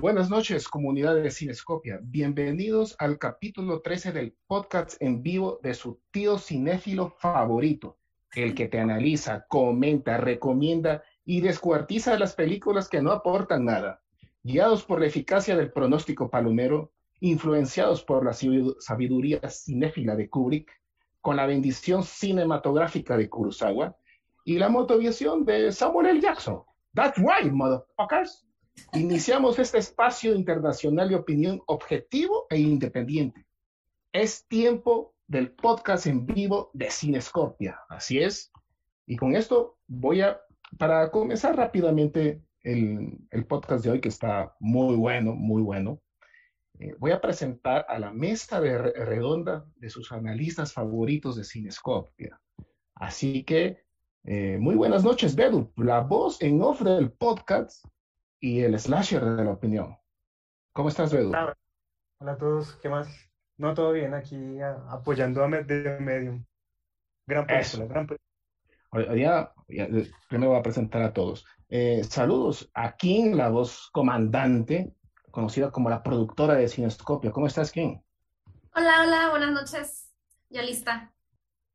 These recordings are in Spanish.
Buenas noches, comunidad de Cinescopia. Bienvenidos al capítulo 13 del podcast en vivo de su tío cinéfilo favorito, el que te analiza, comenta, recomienda y descuartiza las películas que no aportan nada. Guiados por la eficacia del pronóstico palomero, influenciados por la sabiduría cinéfila de Kubrick, con la bendición cinematográfica de Kurosawa y la motivación de Samuel L. Jackson. That's right, motherfuckers. Iniciamos este espacio internacional de opinión objetivo e independiente. Es tiempo del podcast en vivo de Cinescopia. Así es. Y con esto voy a, para comenzar rápidamente el, el podcast de hoy, que está muy bueno, muy bueno, eh, voy a presentar a la mesa de redonda de sus analistas favoritos de Cinescopia. Así que, eh, muy buenas noches, Bedu, la voz en off del podcast y el slasher de la opinión. ¿Cómo estás, Bedu? Hola, a todos, ¿qué más? No, todo bien, aquí apoyando a The Medium. Gran película, gran. Ya, eh, primero voy a presentar a todos. Eh, saludos a Kim, la voz comandante, conocida como la productora de Cinescopio. ¿Cómo estás, Kim? Hola, hola, buenas noches. Ya lista.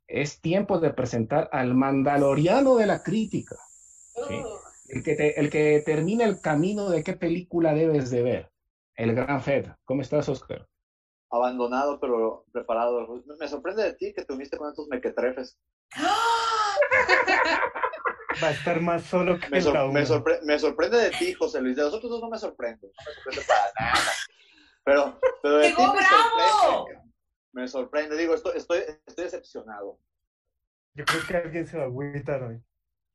Es tiempo de presentar al mandaloriano de la crítica. Uh. El que, el que termina el camino de qué película debes de ver. El Gran Fed. ¿Cómo estás, Oscar? Abandonado, pero preparado. Me sorprende de ti que te uniste con estos mequetrefes. Va a estar más solo que me, me, sorprende de ti, José Luis. De los otros dos no me sorprende. No me sorprende para nada. Pero, pero de ti me sorprende. Me sorprende. Digo, estoy, estoy, estoy decepcionado. Yo creo que alguien se va a agüitar hoy.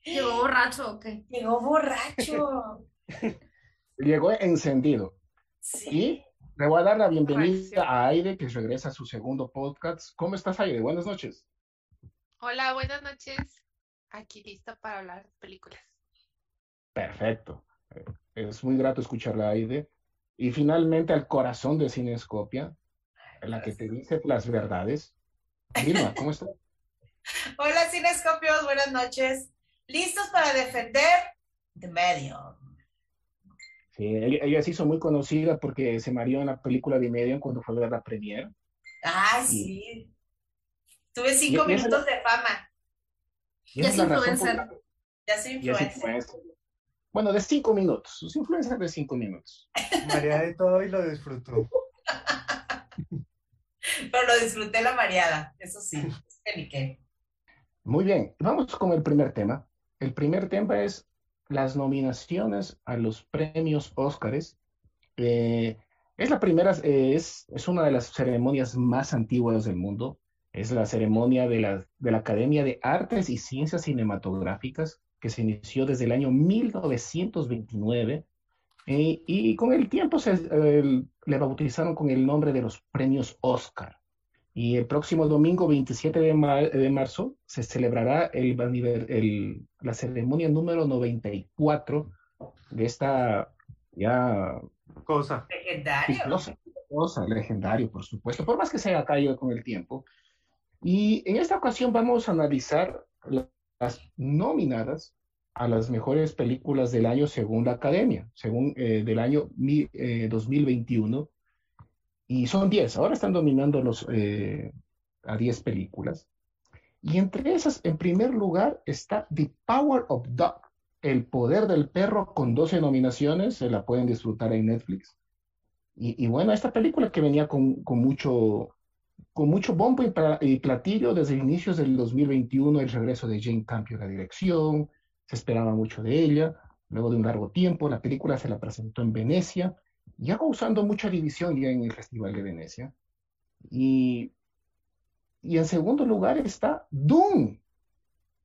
¿Llegó borracho o qué? Llegó borracho. Llegó encendido. Sí. Y le voy a dar la bienvenida a Aire, que regresa a su segundo podcast. ¿Cómo estás, Aire? Buenas noches. Hola, buenas noches. Aquí lista para hablar de películas. Perfecto. Es muy grato escucharla, Aire. Y finalmente al corazón de Cinescopia, la que te dice las verdades. Irma, ¿cómo estás? Hola, Cinescopios, buenas noches listos para defender The Medium. Sí, ella, se hizo muy conocida porque se marió en la película The Medium cuando fue a ver la premiere. Ah, sí. Tuve cinco minutos de fama. Ya es influencer. Ya soy influencer. Bueno, de cinco minutos. Sus influencers de cinco minutos. María de todo y lo disfrutó. Pero lo disfruté la mareada, eso sí. ni qué. Muy bien, vamos con el primer tema. El primer tema es las nominaciones a los premios Óscares. Eh, es la primera, eh, es, es, una de las ceremonias más antiguas del mundo. Es la ceremonia de la, de la Academia de Artes y Ciencias Cinematográficas que se inició desde el año 1929 eh, y con el tiempo se le bautizaron con el nombre de los premios Óscar. Y el próximo domingo 27 de, marzo se celebrará el, la ceremonia número 94 de esta ya cosa legendaria. Cosa legendario, por supuesto, por más que se haya caído con el tiempo. Y en esta ocasión vamos a analizar las nominadas a las mejores películas del año según la Academia, según eh, del año 2021 y son 10, ahora están dominando los, eh, a 10 películas. Y entre esas, en primer lugar, está The Power of Dog, El Poder del Perro, con 12 nominaciones, se la pueden disfrutar en Netflix. Y, bueno, esta película que venía con, mucho, con mucho bombo y, platillo desde inicios del 2021, el regreso de Jane Campion a la dirección, se esperaba mucho de ella. Luego de un largo tiempo, la película se la presentó en Venecia ya causando mucha división ya en el Festival de Venecia. Y, y en segundo lugar está Doom.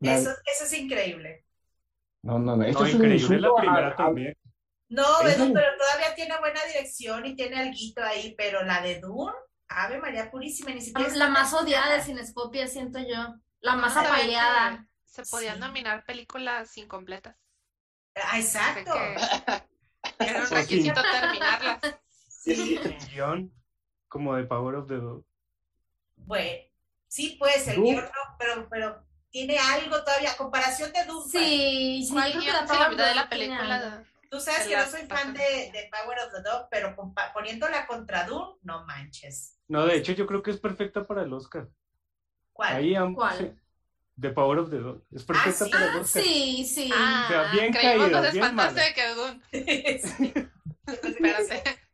Eso, eso, es increíble. No, no, no. Esto es increíble la primera también. No, pero todavía tiene buena dirección y tiene algo ahí, pero la de Doom, Ave María Purísima, ni siquiera. La más odiada de Cinescopia, siento yo. La más apaleada. Se podían nominar películas incompletas. Ah, exacto. Era un requisito terminarlas. Sí. guion como de Power of the Dog. Bueno, sí, pues el guion no, pero, pero tiene algo todavía, comparación de Doom. Sí, sí, creo que la, la mitad de la película Tú sabes que no soy fan de, de, Power of the Dog, pero poniéndola contra Dune, no manches. No, de hecho yo creo que es perfecta para el Oscar. ¿Cuál? Ahí, ¿Cuál? The Power of the Dog. Es perfecta ¿Ah, para el Oscar. Sí, sí. Ah, o sea, bien caída, bien mala. de que Dune. Espérate.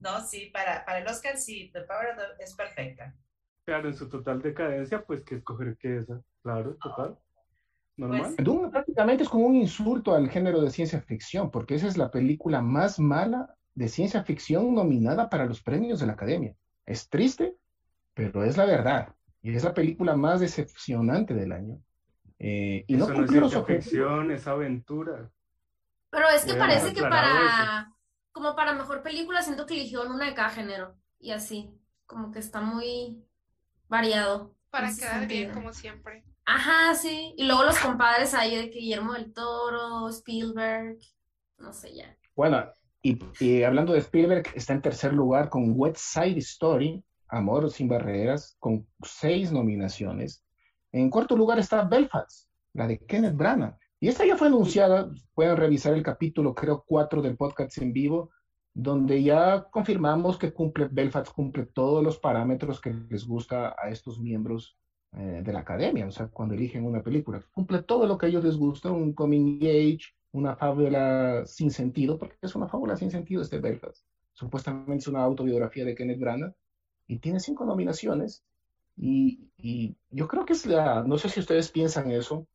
No, sí, para, para el Oscar sí, The Power of the Dog es perfecta. Claro, en su total decadencia, pues que escoger que esa. Claro, total. Normal. Pues, Dune prácticamente es como un insulto al género de ciencia ficción, porque esa es la película más mala de ciencia ficción nominada para los premios de la Academia. Es triste, pero es la verdad. Y es la película más decepcionante del año. Eh, y Eso no no es ciencia ficción, es aventura. Pero es que parece que para, como para mejor película, siento que eligieron una de cada género. Y así, como que está muy variado. Para quedar bien, como siempre. Ajá, sí. Y luego los compadres ahí de Guillermo del Toro, Spielberg, no sé ya. Bueno, y, y, hablando de Spielberg, está en tercer lugar con West Side Story, Amor sin Barreras, con seis nominaciones. En cuarto lugar está Belfast, la de Kenneth Branagh. Y esta ya fue anunciada, pueden revisar el capítulo, creo, cuatro del podcast en vivo, donde ya confirmamos que cumple, Belfast cumple todos los parámetros que les gusta a estos miembros eh, de la academia, o sea, cuando eligen una película. Cumple todo lo que a ellos les gusta, un coming age, una fábula sin sentido, porque es una fábula sin sentido este Belfast. Supuestamente es una autobiografía de Kenneth Branagh y tiene cinco nominaciones. Y, y, yo creo que es la, no sé si ustedes piensan eso,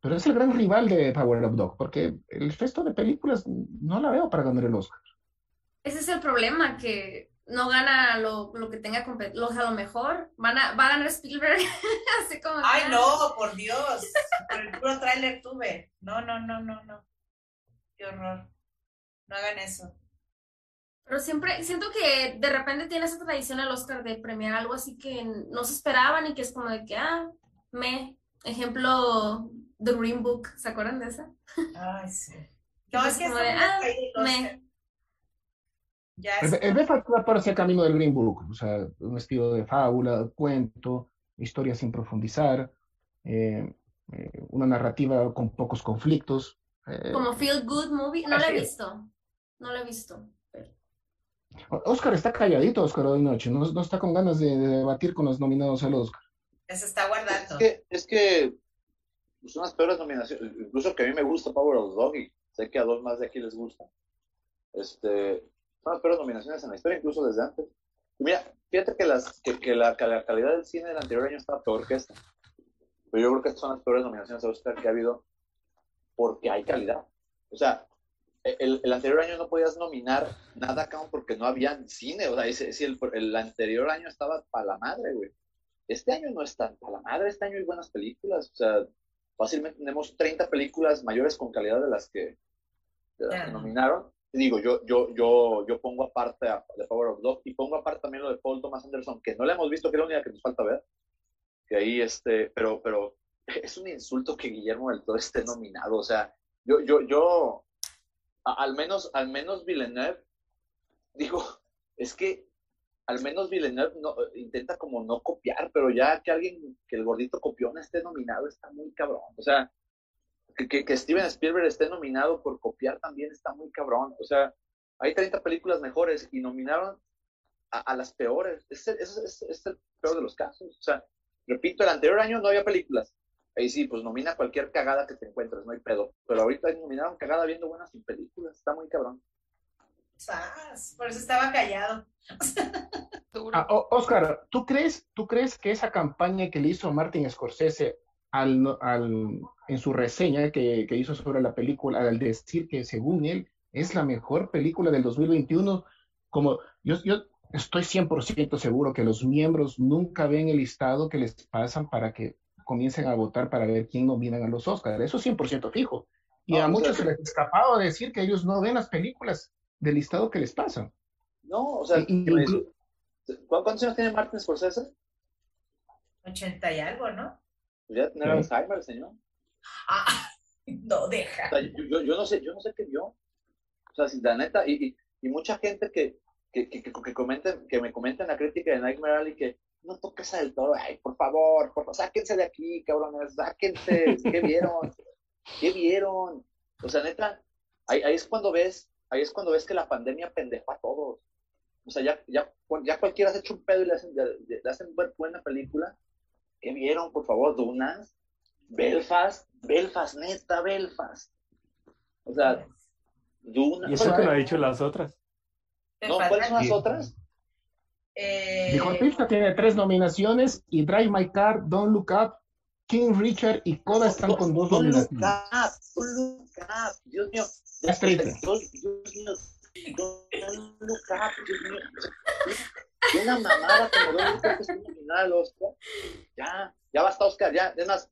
pero es el gran rival de Power of Dog, porque el resto de películas no la veo para ganar el Oscar. Ese es el problema, que no gana lo, lo que tenga los a lo mejor van a, va a ganar Spielberg así como ay no por Dios por el puro tráiler tuve. No no no no no. Qué horror. No hagan eso pero siempre siento que de repente tiene esa tradición el Oscar de premiar algo así que no se esperaban y que es como de que ah me ejemplo The Green Book ¿se acuerdan de esa? ay sí no es que como de, ah, me ya el, el por ese camino del Green Book, o sea, un estilo de fábula, cuento, historia sin profundizar, eh, eh, una narrativa con pocos conflictos. Eh, Como Feel Good Movie, no lo he visto, no lo he visto. Oscar está calladito, Oscar, hoy noche, no, no está con ganas de, de, debatir con los nominados al Oscar. Se está guardando. Es que, es que son las peores nominaciones, incluso que a mí me gusta Power of Dog y sé que a dos más de aquí les gusta. Este, son las peores nominaciones en la historia, incluso desde antes. Mira, fíjate que, las, que, que la, la, calidad del cine del anterior año estaba peor que esta. Pero yo creo que estas son las peores nominaciones a Oscar que ha habido porque hay calidad. O sea, el, el anterior año no podías nominar nada acá porque no había cine. O sea, ese, ese, el, el anterior año estaba para la madre, güey. Este año no está para la madre, este año hay buenas películas. O sea, fácilmente tenemos 30 películas mayores con calidad de las que, de las que nominaron digo, yo, yo, yo, yo pongo aparte a The Power of Dog y pongo aparte también lo de Paul Thomas Anderson, que no le hemos visto, que es la única que nos falta ver. Que ahí, este, pero, pero es un insulto que Guillermo del Toro esté nominado. O sea, yo, yo, yo, al menos, al menos Villeneuve, digo, es que al menos Villeneuve no, intenta como no copiar, pero ya que alguien, que el gordito copión esté nominado, está muy cabrón. O sea, que, que, Steven Spielberg esté nominado por copiar también está muy cabrón. O sea, hay 30 películas mejores y nominaron a, las peores. Es el, es el, peor de los casos. O sea, repito, el anterior año no había películas. Ahí sí, pues nomina cualquier cagada que te encuentres, no hay pedo. Pero ahorita nominaron cagada viendo buenas sin películas. Está muy cabrón. Por eso estaba callado. ah, Oscar, ¿tú crees, ¿tú crees que esa campaña que le hizo Martin Scorsese al, al, en su reseña que, que, hizo sobre la película, al decir que según él es la mejor película del 2021, como yo, yo estoy 100% seguro que los miembros nunca ven el listado que les pasan para que comiencen a votar para ver quién nominan a los Oscars. Eso es 100% fijo. Y no, a muchos o sea, se les ha escapado decir que ellos no ven las películas del listado que les pasan. No, o sea, y, ¿cuántos años tiene Martin Scorsese? 80 y algo, ¿no? Ya tener sí. Alzheimer, señor. Ah, no deja. O sea, yo, yo, no sé, yo no sé qué vio. O sea, si la neta, y, y, y mucha gente que, que, que, que, comenten, que me comenten la crítica de Nightmare Alley que no toques a del toro, ay, por favor, por favor, sáquense de aquí, cabrones, sáquense, ¿qué vieron? ¿Qué vieron? O sea, neta, ahí, ahí es cuando ves, ahí es cuando ves que la pandemia pendejó a todos. O sea, ya, ya, ya cualquiera se hecho un pedo y le hacen, le, le hacen ver buena película. ¿Qué vieron, por favor? Dunas, Belfast, Belfast, neta, Belfast. O sea, Duna. Y eso que no ha dicho las otras. No, ¿cuáles son las otras? Eh, Dijo Pista tiene tres nominaciones y Drive My Car, Don't Look Up, King Richard y Coda están con dos Don't look nominaciones. up, don't look up. Dios mío. Triste. Dios, mío. Don't look up, Dios mío. Una mamada como Don't look up es nominada al Oscar. Ya, ya basta Oscar, ya. Es más,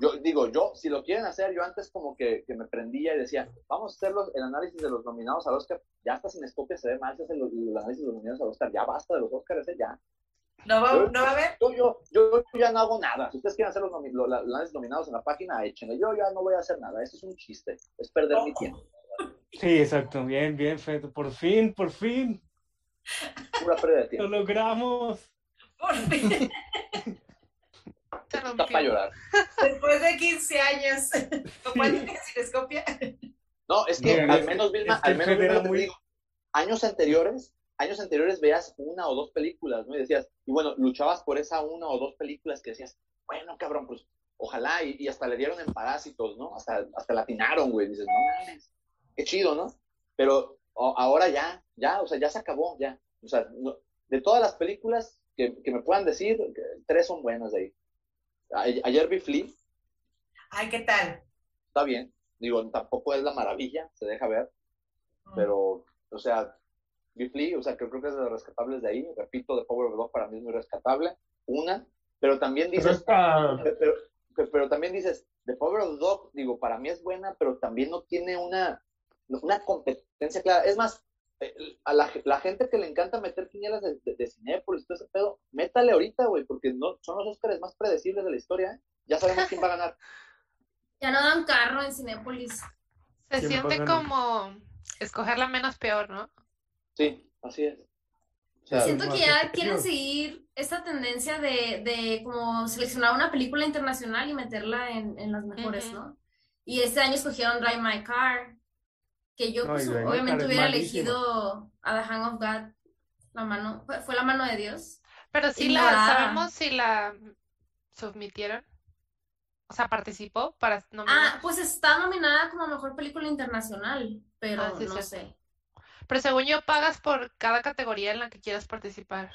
yo digo, yo, si lo quieren hacer, yo antes como que, que me prendía y decía, vamos a hacer los- el análisis de los nominados al Oscar. Ya hasta sin escopia se ve mal, se hace el, el análisis de los nominados al Oscar. Ya basta de los Oscars, eh, ya. ¿No va, ¿No va a haber? Yo, yo, yo ya no hago nada. Si ustedes quieren hacer los, nomi- lo- la- los análisis nominados en la página, échenle. Yo ya no voy a hacer nada. Esto es un chiste. Es perder mi tiempo. Sí, exacto. Bien, bien, Feto. Por fin, por fin. Pura pérdida de Lo tiempo. logramos. Por fin, Está para llorar. después de 15 años. No, es que Bien, al menos, Vilma, es que al menos Vilma, muy- digo, años anteriores, años anteriores veías una o dos películas, ¿no? Y decías, y bueno, luchabas por esa una o dos películas que decías, bueno, cabrón, pues ojalá, y, y hasta le dieron en parásitos, ¿no? Hasta, hasta latinaron, güey. Dices, no mames, qué chido, ¿no? Pero o- ahora ya, ya, o sea, ya se acabó, ya. O sea, no- de todas las películas que, que me puedan decir, que tres son buenas de ahí. Ayer vi Flea, Ay, ¿qué tal? está bien. Digo, tampoco es la maravilla, se deja ver, pero, o sea, vi Flea, o sea, creo, creo que es de los rescatables de ahí. Repito, The Power of Dog para mí es muy rescatable. Una, pero también Pero dices, esta, pero, pero, pero también dices, The Power of Dog, digo, para mí es buena, pero también no tiene una, una competencia clara. Es más, a la, la gente que le encanta meter quinielas de, de, de Cinépolis y todo ese pedo, métale ahorita, güey, porque no, son los Oscars más predecibles de la historia, ¿eh? Ya sabemos quién va a ganar. Ya no dan carro en Cinépolis. Se ¿Quién siente como escoger la menos peor, ¿no? Sí, así es. O sea, Siento que ya quieren seguir esta tendencia de, de como seleccionar una película internacional y meterla en, en las mejores. ¿no? Y este año escogieron Drive My Car, que yo No, pues, obviamente hubiera elegido a The Hand of God, la mano, fue, fue la mano de Dios. Pero sí la, sabemos si la submitieron. O sea, participó para Ah, nominar. pues está nominada como mejor película internacional, pero Ah, sí, no sí. sé. Pero según yo, pagas por cada categoría en la que quieras participar.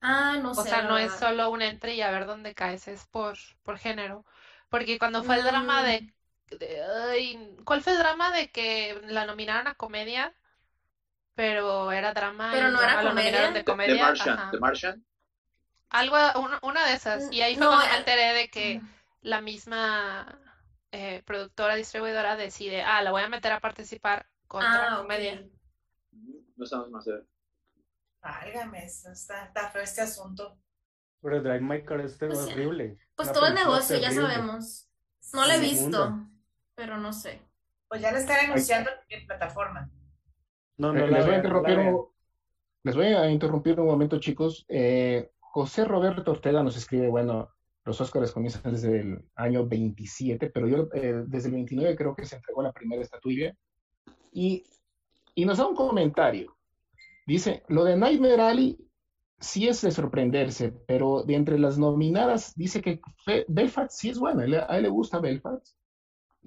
Ah, no O sé, sea, la no es solo un entre y a ver dónde caes, es por, por género. Porque cuando fue el drama Mm. de, de- ay, ¿cuál fue el drama de que la nominaron a comedia? Pero era drama Pero no era lo comedia. de The comedia. Martian, ajá. The Martian. Algo, una, una de esas. Y ahí fue No, cuando me enteré de que la misma eh, productora, distribuidora decide, ah, la voy a meter a participar contra Ah, comedia. No estamos más cerca. Válgame, eso está, está feo este asunto. Pero Drive My Car es Pues horrible. Pues Una todo el negocio, ya sabemos. No la he visto. Pero no sé. Pues ya lo están anunciando en plataforma. No, no Eh, la les voy a vean, no la interrumpir un, les voy a interrumpir un momento, chicos. Eh, José Roberto Ortega nos escribe, bueno, los Óscares comienzan desde el año 27, pero yo eh, desde el 29 creo que se entregó la primera estatuilla. Y, y nos da un comentario. Dice, lo de Nightmare Alley sí es de sorprenderse, pero de entre las nominadas dice que Fe- Belfast sí es buena, a él- a él le gusta Belfast.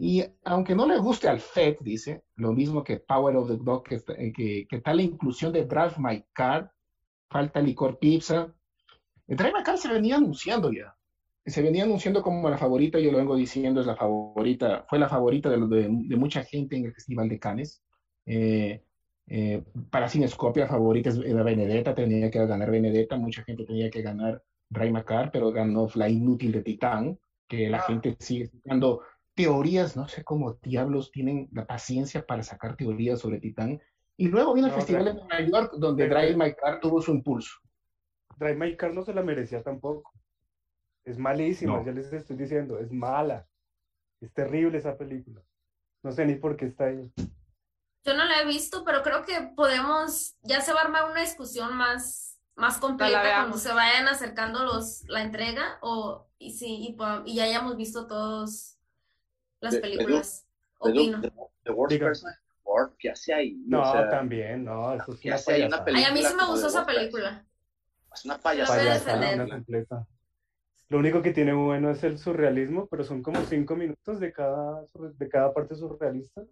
Y aunque no le guste al FED, dice, lo mismo que Power of the Dog, que, eh, que, que tal la inclusión de Drive My Car, falta Licor Pizza. El Drive My Car se venía anunciando ya. Se venía anunciando como la favorita, yo lo vengo diciendo, es la favorita, fue la favorita de, de, de mucha gente en el Festival de Cannes. Eh, eh, para Cinescopia, favorita era Benedetta, tenía que ganar Benedetta, mucha gente tenía que ganar Drive My Car, pero ganó La Inútil de Titán, que la Ah. gente sigue sacando teorías, no sé cómo diablos tienen la paciencia para sacar teorías sobre Titán. Y luego viene el No, Festival de Nueva York, donde Drive- Drive My Car tuvo su impulso. Drive My Car no se la merecía tampoco. Es malísima, No. ya les estoy diciendo, es mala. Es terrible esa película. No sé ni por qué está ahí. Yo no la he visto, pero creo que podemos, ya se va a armar una discusión más, más completa cuando se vayan acercando los, la entrega o y sí, y ya hayamos visto todos las De- películas. The, Opino. the, the worst person ¿qué hace ahí? No, O sea, también, no, eso es ¿qué una hace ahí una payasada. Ay, a mí sí me gustó esa película. Es una payasada. Una completa. Lo único que tiene bueno es el surrealismo, pero son como cinco minutos de cada, de cada parte surrealista.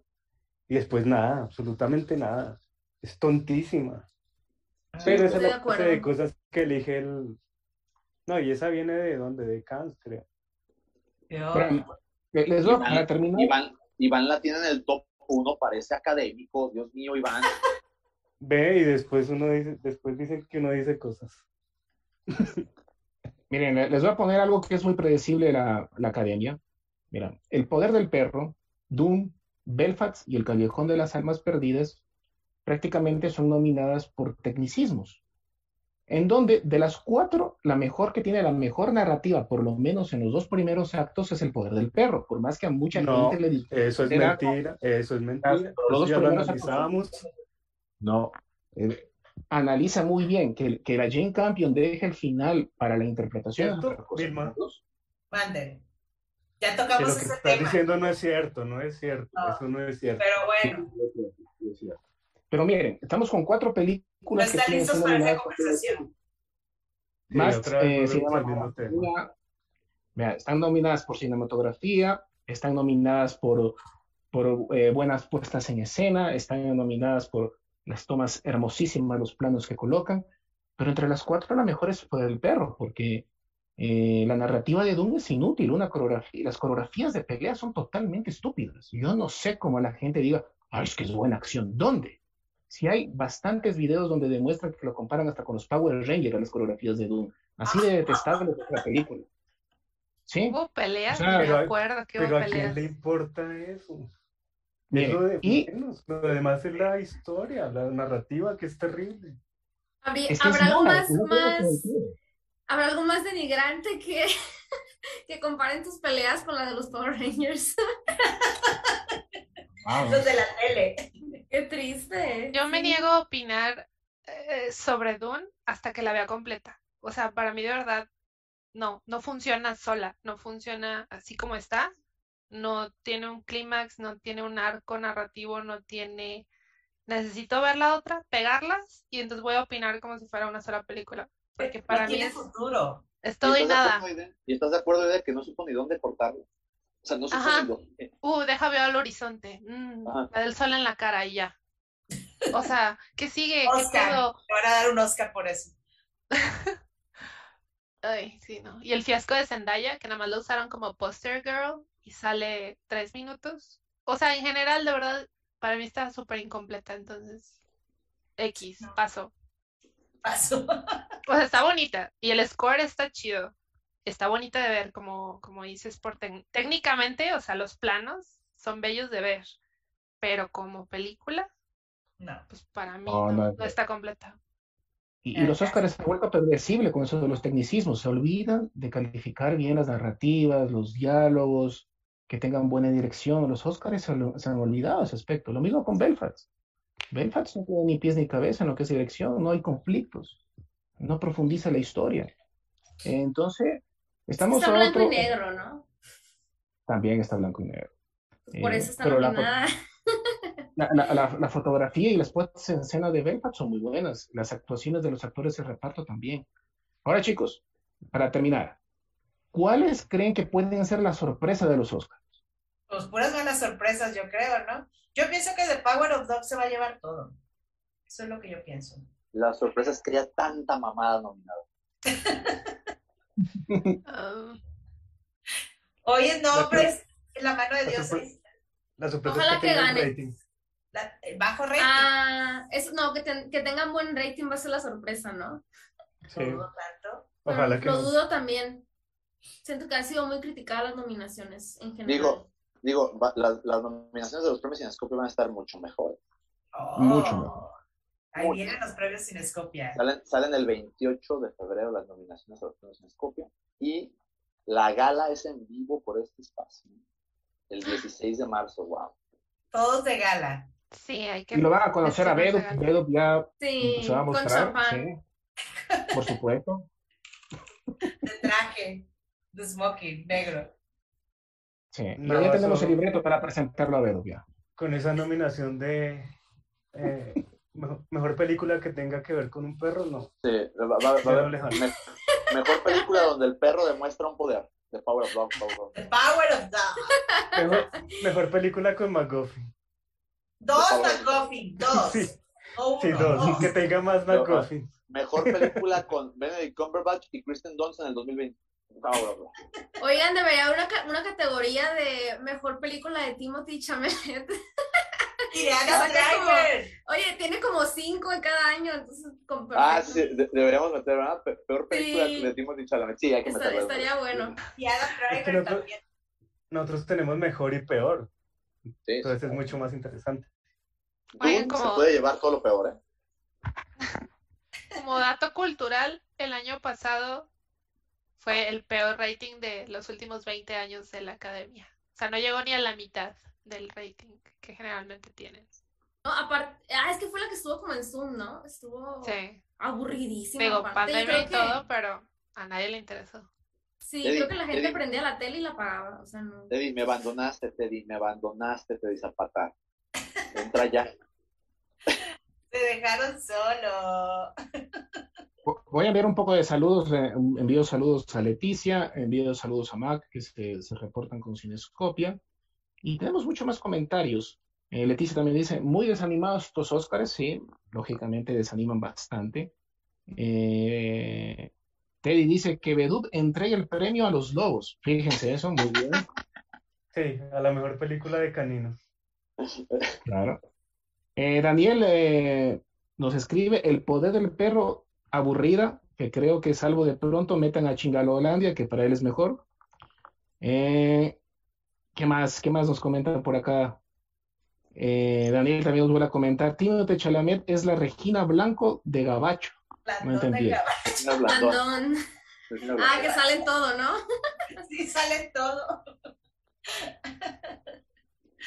Y después nada, absolutamente nada. Es tontísima. Pero esa es la clase de cosas que elige el... No, y esa viene de dónde? De Cannes, creo. Yo- Bueno, les doy Iván, para terminar. Iván, Iván la tiene en el top uno, parece académico. Dios mío, Iván. Ve y después uno dice, después dice que uno dice cosas. Miren, le- les voy a poner algo que es muy predecible de la, la academia. Mira, El poder del perro, Doom, Belfast y El callejón de las almas perdidas prácticamente son nominadas por tecnicismos. En donde de las cuatro, la mejor que tiene la mejor narrativa, por lo menos en los dos primeros actos, es El poder del perro. Por más que a mucha No, gente le diga, Eso es mentira, eso es mentira. Los dos ya lo primeros actos- analizábamos. No. Eh, analiza muy bien que, que la Jane Campion deje el final para la interpretación. ¿Cierto, es. Vilma? Manden. Ya Que tocamos lo que ese estás tema. diciendo no es cierto, no es cierto, No. eso no es cierto. Pero bueno, Pero miren, estamos con cuatro no películas que están listos para esa conversación. Sí, Más eh, cinematografía. Vea, están nominadas por cinematografía, están nominadas por, por eh, buenas puestas en escena, están nominadas por las tomas hermosísimas, los planos que colocan, pero entre las cuatro la mejor es por el perro, porque eh, la narrativa de Doom es inútil, una coreografía, las coreografías de pelea son totalmente estúpidas. Yo no sé cómo la gente diga, ay, es que es buena acción. ¿Dónde? Si hay bastantes videos donde demuestran que lo comparan hasta con los Power Rangers a las coreografías de Doom. Así de detestable es la película. ¿Sí? Hubo peleas, O sea, me acuerdo que hubo Pero a quién peleas. le importa eso. Mire, es lo de y menos. Lo demás es la historia, la narrativa que es terrible. Habría- es que es ¿Habrá algo más, más, habrá algo más denigrante que, que comparen tus peleas con la de los Power Rangers? Wow. Los de la tele. Qué triste. Yo me niego a opinar eh, sobre Dune hasta que la vea completa. O sea, para mí de verdad, no, no funciona sola, no funciona así como está. No tiene un clímax, no tiene un arco narrativo, no tiene... Necesito ver la otra, pegarlas y entonces voy a opinar como si fuera una sola película. Porque para no mí tiene es, futuro. es todo y estás de nada. ¿Y estás de acuerdo de que no supo ni dónde cortarlo? O sea, no dónde. Uh, deja ver al horizonte. Mm, la del sol en la cara y ya. O sea, ¿qué sigue? ¿Qué Oscar. pedo? Te van a dar un Oscar por eso. Ay, sí, no. Y el fiasco de Zendaya, que nada más lo usaron como poster girl y sale tres minutos. O sea, en general, de verdad, para mí está súper incompleta, entonces, X, No. paso. Paso. O sea, está bonita y el score está chido. Está bonita de ver, como, como dices, por técnicamente, o sea, los planos son bellos de ver, pero como película, No. pues para mí No, no, no. no está completa. Y, y los Óscares se han vuelto predecible con eso de los tecnicismos. Se olvidan de calificar bien las narrativas, los diálogos, que tengan buena dirección. Los Óscares se, lo- se han olvidado ese aspecto. Lo mismo con Belfast. Belfast no tiene ni pies ni cabeza en lo que es dirección, no hay conflictos, no profundiza la historia. Entonces, estamos Está blanco otro- y negro, ¿no? También está blanco y negro. Por Eh, eso está pero la fo- nominada. La, la- la- la fotografía y las puestas en escena de Belfast son muy buenas. Las actuaciones de los actores de reparto también. Ahora, chicos, para terminar, ¿cuáles creen que pueden ser la sorpresa de los Oscars? Pues puras buenas sorpresas, yo creo, ¿no? Yo pienso que The Power of Dog se va a llevar todo. Eso es lo que yo pienso. La sorpresa es que haya tanta mamada nominada. Ah, Hoy es La nombres en la mano de la Dios. sorpre- es La sorpresa Ojalá es que que gane. rating. la- el bajo rating. Ah, eso, no, que, ten- que tengan buen rating va a ser la sorpresa, ¿no? Sí, No dudo tanto. ojalá Pero que lo no. dudo también. Siento que han sido muy criticadas las nominaciones en general. Digo, digo, va- las, las nominaciones de los premios Cinescopio van a estar mucho mejor. Oh, Mucho mejor. Ahí vienen los premios Cinescopia. Salen, salen el 28 de febrero las nominaciones a los premios Cinescopio y la gala es en vivo por este espacio. El 16 de marzo, wow. Todos de gala. sí, hay que Y lo van a conocer a legal. Bedo ya sí, se va a con mostrar. sí, por supuesto. De traje. De smoking, negro. Sí. Y No, ya tenemos eso- el libreto para presentarlo a Bedo ya. con esa nominación de eh, mejor, mejor película que tenga que ver con un perro, no. Sí, va, va- va a lejano. me- mejor película donde el perro demuestra un poder. The Power of Dog. Power of Dog. The Power of Dog. Mejor, mejor película con McGuffin. Dos. McGuffin, dos. Sí, No uno, sí, dos. dos. Que tenga más No, McGuffin. Mejor película con Benedict Cumberbatch y Kristen Dunst en el 2020. Power of Dog. Oigan, debería haber una, ca- una categoría de mejor película de Timothy Chalamet. Y como- Driver. Oye, tiene como cinco en cada año, entonces con Ah, sí, de- deberíamos meter, ¿verdad? Pe- Peor película Sí. de Timothy Chalamet. Sí, hay que meterlo. estaría bueno. Y Adam Es que nosotros- también. Nosotros tenemos mejor y peor. Sí, Entonces es mucho más interesante. Oigan, Dune como- se puede llevar todo lo peor, ¿eh? Como dato cultural, el año pasado fue el peor rating de los últimos 20 años de la academia. O sea, no llegó ni a la mitad del rating que generalmente tienen. No, aparte, ah, es que fue la que estuvo como en Zoom, ¿no? Estuvo Sí, aburridísima. digo, pandemia y que- todo, pero a nadie le interesó. Sí, Teddy, creo que la gente Teddy. prendía la tele y la apagaba, o sea, no. Teddy, me abandonaste, Teddy, me abandonaste, Teddy Zapata. Entra ya. Se dejaron solo. Voy a enviar un poco de saludos, eh, envío saludos a Leticia, envío saludos a Mac, que se, se reportan con Cinescopia. Y tenemos muchos más comentarios. Eh, Leticia también dice, muy desanimados estos Óscares, sí, lógicamente desaniman bastante. Eh, Teddy dice que Bedut entrega el premio a los lobos. Fíjense eso, muy bien. Sí, a la mejor película de caninos. Claro. Eh, Daniel nos escribe El poder del perro aburrida, que creo que salvo de pronto metan a Chingalolandia, que para él es mejor. Eh, ¿qué más? ¿Qué más nos comentan por acá? Eh, Daniel también nos vuelve a comentar. Timothée Chalamet es la Regina Blanco de Gabacho. Blandón entendí. de. Una Ah, que sale en todo, ¿no? Sí, sale todo.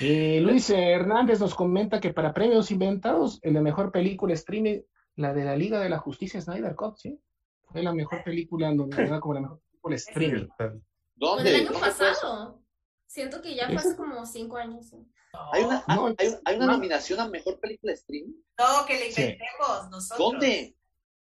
Eh, Luis Hernández nos comenta que para premios inventados, el de mejor película streaming, la de la Liga de la Justicia Snyder Cut, ¿sí? Fue la mejor película nominada como la mejor película streaming. ¿Dónde? El año pasado. Siento que ya fue hace como cinco años. ¿Hay una, No, hay, hay una no. nominación a mejor película streaming? No, que Sí. inventemos nosotros. ¿Dónde?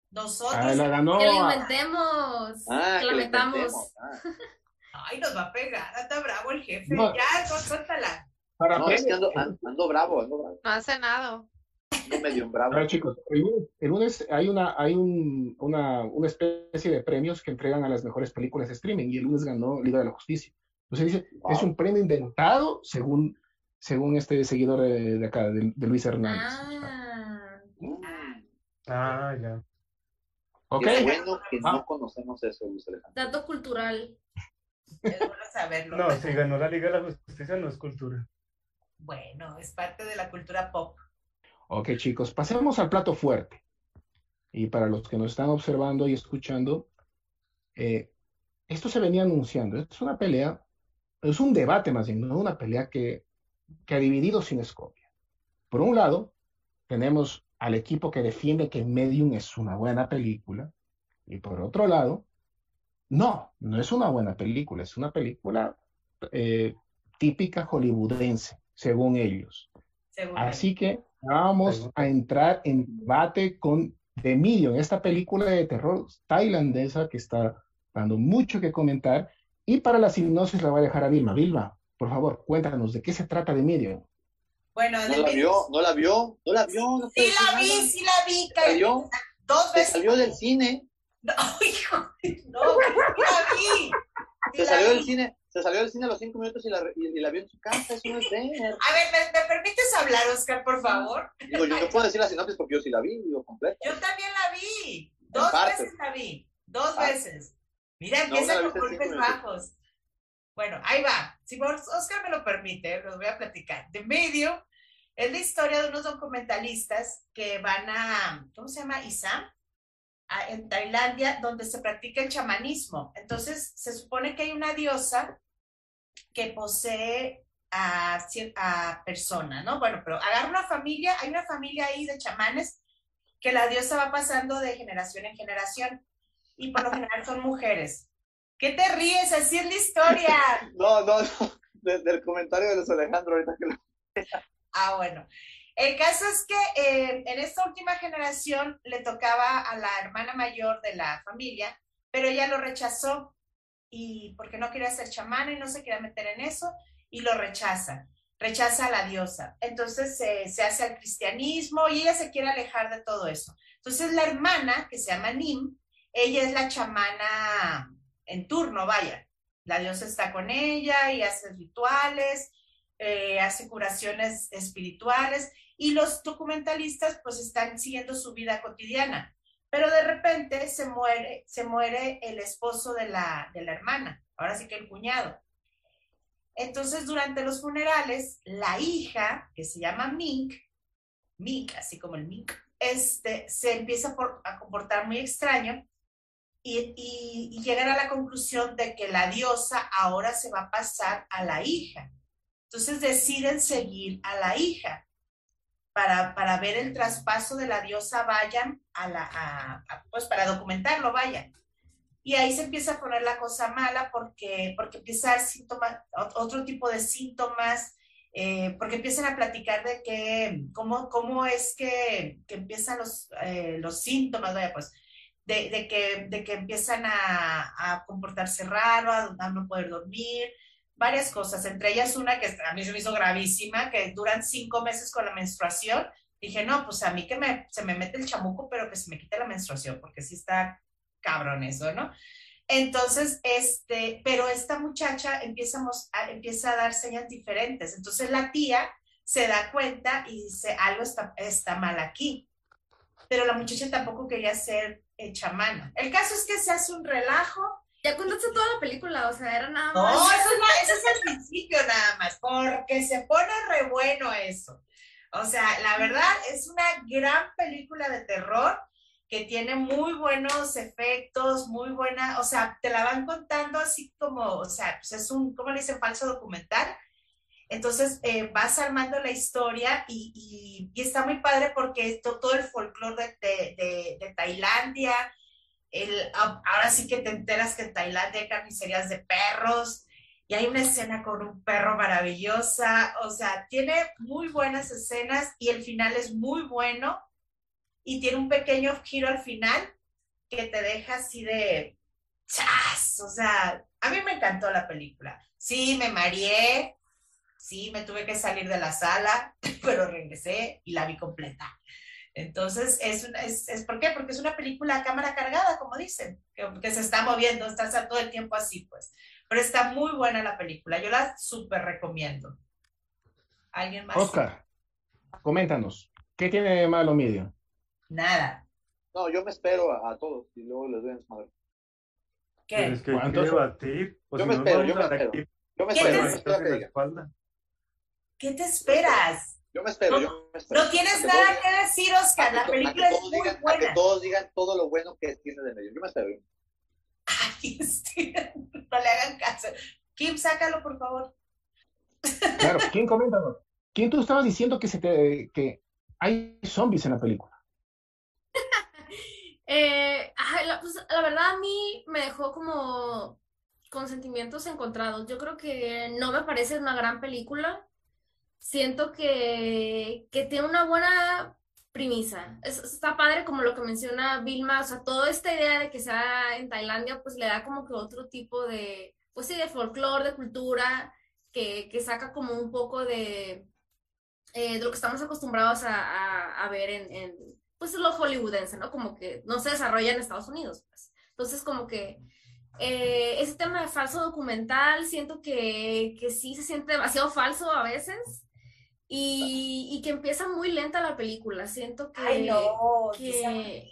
Nosotros. Ah, la ganó. Que la inventemos. Ah, que la metamos. Ah. Ay, nos va a pegar. Está bravo el jefe. No. Ya, no, suéltala. Para No, es que ando, bravo, ando bravo. No hace nada. Ando medio bravo. Chicos, el lunes, el lunes hay una, hay un, una, una especie de premios que entregan a las mejores películas de streaming y el lunes ganó Liga de la Justicia. Entonces dice, Wow. es un premio inventado según, según este seguidor de, de acá, de, de Luis Hernández. Ah. Ah, ya. ¿Ok? Qué bueno que Ah. no conocemos eso, Luis Alejandro. Dato cultural. Es bueno saberlo. No, si ganó la Liga de la Justicia no es cultura. Bueno, es parte de la cultura pop. Ok, chicos, pasemos al plato fuerte. Y para los que nos están observando y escuchando, eh, esto se venía anunciando. Es una pelea, es un debate más bien, no una pelea que, que ha dividido Cinescopia. Por un lado, tenemos al equipo que defiende que Medium es una buena película. Y por otro lado, no, no es una buena película, es una película eh, típica hollywoodense, según ellos. Según Así que vamos a entrar en debate con The Medium, esta película de terror tailandesa que está dando mucho que comentar. Y para la sinopsis la voy a dejar a Vilma. Vilma, por favor, cuéntanos de qué se trata The Medium. Bueno, ¿No de la vio? ¿No la vio? ¿No la vio? No Sí la vi, nada. sí la vi. ¿Se salió? Dos Se veces. salió del cine. No, hijo, no, sí la vi. Se la salió vi. del cine. Se salió del cine a los cinco minutos y la, re- y, y la vio en su casa. Eso no es ver. A ver, ¿me, me permites hablar, Oscar, por favor? Digo, yo no puedo decir la sinopsis porque yo sí la vi, digo, completa. Yo también la vi. Dos veces la vi. Dos Ah. veces. Mira, No, empieza la con golpes bajos. Bueno, ahí va. Si Os- Oscar me lo permite, los voy a platicar. De medio es la historia de unos documentalistas que van a, ¿cómo se llama? Isam, a- en Tailandia, donde se practica el chamanismo. Entonces, se supone que hay una diosa que posee a, a personas, ¿no? Bueno, pero agarra una familia, hay una familia ahí de chamanes que la diosa va pasando de generación en generación y por lo general son mujeres. ¿Qué te ríes? Así es la historia. No, no, no. De- del comentario de Luis Alejandro ahorita que lo... Ah, bueno. El caso es que eh, en esta última generación le tocaba a la hermana mayor de la familia, pero ella lo rechazó y porque no quería ser chamana y no se quería meter en eso y lo rechaza, rechaza a la diosa. Entonces se hace al cristianismo y ella se quiere alejar de todo eso. Entonces la hermana, que se llama Nim, ella es la chamana en turno, vaya. La diosa está con ella y hace rituales, eh, hace curaciones espirituales y los documentalistas pues están siguiendo su vida cotidiana. Pero de repente se muere, se muere el esposo de la, de la hermana, ahora sí que el cuñado. Entonces, durante los funerales, la hija, que se llama Mink, Mink, así como el Mink, este, se empieza a comportar muy extraño y, y, llegan a la conclusión de que la diosa ahora se va a pasar a la hija. Entonces deciden seguir a la hija para, para ver el traspaso de la diosa, vayan a la, pues para documentarlo, vayan. Y ahí se empieza a poner la cosa mala porque, porque empieza a síntomas, otro tipo de síntomas, eh, porque empiezan a platicar de que, cómo, cómo es que, que empiezan los, eh, los síntomas, vaya, pues, de, que, de que empiezan a, comportarse raro, a, no poder dormir, varias cosas, entre ellas una que a mí se me hizo gravísima, que duran cinco meses con la menstruación. Dije, no, pues a mí que se me mete el chamuco, pero que se me quite la menstruación, porque sí está cabrón eso, ¿no? Entonces, este, pero esta muchacha empieza a, empieza a dar señas diferentes. Entonces la tía se da cuenta y dice, algo está, está mal aquí. Pero la muchacha tampoco quería ser eh, chamana. El caso es que se hace un relajo. Ya contaste toda la película, o sea, era nada más. No, eso es, eso es el principio nada más, porque se pone re bueno eso. O sea, la verdad es una gran película de terror que tiene muy buenos efectos, muy buena, o sea, te la van contando así como, o sea, pues es un, ¿cómo le dicen? Falso documental. Entonces eh, vas armando la historia y, está muy padre porque todo el folclore de, de, Tailandia, el, ahora sí que te enteras que en Tailandia hay carnicerías de perros y hay una escena con un perro maravillosa, o sea, tiene muy buenas escenas y el final es muy bueno y tiene un pequeño giro al final que te deja así de chas, o sea, a mí me encantó la película. Sí, me mareé, sí, me tuve que salir de la sala, pero regresé y la vi completa. Entonces, es, es, es ¿por qué? Porque es una película a cámara cargada, como dicen, que, que se está moviendo, está todo el tiempo así, pues. Pero está muy buena la película, yo la súper recomiendo. ¿Alguien más? Oscar, coméntanos, ¿qué tiene de malo Medio? Nada. No, yo me espero a, a todos y luego les doy a desmadre. ¿Qué? Es que debatir. Yo me, espero, yo me espero, yo me ¿Qué espero. yo me espero que en la digan. espalda. ¿Qué te esperas? Yo me espero, yo me espero. No tienes nada todos- que decir, Oscar. que La película es muy digan- A que buena. todos digan todo lo bueno que tiene de medio. Yo me espero. Ay, sí, no le hagan caso. Kim, sácalo, por favor. Claro, ¿quién coméntanos? ¿Quién tú estabas diciendo que, se te, que hay zombies en la película? Eh, ay, la, pues, la verdad a mí me dejó como con sentimientos encontrados. Yo creo que no me parece una gran película. Siento que, que tiene una buena premisa. Es- está padre como lo que menciona Vilma, o sea, toda esta idea de que sea en Tailandia, pues le da como que otro tipo de, pues sí, de folclore, de cultura, que, que saca como un poco de, eh, lo que estamos acostumbrados a, a- a ver en, en, pues lo hollywoodense, ¿no? Como que no se desarrolla en Estados Unidos, pues. Entonces, como que eh, ese tema de falso documental, siento que, que sí se siente demasiado falso a veces y, y que empieza muy lenta la película. Siento que... Ay, no, que-.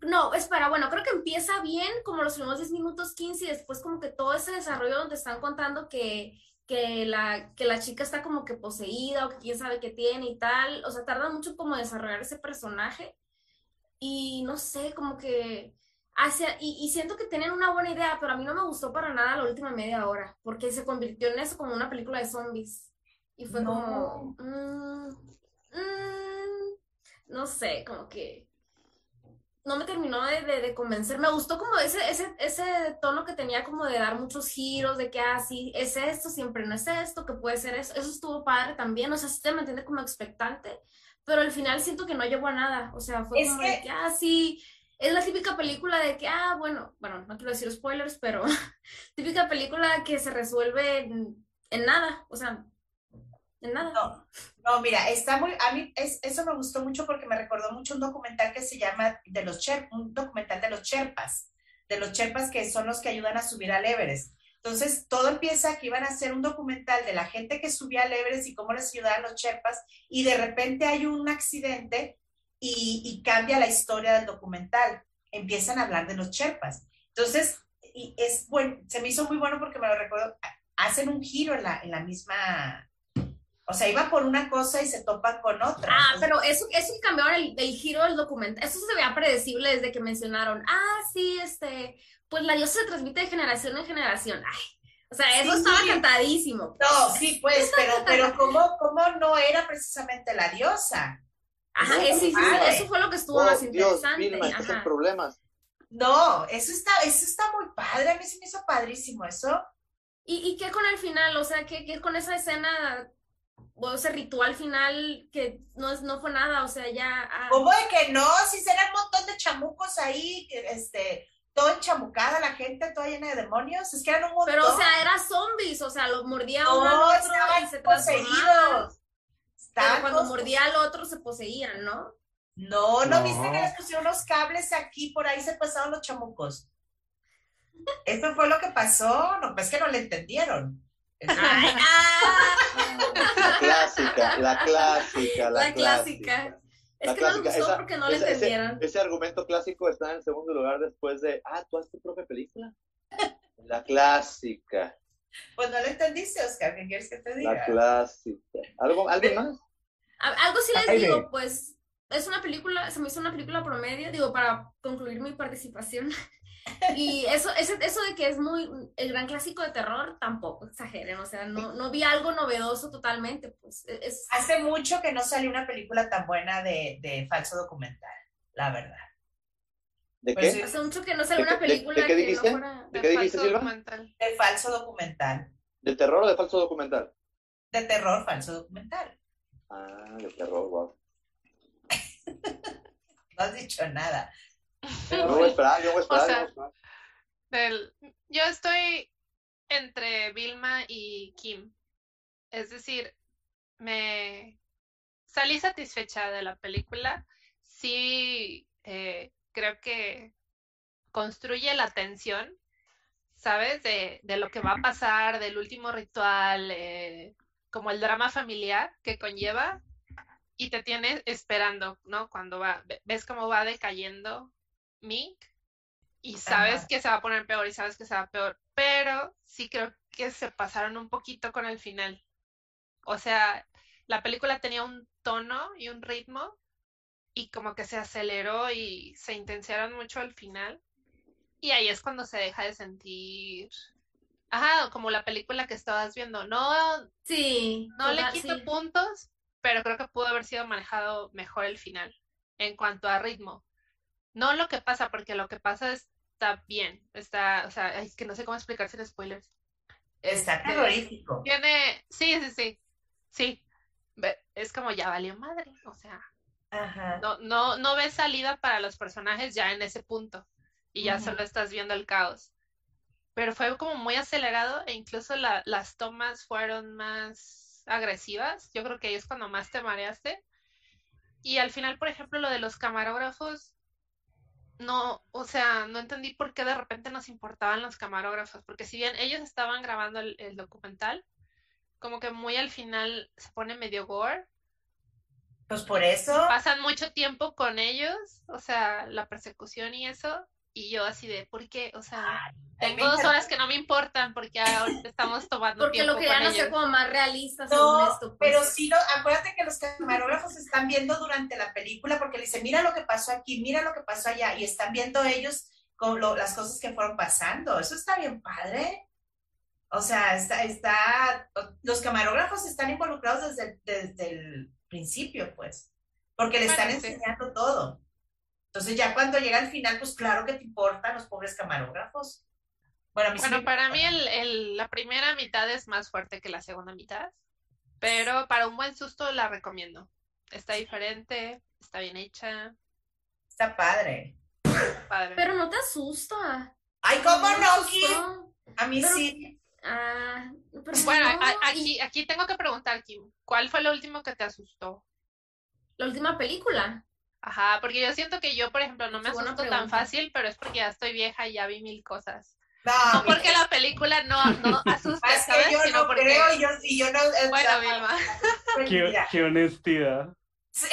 No, espera, bueno, creo que empieza bien, como los primeros 10 minutos, 15, y después como que todo ese desarrollo donde están contando que, que, la, que la chica está como que poseída o que quién sabe qué tiene y tal, o sea, tarda mucho como desarrollar ese personaje y no sé, como que hacia, y, y siento que tienen una buena idea, pero a mí no me gustó para nada la última media hora, porque se convirtió en eso como una película de zombies y fue No. como, mm, mm, no sé, como que... no me terminó de, de, de convencer. Me gustó como ese, ese, ese tono que tenía como de dar muchos giros, de que así ah, es esto, siempre no es esto, que puede ser eso. Eso estuvo padre también, o sea, sí te mantiene como expectante, pero al final siento que no llegó a nada. O sea, fue como de que, ah, sí, es la típica película de que, ah, bueno, bueno, no quiero decir spoilers, pero típica película que se resuelve en, en nada, o sea, No, no, mira, está muy, a mí es, eso me gustó mucho porque me recordó mucho un documental que se llama de los Cher, un documental de los Sherpas, de los Sherpas que son los que ayudan a subir al Everest. Entonces, todo empieza que iban a hacer un documental de la gente que subía al Everest y cómo les ayudaban los Sherpas, y de repente hay un accidente y, cambia la historia del documental. Empiezan a hablar de los Sherpas. Entonces, y es bueno, se me hizo muy bueno porque me lo recuerdo, hacen un giro en la, en la misma o sea, iba por una cosa y se topa con otra. Ah, pero eso, eso cambió el, el giro del documental. Eso se veía predecible desde que mencionaron, ah, sí, este, pues la diosa se transmite de generación en generación. Ay, o sea, eso estaba cantadísimo. No, sí, pues, pero, pero ¿cómo, ¿cómo no era precisamente la diosa? Ajá, eso, sí, eso fue lo que estuvo más interesante. Dios, Ajá. problemas. No, eso está, eso está muy padre, a mí se me hizo padrísimo eso. ¿Y, y qué con el final? O sea, ¿qué, qué con esa escena o ese ritual final que no, es, no fue nada, o sea, ya... Ah. ¿Cómo de que no? Si será un montón de chamucos ahí, este, todo enchamucada la gente, toda llena de demonios, es que eran un montón. Pero, o sea, era zombies, o sea, los mordía uno al otro y se. Pero cuando mordía al otro se poseían, ¿no? No, ¿no, viste que les pusieron los cables aquí, por ahí se pasaron los chamucos? Eso fue lo que pasó, no, pues que no le entendieron. Ah. La clásica, la clásica, la, clásica. Es que no me gustó porque no le entendieron. Ese, argumento clásico está en el segundo lugar después de, ah, ¿tú haces tu propia película? La clásica. Pues no lo entendiste, Oscar, ¿qué quieres que te diga? La clásica. ¿Algo, ¿Alguien más? Algo sí les digo, pues es una película, se me hizo una película promedio, digo, para concluir mi participación. Y eso, eso, eso de que es muy el gran clásico de terror, tampoco exageren, o sea, no, no vi algo novedoso totalmente, pues. E, es... Hace mucho que no salió una película tan buena de, de falso documental, la verdad. ¿De pues qué? Hace mucho que no salió una película ¿De qué, que dijiste? no fuera... ¿De qué dijiste, Silva? documental. De falso documental. ¿De terror o de falso documental? De terror, falso documental. Ah, de terror, wow. no has dicho nada. No voy a esperar, yo voy a esperar. O sea, yo estoy entre Vilma y Kim. Es decir, me salí satisfecha de la película. Sí, eh, creo que construye la tensión, ¿sabes? De, de, lo que va a pasar, del último ritual, eh, como el drama familiar que conlleva, y te tiene esperando, ¿no? Cuando va, ves cómo va decayendo Mink y sabes que se va a poner peor y sabes que se va peor, pero sí creo que se pasaron un poquito con el final. O sea, la película tenía un tono y un ritmo y como que se aceleró y se intensiaron mucho al final. Y ahí es cuando se deja de sentir, ajá, como la película que estabas viendo. No, sí, no le quito puntos, pero creo que pudo haber sido manejado mejor el final en cuanto a ritmo. No lo que pasa, porque lo que pasa está bien. Está, o sea, es que no sé cómo explicarse en spoilers. Está este, terrorífico. Tiene, sí, sí, sí. Sí. Es como ya valió madre. O sea. No, no, no ves salida para los personajes ya en ese punto. Y ya solo estás viendo el caos. Pero fue como muy acelerado e incluso las tomas fueron más agresivas. Yo creo que ahí es cuando más te mareaste. Y al final, por ejemplo, lo de los camarógrafos, no, o sea, no entendí por qué de repente nos importaban los camarógrafos, porque si bien ellos estaban grabando el, documental, como que muy al final se pone medio gore. Pues por eso. Pasan mucho tiempo con ellos, o sea, la persecución y eso, y yo así de, ¿por qué? O sea, tengo dos horas que no me importan porque ahorita estamos tomando porque tiempo lo querían hacer como más realista no, esto. Pues. Pero sí, no, acuérdate que los camarógrafos están viendo durante la película porque le dicen, mira lo que pasó aquí, mira lo que pasó allá, y están viendo ellos con lo, las cosas que fueron pasando. Eso está bien padre. O sea, está, está, los camarógrafos están involucrados desde, desde el principio, pues, porque le están enseñando todo. Entonces ya cuando llega al final, pues claro que te importan los pobres camarógrafos. Bueno, a mí sí Bueno, para importa. mí el, el- la primera mitad es más fuerte que la segunda mitad, pero para un buen susto la recomiendo. Está diferente, está bien hecha, está padre. padre. Pero no te asusta. Ay, ¿cómo no. A mí Pero- sí. Ah, pero Bueno, no, a- y aquí, aquí tengo que preguntar, Kim, ¿cuál fue lo último que te asustó? La última película. Ajá, porque yo siento que yo, por ejemplo, no me asusto tan fácil, pero es porque ya estoy vieja y ya vi mil cosas. No, No mira, porque la película no, no asuste, es ¿sabes? que yo Sino no porque... creo y yo, y yo no. o Bueno, sea, Vilma. Qué, honestidad. sí.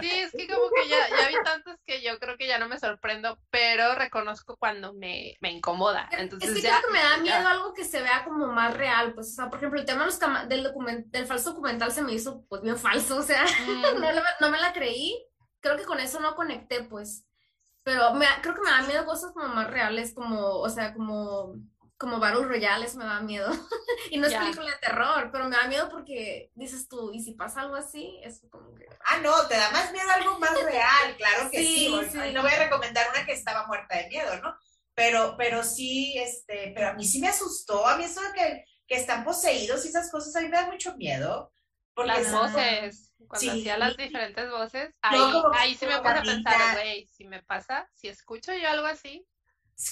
Sí, es que como que ya, ya vi tantos que yo creo que ya no me sorprendo, pero reconozco cuando me, me incomoda. Entonces es que ya, creo que me da miedo ya. algo que se vea como más real, pues, o sea, por ejemplo, el tema de los del, document- del falso documental se me hizo, pues, bien falso, o sea, Mm, no, le- no me la creí, creo que con eso no conecté, pues, pero me, creo que me da miedo cosas como más reales, como, o sea, como, como Battle Royale, eso me da miedo, y no es película de terror, pero me da miedo porque dices tú, ¿y si pasa algo así? Es como que... Ah, no, te da más miedo algo más real, claro que sí. Sí, bueno, sí. ay, No voy a recomendar una que estaba muerta de miedo, ¿no? Pero, pero sí, este, pero a mí sí me asustó, a mí eso de que, que están poseídos y esas cosas, a mí me da mucho miedo. Porque Las voces, cuando Sí. hacía las diferentes voces, ahí, como- ahí sí me puse a pensar, güey, si me pasa, si escucho yo algo así,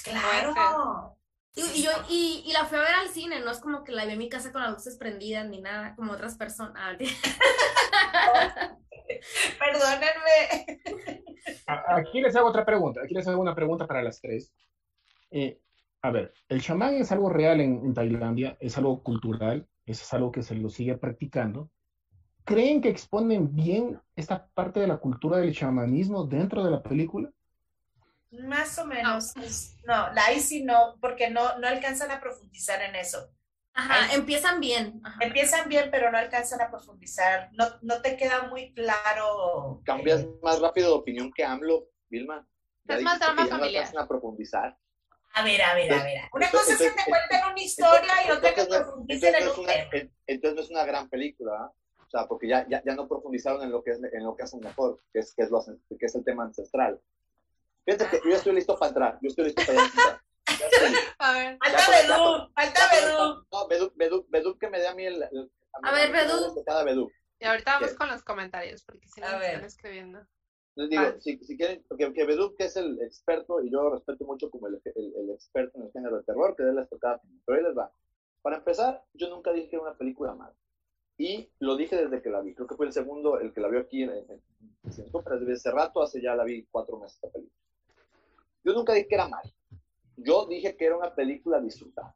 Claro. Y, y yo, y, y la fui a ver al cine, no es como que la vi en mi casa con las luces prendidas ni nada, como otras personas. Ah, Perdónenme. Aquí les hago otra pregunta. Aquí les hago una pregunta para las tres. Eh, a ver, el chamán es algo real en, en Tailandia, es algo cultural, es algo que se lo sigue practicando. ¿Creen que exponen bien esta parte de la cultura del chamanismo dentro de la película? Más o menos. No, la ahí sí no, porque no, no alcanzan a profundizar en eso. Ajá, empiezan bien. Ajá. Empiezan bien, pero no alcanzan a profundizar. No, no te queda muy claro. Cambias eh, más rápido de opinión que AMLO, Vilma. Es más drama ya no familiar. alcanzan a profundizar. A ver, a ver, a ver. Una Entonces- cosa es que te cuenten una historia y otra que profundicen entonces en un una- tema. en- entonces no es una gran película, ¿ah? O sea, porque ya, ya, ya no profundizaron en lo que es en lo que hacen mejor, que es, que es, lo, que es el tema ancestral. Fíjate que yo ya estoy listo para entrar, yo estoy listo para entrar. A ver, Falta Bedú, falta Bedú. No, Bedú, Bedú, Bedú que me dé a mí el... el- A ver, me dé Bedú. Cada Bedú. y ahorita vamos ¿Qué? con los comentarios, porque si no A me ver. están escribiendo. Les digo, si, si quieren, porque, porque Bedú, que es el experto, y yo respeto mucho como el, el, el experto en el género de terror, que de la tocada, pero ahí les va. Para empezar, yo nunca dije que era una película mala. Y lo dije desde que la vi. Creo que fue el segundo, el que la vio aquí en, en, en Compras. Desde ese rato, hace ya la vi cuatro meses esta película. Yo nunca dije que era mala. Yo dije que era una película disfrutada.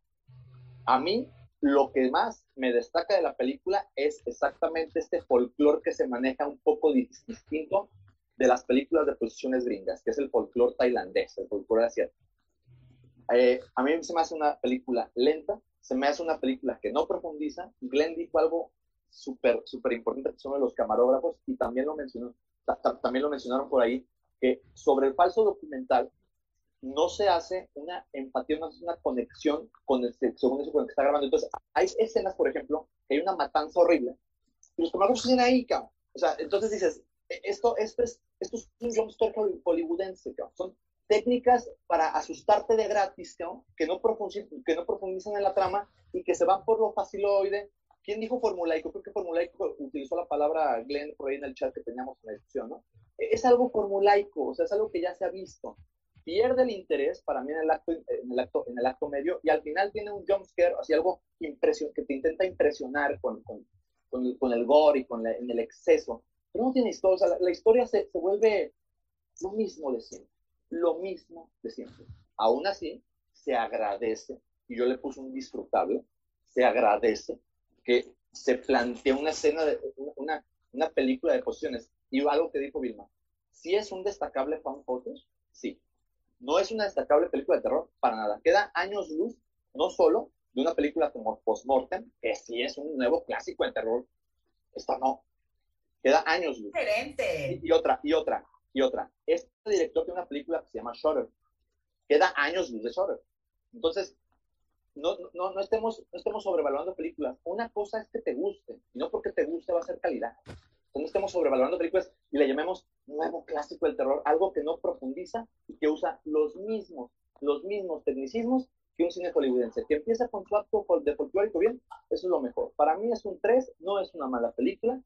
A mí, lo que más me destaca de la película es exactamente este folclore que se maneja un poco dis- distinto de las películas de posiciones gringas, que es el folclore tailandés, el folclore asiático. Eh, a mí se me hace una película lenta, se me hace una película que no profundiza. Glenn dijo algo súper, súper importante, que son los camarógrafos, y también lo, mencionó, ta- ta- también lo mencionaron por ahí, que sobre el falso documental no se hace una empatía, no se hace una conexión con el, según eso, con el que está grabando. Entonces, hay escenas, por ejemplo, que hay una matanza horrible, y los camarógrafos siguen ahí, cabrón. O sea, entonces dices, "E- esto, esto, es, esto es un jumpscare holly- hollywoodense, cabrón. Son técnicas para asustarte de gratis, cabrón, que no, profundizan, que no profundizan en la trama y que se van por lo faciloide. ¿Quién dijo formulaico? Creo que formulaico utilizó la palabra Glenn por ahí en el chat que teníamos en la discusión, ¿no? E- Es algo formulaico, o sea, es algo que ya se ha visto. Pierde el interés para mí en el acto, en el acto, en el acto medio y al final tiene un jumpscare, así algo impresion, que te intenta impresionar con, con, con, el, con el gore y con la- en el exceso. Pero no tiene historia, o sea, la, la historia se, se vuelve lo mismo de siempre, lo mismo de siempre. Aún así, se agradece, y yo le puse un disfrutable, se agradece que se plantea una escena, de una, una película de posiciones. Y algo que dijo Vilma, si es un destacable fan photos, sí. No es una destacable película de terror, para nada. Queda años luz, no solo de una película como Postmortem, que sí es un nuevo clásico de terror. Esta no. Queda años luz. Diferente. Y, y otra, y otra, y otra. Este director tiene una película que se llama Shutter. Queda años luz de Shutter. Entonces, no, no, no, estemos, no estemos sobrevaluando películas. Una cosa es que te guste, y no porque te guste va a ser calidad. no estemos sobrevalorando películas y le llamemos nuevo clásico del terror, algo que no profundiza y que usa los mismos, los mismos tecnicismos que un cine hollywoodense, que empieza con su acto de folclórico bien, eso es lo mejor. Para mí es un 3, no es una mala película.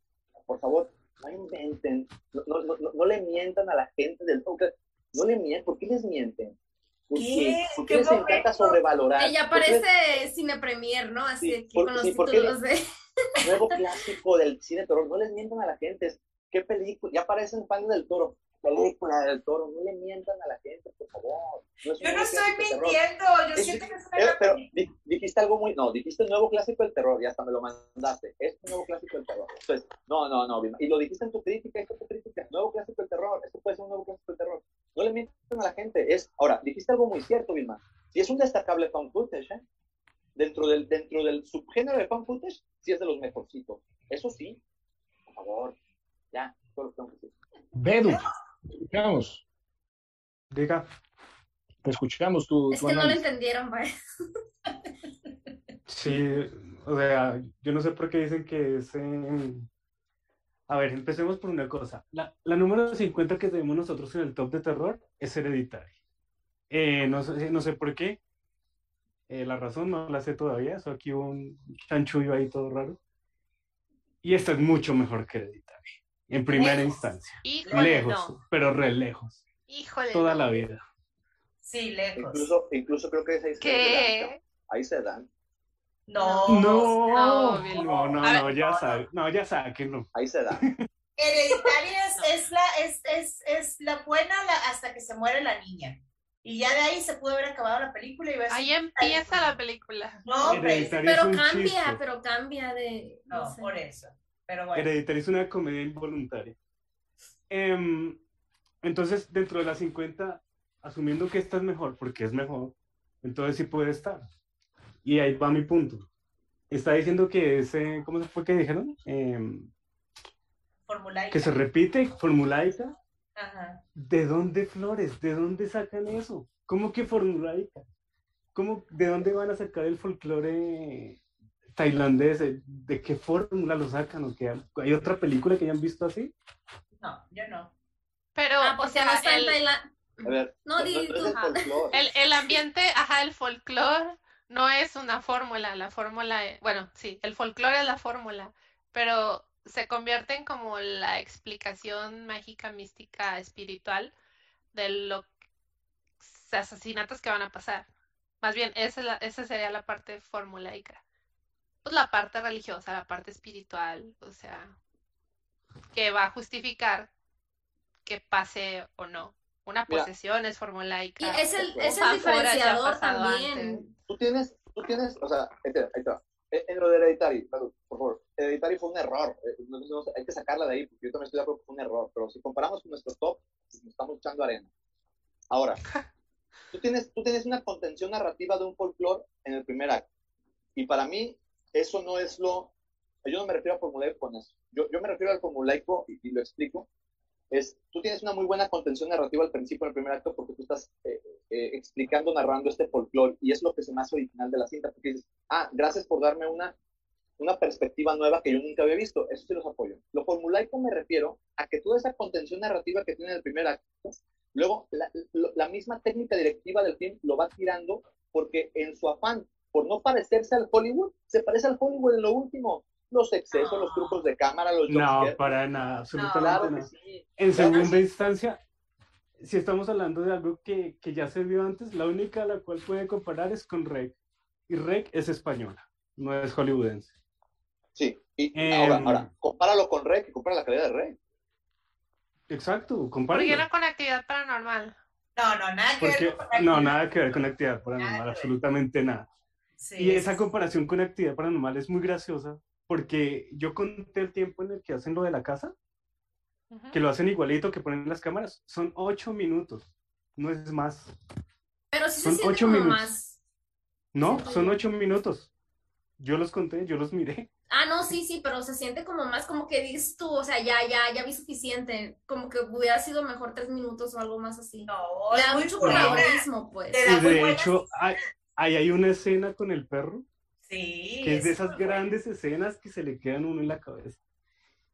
Por favor, no inventen, no, no, no, no le mientan a la gente del no le mienten, ¿por qué les mienten? Porque, ¿Qué? porque ¿Qué les encanta sobrevalorar. Ella ¿Por qué parece cine premier, ¿no? Así Sí, aquí por- con los sí, títulos de... nuevo clásico del cine de terror. No les mientan a la gente. Es- ¿Qué película? Ya parecen fans del toro. Película del toro. No le mientan a la gente, por favor. No Yo no estoy mintiendo, yo Es- siento que es una eh, pero di- dijiste algo muy. No, dijiste el nuevo clásico del terror. Ya hasta me lo mandaste. Es un nuevo clásico del terror. Entonces, no, no, no. Y lo dijiste en tu crítica. Esta es tu crítica. Nuevo clásico del terror. Esto puede ser un nuevo clásico del terror. No le mientan a la gente. Es, ahora, dijiste algo muy cierto, Vilma. Si es un destacable found footage, ¿eh? Dentro del, dentro del subgénero de found footage, sí es de los mejorcitos. Eso sí, por favor, ya, todo lo que tengo que decir. Bedu, te escuchamos, Diga. te escuchamos tu, Es tu que no lo entendieron, vaya. Sí, o sea, yo no sé por qué dicen que es... eh, A ver, empecemos por una cosa. La, la número 50 que tenemos nosotros en el top de terror es hereditaria. Eh, no, sé, no sé por qué. Eh, la razón no la sé todavía. Eso aquí hubo un chanchullo ahí todo raro. Y esta es mucho mejor que hereditaria. En primera Lejos. instancia. Híjole, Lejos, no. pero re lejos. Híjole, Toda no. la vida. Sí, lejos. Incluso, incluso creo que es ahí se dan. ¿Qué? Ahí se dan, No, No. no, no, no, ya no, sabe, no, ya sabe que no. ahí se dan. Hereditaria es, es la, es, es, es la buena la- hasta que se muere la niña. Y ya de ahí se pudo haber acabado la película y Ahí empieza la película. No, Pero cambia, chiste. pero cambia de... No, no, sé. por eso. Pero bueno. Hereditaria es una comedia involuntaria. Em, entonces, dentro de las 50, asumiendo que esta es mejor, porque es mejor, entonces sí puede estar. Y ahí va mi punto. Está diciendo que ese, ¿cómo se fue que dijeron? Em, Formulaica. que se repite, formulaica. Ajá. ¿De dónde flores? ¿De dónde sacan eso? ¿Cómo que formulaica? ¿Cómo, ¿De dónde van a sacar el folclore tailandés? ¿De qué fórmula lo sacan? ¿O qué? ¿Hay otra película que hayan visto así? No, yo no. Pero, Ah, o porque sea, no está en el, Tailandia. A ver, No, di tú. el, el ambiente, ajá, el folclore no es una fórmula. La fórmula, es- bueno, sí, el folclore es la fórmula, pero se convierte en como la explicación mágica, mística, espiritual de los asesinatos que van a pasar. Más bien, esa sería la parte formulaica. Pues la parte religiosa, la parte espiritual, o sea, que va a justificar que pase o no. Una Mira. posesión es Y formulaica. es el, es el diferenciador también. antes. Tú tienes, tú tienes, o sea, ahí te va. En, lo de Hereditary, por favor, Hereditary fue un error. eh, no- no- hay que sacarla de ahí, porque yo también estoy de acuerdo que fue un error. Pero si comparamos con nuestro top, nos estamos echando arena. Ahora, tú tienes, tú tienes una contención narrativa de un folclore en el primer acto. Y para mí, eso no es lo. Yo no me refiero a formulaico con eso. Yo, yo me refiero al formulaico, y, y lo explico. Es, tú tienes una muy buena contención narrativa al principio del primer acto porque tú estás eh, eh, explicando, narrando este folclore y es lo que se me hace original de la cinta porque dices, ah, gracias por darme una, una perspectiva nueva que yo nunca había visto, eso sí los apoyo. Lo formulaico me refiero a que toda esa contención narrativa que tiene el primer acto, luego la, la misma técnica directiva del film lo va tirando porque en su afán por no parecerse al Hollywood, se parece al Hollywood en lo último. Los excesos, los trucos de cámara, los No, para nada, absolutamente Claro que nada. sí. En segunda sí. instancia, si estamos hablando de algo que, que ya se vio antes, la única a la cual puede comparar es con Rec. Y Rec es española, no es hollywoodense. Sí, y Em, ahora, ahora, compáralo con Rey, que compara la calidad de Rey. Exacto, ¿Por qué compáralo. no con actividad paranormal? No, no, nada que Porque, ver con no, nada que ver con actividad paranormal, absolutamente nada. Sí, Y es- esa comparación con actividad paranormal es muy graciosa, porque yo conté el tiempo en el que hacen lo de la casa, que lo hacen igualito, que ponen las cámaras, son ocho minutos, no es más. Pero sí se Son siente ocho como minutos. más. No, son ocho minutos. Yo los conté, yo los miré. Ah, no, sí, sí, pero se siente como más como que dices tú, o sea, ya, ya, ya vi suficiente. Como que hubiera sido mejor tres minutos o algo más así. No, Le da mucho protagonismo, pues. Y de hecho, hay, hay una escena con el perro, Sí. que es de es esas grandes escenas que se le quedan uno en la cabeza.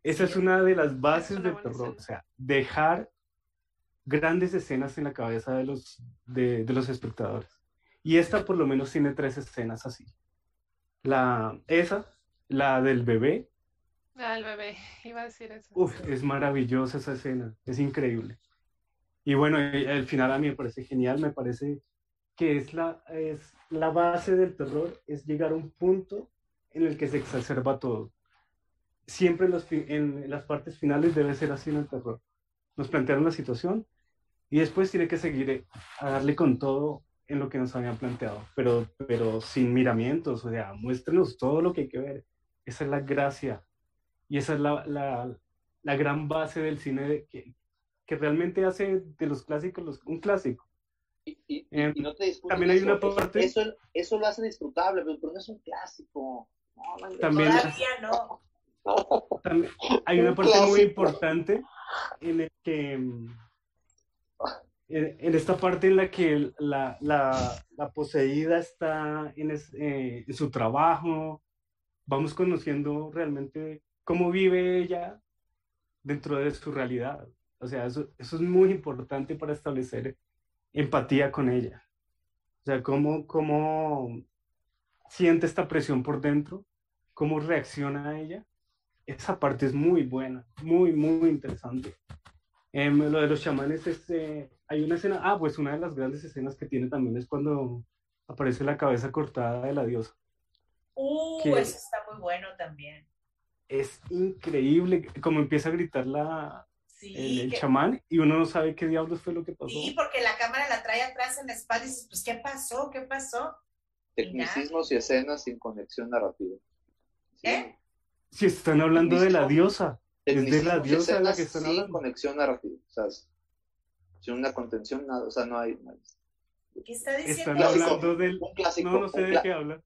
Esa Sí, es una de las bases del terror, escena. o sea, dejar grandes escenas en la cabeza de los, de, de los espectadores. Y esta por lo menos tiene tres escenas así. La, esa, la del bebé, Ah, el bebé, iba a decir eso. uf, es maravillosa esa escena, es increíble. Y bueno, al final a mí me parece genial, me parece que es la, es la base del terror, es llegar a un punto en el que se exacerba todo. Siempre en, las partes finales debe ser así en el terror. Nos plantearon la situación y después tiene que seguir eh, a darle con todo en lo que nos habían planteado, pero, pero sin miramientos, o sea, muéstrenos todo lo que hay que ver. Esa es la gracia y esa es la, la, la gran base del cine que, que realmente hace de los clásicos un clásico. Y, y- Eh, y no te discuto también hay una eso- parte- Eso, eso, lo hace disfrutable, pero pero no es un clásico. No. También- Todavía no. También hay Un una parte muy importante en el que en, en esta parte en la que la, la, la poseída está en, es- eh, en su trabajo, vamos conociendo realmente cómo vive ella dentro de su realidad. O sea, eso, eso es muy importante para establecer empatía con ella. O sea, cómo, cómo siente esta presión por dentro, cómo reacciona a ella. Esa parte es muy buena, muy, muy interesante. Em, lo de los chamanes es, eh, hay una escena, ah, pues una de las grandes escenas que tiene también es cuando aparece la cabeza cortada de la diosa. Uh, eso está muy bueno también. Es increíble como empieza a gritar la, Sí, el, el que- chamán y uno no sabe qué diablos fue lo que pasó. sí, porque la cámara la trae atrás en la espalda y dices, pues, ¿qué pasó? ¿Qué pasó? Tecnicismos y escenas sin conexión narrativa. Sí. ¿Eh? Si están hablando de la diosa, es de la diosa de la que están sin hablando. conexión narrativa. O sea, sin una contención, nada, o sea, no hay. no hay- ¿Qué está diciendo? Están hablando del... Un clásico. No, no sé un de qué habla.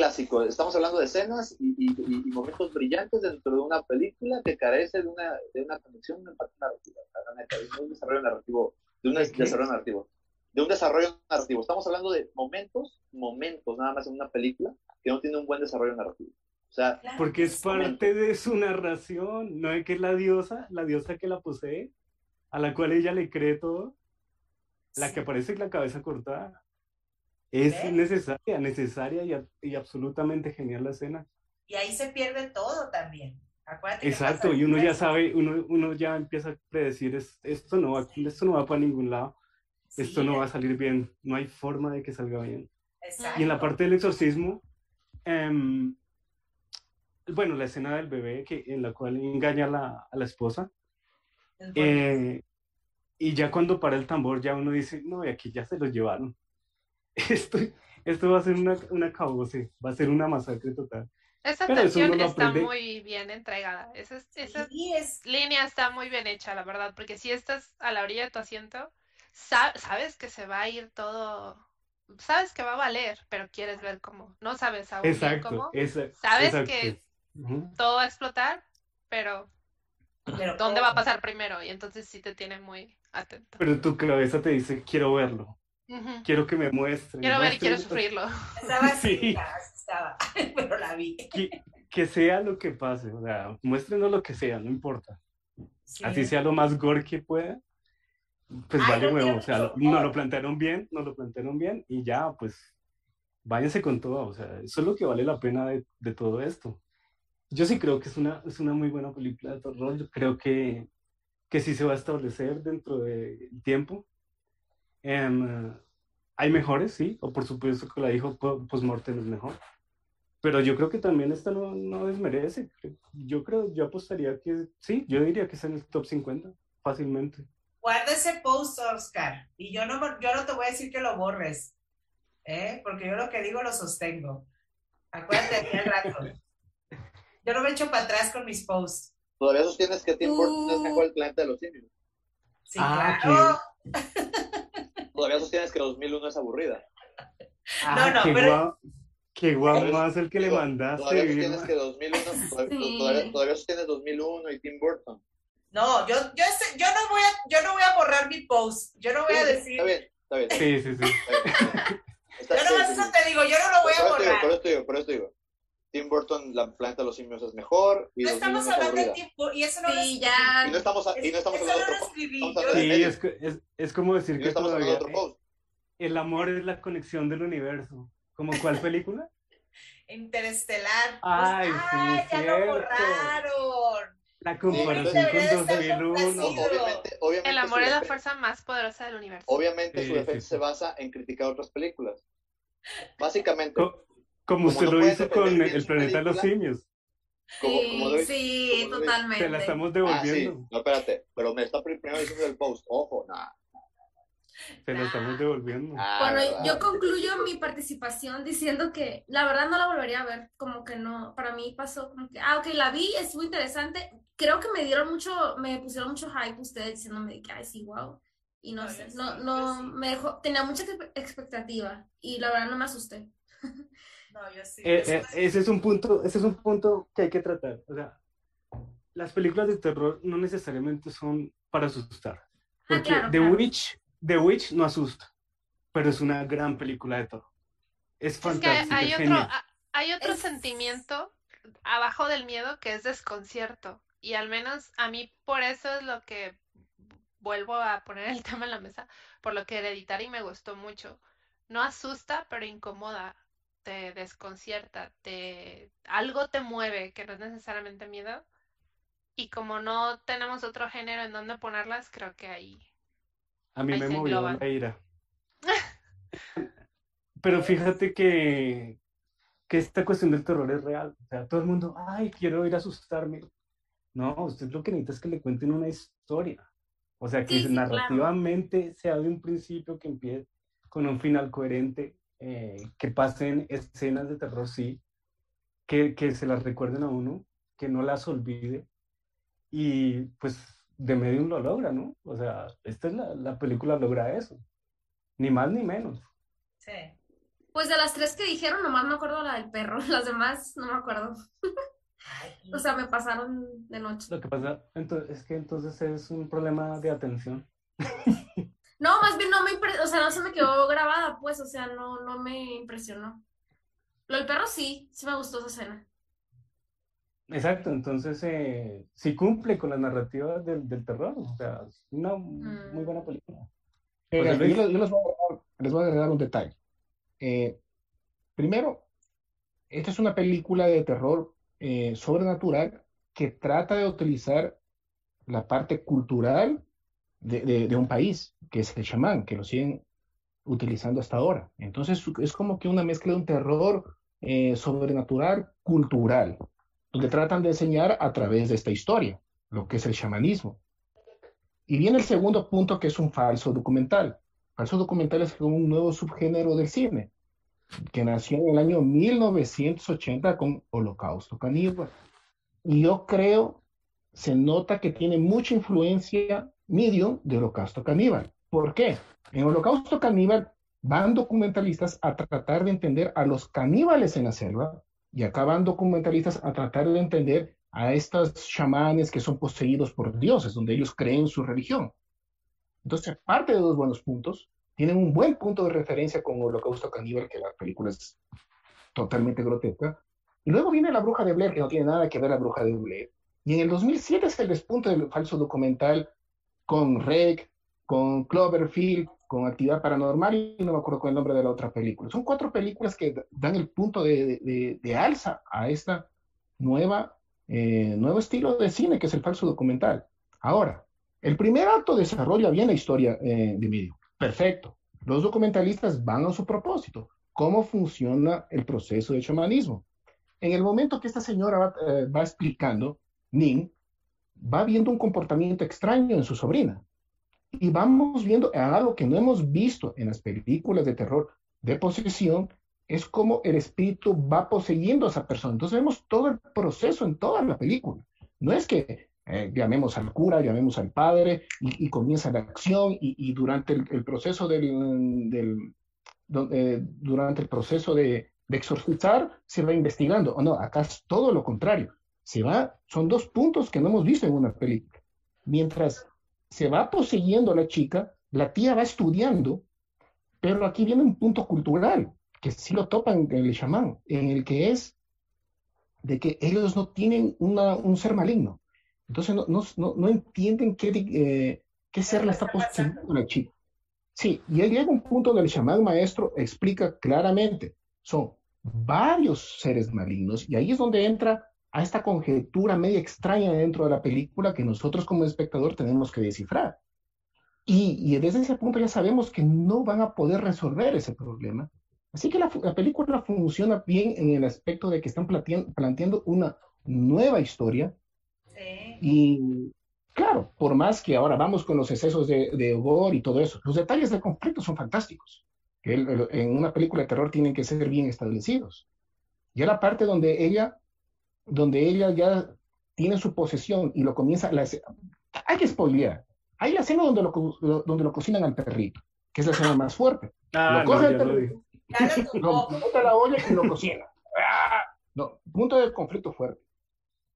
Clásico. Estamos hablando de escenas y, y- y- y momentos brillantes dentro de una película que carece de una, de una conexión de un desarrollo narrativo. De un desarrollo narrativo. De un desarrollo narrativo. Estamos hablando de momentos, momentos nada más en una película que no tiene un buen desarrollo narrativo. O sea, Porque que es parte de su narración, no es que es la diosa, la diosa que la posee, a la cual ella le cree todo, la Sí. que aparece con la cabeza cortada. Es necesaria, necesaria y, y absolutamente genial la escena. Y ahí se pierde todo también. Acuérdate Exacto, y uno ya sabe, uno, uno ya empieza a predecir, es- esto no va, esto no va para ningún lado, esto no va a salir bien, no hay forma de que salga bien. Exacto. Y en la parte del exorcismo, em, bueno, la escena del bebé que, en la cual engaña a la, a la esposa, Es eh, y ya cuando para el tambor, ya uno dice, no, y aquí ya se los llevaron. Esto, esto va a ser una, una cabose, va a ser una masacre total. Esa Pero tensión está muy bien entregada. Esa, es- esa Sí, es línea está muy bien hecha, la verdad, porque si estás a la orilla de tu asiento, sa- sabes que se va a ir todo, sabes que va a valer, pero quieres ver cómo. No sabes aún Exacto, cómo. esa- Sabes exacto. que todo va a explotar, pero pero ¿dónde ¿cómo? va a pasar primero? Y entonces sí te tiene muy atento. Pero tu cabeza te dice, quiero verlo, Ujú. quiero que me muestren. Quiero ver y quiero muéstrenme". sufrirlo. Estaba así, Sí. estaba, pero la vi. Que, que sea lo que pase, o sea, muéstrenos lo que sea, no importa. Sí. Así sea lo más gore que pueda, pues Ay, vale no huevo, tiene o sea, lo- no lo plantearon bien, no lo plantearon bien y ya, pues váyanse con todo, o sea, eso es lo que vale la pena de, de todo esto. Yo sí creo que es una, es una muy buena película de terror, yo creo que, que sí se va a establecer dentro del tiempo. Em, hay mejores, sí, o por supuesto que la dijo po- Postmortem es mejor. Pero yo creo que también esta no, no desmerece. Yo creo, yo apostaría que sí, yo diría que está en el top 50, fácilmente. Guarda ese post, Oscar. Y yo no, yo no te voy a decir que lo borres, ¿eh? Porque yo lo que digo lo sostengo. Acuérdate al rato. Yo no me echo para atrás con mis posts. todavía sostienes que Tim Burton es mejor el planeta de los simios. Sí, Ah, claro. Todavía sostienes que 2001 es aburrida. Ah, no, qué pero- guau, qué guau más el que le mandaste, Todavía sostienes que 2001, todavía, Sí. todavía, todavía sostienes 2001 y Tim Burton. No, yo, yo, sé- yo no voy a, yo no voy a borrar mi post. Yo no voy a decir. Está bien, está bien. Sí, sí, sí. está bien. Está- Yo sí, eso te digo, yo no lo voy a borrar. por eso te digo, por eso te digo. Tim Burton, La Planeta de los Simios es mejor. Y No estamos hablando de tiempo y eso no Sí, ya. Y no estamos, y no estamos Eso hablando no de otro hablando Sí, es, es, es como decir Y no que de todavía otro post. el amor es la conexión del universo. ¿Como cuál película? Interestelar. Ay, Pues, sí, ¡Ay, ya cierto. lo borraron! La comparación de con estar 2001. complacido. Obviamente, obviamente El amor es la fuerza más poderosa del universo. Obviamente Sí, su sí, defensa sí. se basa en criticar otras películas. Básicamente, Co- Como usted no lo hizo con El planeta de los simios. Sí, sí, totalmente. Te la estamos Ah, sí, devolviendo. no, espérate, pero me está primero diciendo del post. Ojo, nada. Te la estamos devolviendo. Ah, Bueno, ¿verdad? yo concluyo mi participación diciendo que la verdad no la volvería a ver, como que no, para mí pasó como que, ah, ok, la vi, estuvo interesante, creo que me dieron mucho, me pusieron mucho hype ustedes diciéndome que, ay, sí, wow, y no sé, sí, no, no, sí. me dejó, tenía mucha expe- expectativa y la verdad no me asusté. No, yo sí. Eh, eh, ese es un punto, ese es un punto que hay que tratar. O sea, las películas de terror no necesariamente son para asustar. Porque Ah, claro, The claro. Witch, The Witch no asusta, pero es una gran película de terror. Es Es que fantástica, hay otro, genial. a- hay otro Es- sentimiento abajo del miedo que es desconcierto. Y al menos a mí por eso es lo que vuelvo a poner el tema en la mesa, por lo que Hereditary me gustó mucho. No asusta, pero incomoda, te desconcierta, te algo te mueve, que no es necesariamente miedo. Y como no tenemos otro género en donde ponerlas, creo que ahí A mí ahí me movió engloban. la ira. Pero fíjate que, que esta cuestión del terror es real. O sea, todo el mundo, ay, quiero ir a asustarme. No, usted lo que necesita es que le cuenten una historia. O sea, que Sí, sí, claro. narrativamente sea de un principio que empiece con un final coherente, eh, que pasen escenas de terror, sí, que, que se las recuerden a uno, que no las olvide. Y pues de Medium lo logra, ¿no? O sea, esta es la, la película logra eso. Ni más ni menos. Sí. Pues de las tres que dijeron, nomás me acuerdo la del perro, las demás no me acuerdo. O sea, me pasaron de noche. Lo que pasa entonces, es que entonces es un problema de atención. No, más bien no me impre- o sea, no se me quedó grabada, pues, o sea, no, no me impresionó. Lo del perro sí, sí me gustó esa escena. Exacto, entonces eh, sí cumple con la narrativa del, del terror. O sea, es una muy buena película. Luis. yo, les, yo les voy a agregar, les voy a agregar un detalle. Eh, primero, esta es una película de terror eh, sobrenatural que trata de utilizar la parte cultural de, un país, que es el chamán, que lo siguen utilizando hasta ahora. Entonces, es como que una mezcla de un terror eh, sobrenatural cultural, donde tratan de enseñar a través de esta historia lo que es el chamanismo. Y viene el segundo punto, que es un falso documental. Falso documental es un nuevo subgénero del cine, que nació en el año 1980 con Holocausto Caníbal. Y yo creo, se nota que tiene mucha influencia medium de Holocausto Caníbal. ¿Por qué? En Holocausto Caníbal van documentalistas a tratar de entender a los caníbales en la selva y acá van documentalistas a tratar de entender a estos chamanes que son poseídos por dioses, donde ellos creen su religión. Entonces, aparte de dos buenos puntos, tienen un buen punto de referencia con Holocausto Caníbal, que la película es totalmente grotesca. Y luego viene La Bruja de Blair, que no tiene nada que ver La Bruja de Blair. Y en el 2007 es el despunte del falso documental con Reg, con Cloverfield, con Actividad Paranormal y no me acuerdo con el nombre de la otra película. Son cuatro películas que dan el punto de, alza a esta nueva, eh, nuevo estilo de cine que es el falso documental. Ahora, el primer acto desarrolla bien la historia eh, de medio. Perfecto. Los documentalistas van a su propósito. ¿Cómo funciona el proceso de chamanismo? En el momento que esta señora va, eh, explicando, Nin va viendo un comportamiento extraño en su sobrina. Y vamos viendo algo que no hemos visto en las películas de terror de posesión, es como el espíritu va poseyendo a esa persona. Entonces vemos todo el proceso en toda la película. No es que eh, llamemos al cura, llamemos al padre y, y comienza la acción y, durante el, proceso del eh, durante el proceso de, de, exorcizar se va investigando. O no, acá es todo lo contrario. Se va, son dos puntos que no hemos visto en una película. Mientras se va poseyendo a la chica, la tía va estudiando, pero aquí viene un punto cultural que sí lo topan en el chamán, en el que es de que ellos no tienen un ser maligno. Entonces no, no, no, entienden qué, eh, qué ser le está poseyendo al chico. Sí, y ahí llega un punto donde el chamán maestro explica claramente, son varios seres malignos, y ahí es donde entra a esta conjetura media extraña dentro de la película que nosotros como espectador tenemos que descifrar. Y, y desde ese punto ya sabemos que no van a poder resolver ese problema. Así que la, la película funciona bien en el aspecto de que están planteando, planteando una nueva historia. Sí. Y claro, por más que ahora vamos con los excesos de, de horror y todo eso, los detalles del conflicto son fantásticos. Que en una película de terror tienen que ser bien establecidos. Ya la parte donde ella, donde ella ya tiene su posesión y lo comienza, la, hay que spoilear. Hay la escena donde lo, donde lo cocinan al perrito, que es la escena más fuerte. Ah, Lo no, coge el ya lo perrito, lo lo tumbó. lo mete a la olla y lo cocina. ¡Ah! No, punto de conflicto fuerte.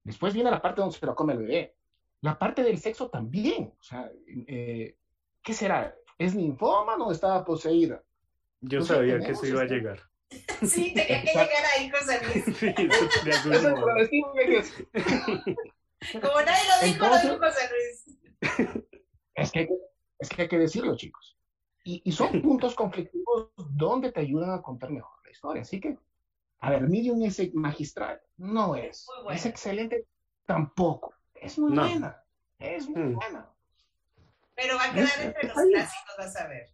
Después viene la parte donde se lo come el bebé. La parte del sexo también. O sea, eh, ¿qué será? ¿Es ninfómano o estaba poseída? Yo Entonces, sabía que eso iba a llegar. Sí, tenía que llegar ahí, José Luis. Sí, que es- Como nadie lo dijo, lo Entonces- dijo José Luis. Es que, hay que- es que hay que decirlo, chicos. Y, y son puntos conflictivos donde te ayudan a contar mejor la historia. Así que, a ver, Medium es magistral. No es. Muy buena. Es excelente tampoco. Es muy No. buena. Es muy Mm. buena. Pero va a quedar Es- entre los clásicos, vas a ver.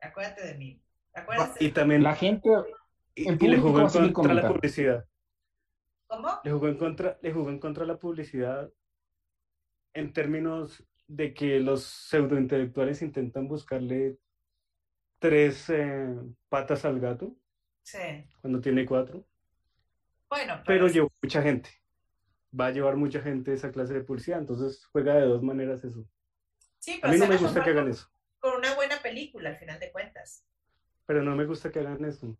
Acuérdate de mí. Acuérdate. Y también La gente, y, le jugó en a contra la publicidad. ¿Cómo? Le jugó en contra, le jugó en contra la publicidad en términos de que los pseudointelectuales intentan buscarle tres eh, patas al gato Sí. cuando tiene cuatro, Bueno, pero pues, llevó mucha gente. Va a llevar mucha gente esa clase de publicidad, entonces juega de dos maneras eso. sí, A pero mí no se me gusta que hagan eso, Con una buena película, al final de cuentas. pero no me gusta que hagan eso.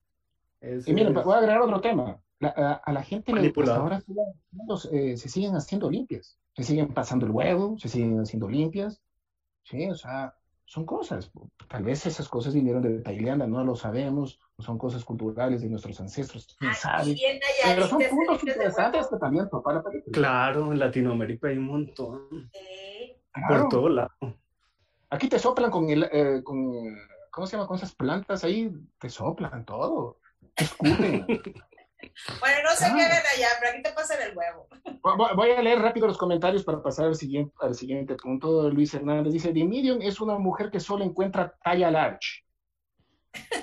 Es- Y miren, es- voy a agregar otro tema. La- a, a la gente le, ahora eh, se siguen haciendo limpias. Se siguen pasando el huevo, se siguen haciendo limpias. Sí, o sea, son cosas. Tal vez esas cosas vinieron de Tailandia, no lo sabemos. Son cosas culturales de nuestros ancestros, quién sabe. Pero son puntos interesantes que también topar la película. Claro, en Latinoamérica hay un montón, Sí. Claro. por todo lado. Aquí te soplan con el, eh, con, ¿cómo se llama? Con esas plantas ahí, te soplan todo. Bueno, no sé Ah. qué ven allá, pero aquí te pasan el huevo. Voy a leer rápido los comentarios para pasar al siguiente, al siguiente punto. Luis Hernández dice, The Medium es una mujer que solo encuentra talla large.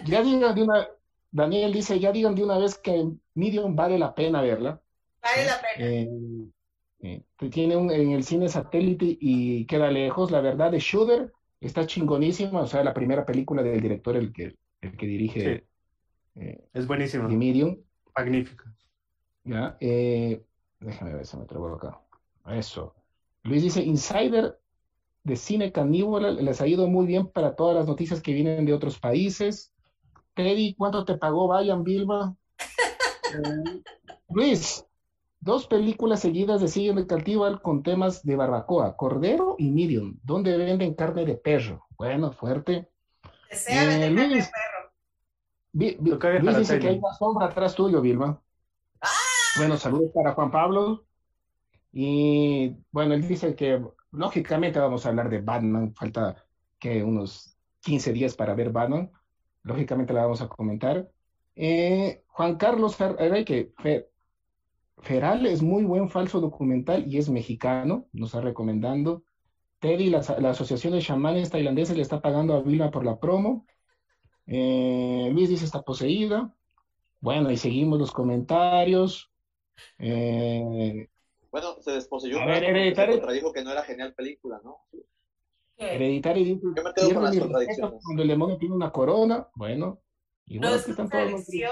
Ya digan de una, Daniel dice, ya digan de una vez que Medium vale la pena verla. Vale la pena. Eh, eh, tiene un, en el cine satélite y queda lejos. La verdad de Shooter está chingonísima, o sea, la primera película del director, el que, el que dirige eh, Es buenísimo, The Medium. magnífico. Ya, eh, déjame ver si me traigo acá. Eso. Luis dice, Insider de Cine Caníbala les ha ido muy bien para todas las noticias que vienen de otros países. Teddy, ¿cuánto te pagó Vayan Vilma? Eh, Luis, dos películas seguidas de Cine Caníbal con temas de barbacoa, Cordero y Medium, donde venden carne de perro. Bueno, fuerte. Desea eh, vender carne de Luis. perro. Vi- vi- Toca viajar Luis dice que hay una sombra atrás tuyo, Vilma. Bueno, saludos para Juan Pablo. Y bueno, él dice que lógicamente vamos a hablar de Batman. Falta que unos 15 días para ver Batman. Lógicamente la vamos a comentar. Eh, Juan Carlos Fer- eh, que Fer- Feral es muy buen falso documental y es mexicano, nos está recomendando. Teddy, la, la Asociación de Chamanes Tailandeses le está pagando a Vilma por la promo. Eh, Luis dice está poseída. Bueno, y seguimos los comentarios. Eh, Bueno, se desposeyó A ver, Hereditary- se contradijo que no era genial película, ¿no? Dice, Yo me quedo con las contradicciones. cuando el demonio tiene una corona. Bueno, y No es contradicción.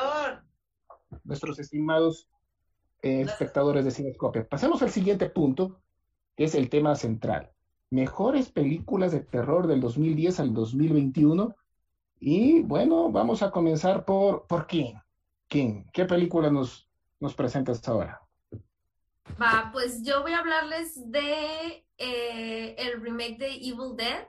nuestros estimados eh, espectadores de Cinescopia. Pasemos al siguiente punto, que es el tema central. Mejores películas de terror del 2010 al 2021. Y bueno, vamos a comenzar por, ¿por quién? ¿Quién? ¿Qué película nos, nos presentas ahora? Va, pues yo voy a hablarles de eh, el remake de Evil Dead.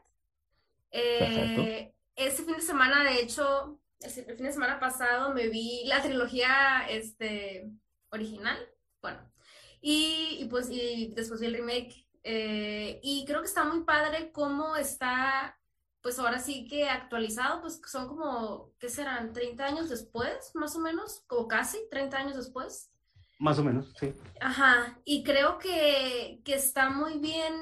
Eh, este fin de semana, de hecho, el, el fin de semana pasado me vi la trilogía este, original, Bueno, y, y pues y después vi el remake. eh, y creo que está muy padre cómo está, pues ahora sí que actualizado, pues son como, ¿qué serán? ¿30 años después, más o menos? O casi 30 años después. Más o menos, sí. Ajá, y creo que, que está muy bien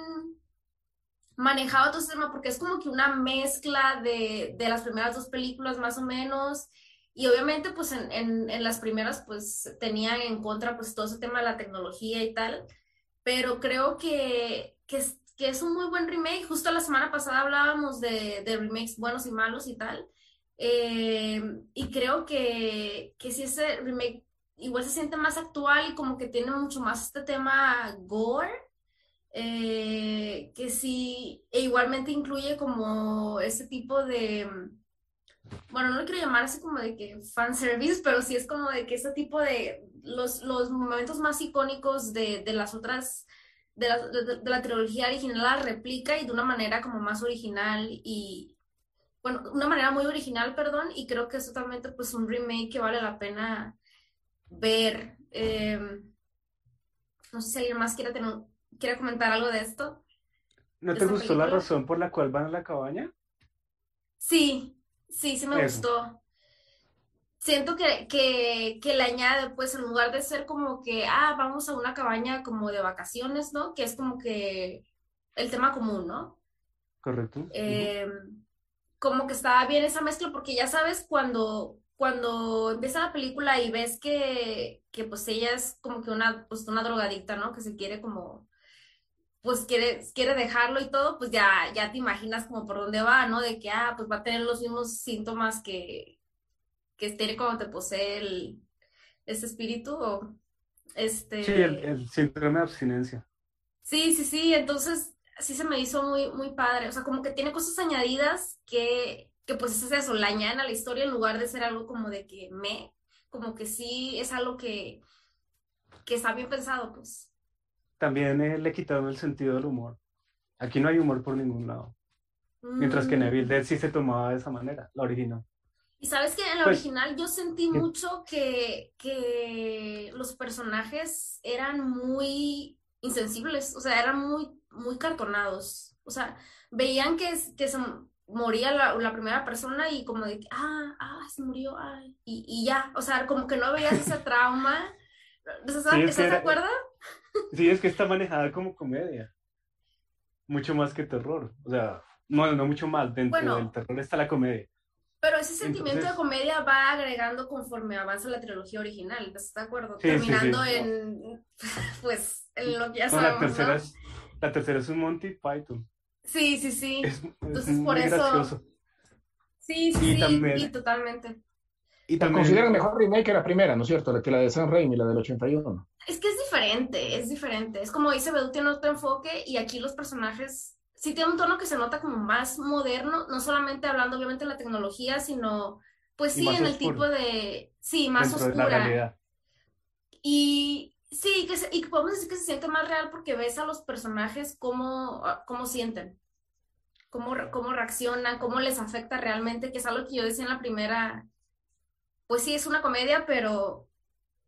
manejado todo este tema porque es como que una mezcla de, de las primeras dos películas más o menos y obviamente pues en, en, en las primeras pues tenían en contra pues todo ese tema de la tecnología y tal, pero creo que, que, es, que es un muy buen remake. Justo la semana pasada hablábamos de, de remakes buenos y malos y tal, eh, y creo que, que si ese remake igual se siente más actual y como que tiene mucho más este tema gore, eh, que sí, e igualmente incluye como ese tipo de, bueno, no lo quiero llamar así como de que fanservice, pero sí es como de que ese tipo de, los, los momentos más icónicos de, de las otras, de la, de, de la trilogía original la replica y de una manera como más original y, bueno, una manera muy original, perdón, y creo que es totalmente pues un remake que vale la pena ver. Eh, no sé si alguien más quiere, tener, quiere comentar algo de esto. ¿No ¿De te gustó la razón por la cual van a la cabaña? Sí, sí, sí me Eso. gustó. Siento que, que, que le añade, pues, en lugar de ser como que, ah, vamos a una cabaña como de vacaciones, ¿no? Que es como que el tema común, ¿no? Correcto. Eh, como que estaba bien esa mezcla, porque ya sabes, cuando, cuando empieza la película y ves que, que pues ella es como que una, pues, una drogadicta, ¿no? Que se quiere como, pues quiere, quiere dejarlo y todo, pues ya, ya te imaginas como por dónde va, ¿no? De que, ah, pues va a tener los mismos síntomas que, que tiene cuando te posee el, ese espíritu, o este... Sí, el, el síndrome de abstinencia. Sí, sí, sí, entonces sí se me hizo muy, muy padre, o sea, como que tiene cosas añadidas que, que pues es eso, la añaden a la historia en lugar de ser algo como de que me, como que sí es algo que, que está bien pensado, pues. También eh, le quitaron el sentido del humor. Aquí no hay humor por ningún lado. Mientras que en Mm. Dead sí se tomaba de esa manera, la original. Y sabes que en la Pues- original yo sentí mucho que, que los personajes eran muy insensibles, o sea, eran muy, muy cartonados. O sea, veían que, que se moría la, la primera persona y como de que, ah, ah, se murió, ay, y, y ya, o sea, como que no veías ese trauma. ¿Estás, Sí, es estás de acuerdo? Sí, es que está manejada como comedia. Mucho más que terror. O sea, no, no mucho más. Dentro Bueno. del terror está la comedia. Pero ese sentimiento de comedia va agregando conforme avanza la trilogía original, ¿estás de acuerdo? Sí, sí, sí. Terminando en, pues, en lo que ya No, la sabemos, tercera ¿no? es, la tercera es un Monty Python. Sí, sí, sí. Es, es Entonces, muy por eso- gracioso. Sí, Y sí, sí, también- sí, totalmente. Y La también, consideran mejor remake que la primera, ¿no es cierto? Que la de San Raimi, la del 81. Es que es diferente, es diferente. Es como dice Bedu, tiene otro enfoque y aquí los personajes sí tienen un tono que se nota como más moderno, no solamente hablando obviamente de la tecnología, sino pues sí en el tipo de, sí, más dentro oscura. Y sí, que se- y podemos decir que se siente más real porque ves a los personajes cómo, ah, cómo sienten, cómo, cómo reaccionan, cómo les afecta realmente, que es algo que yo decía en la primera, pues sí, es una comedia, pero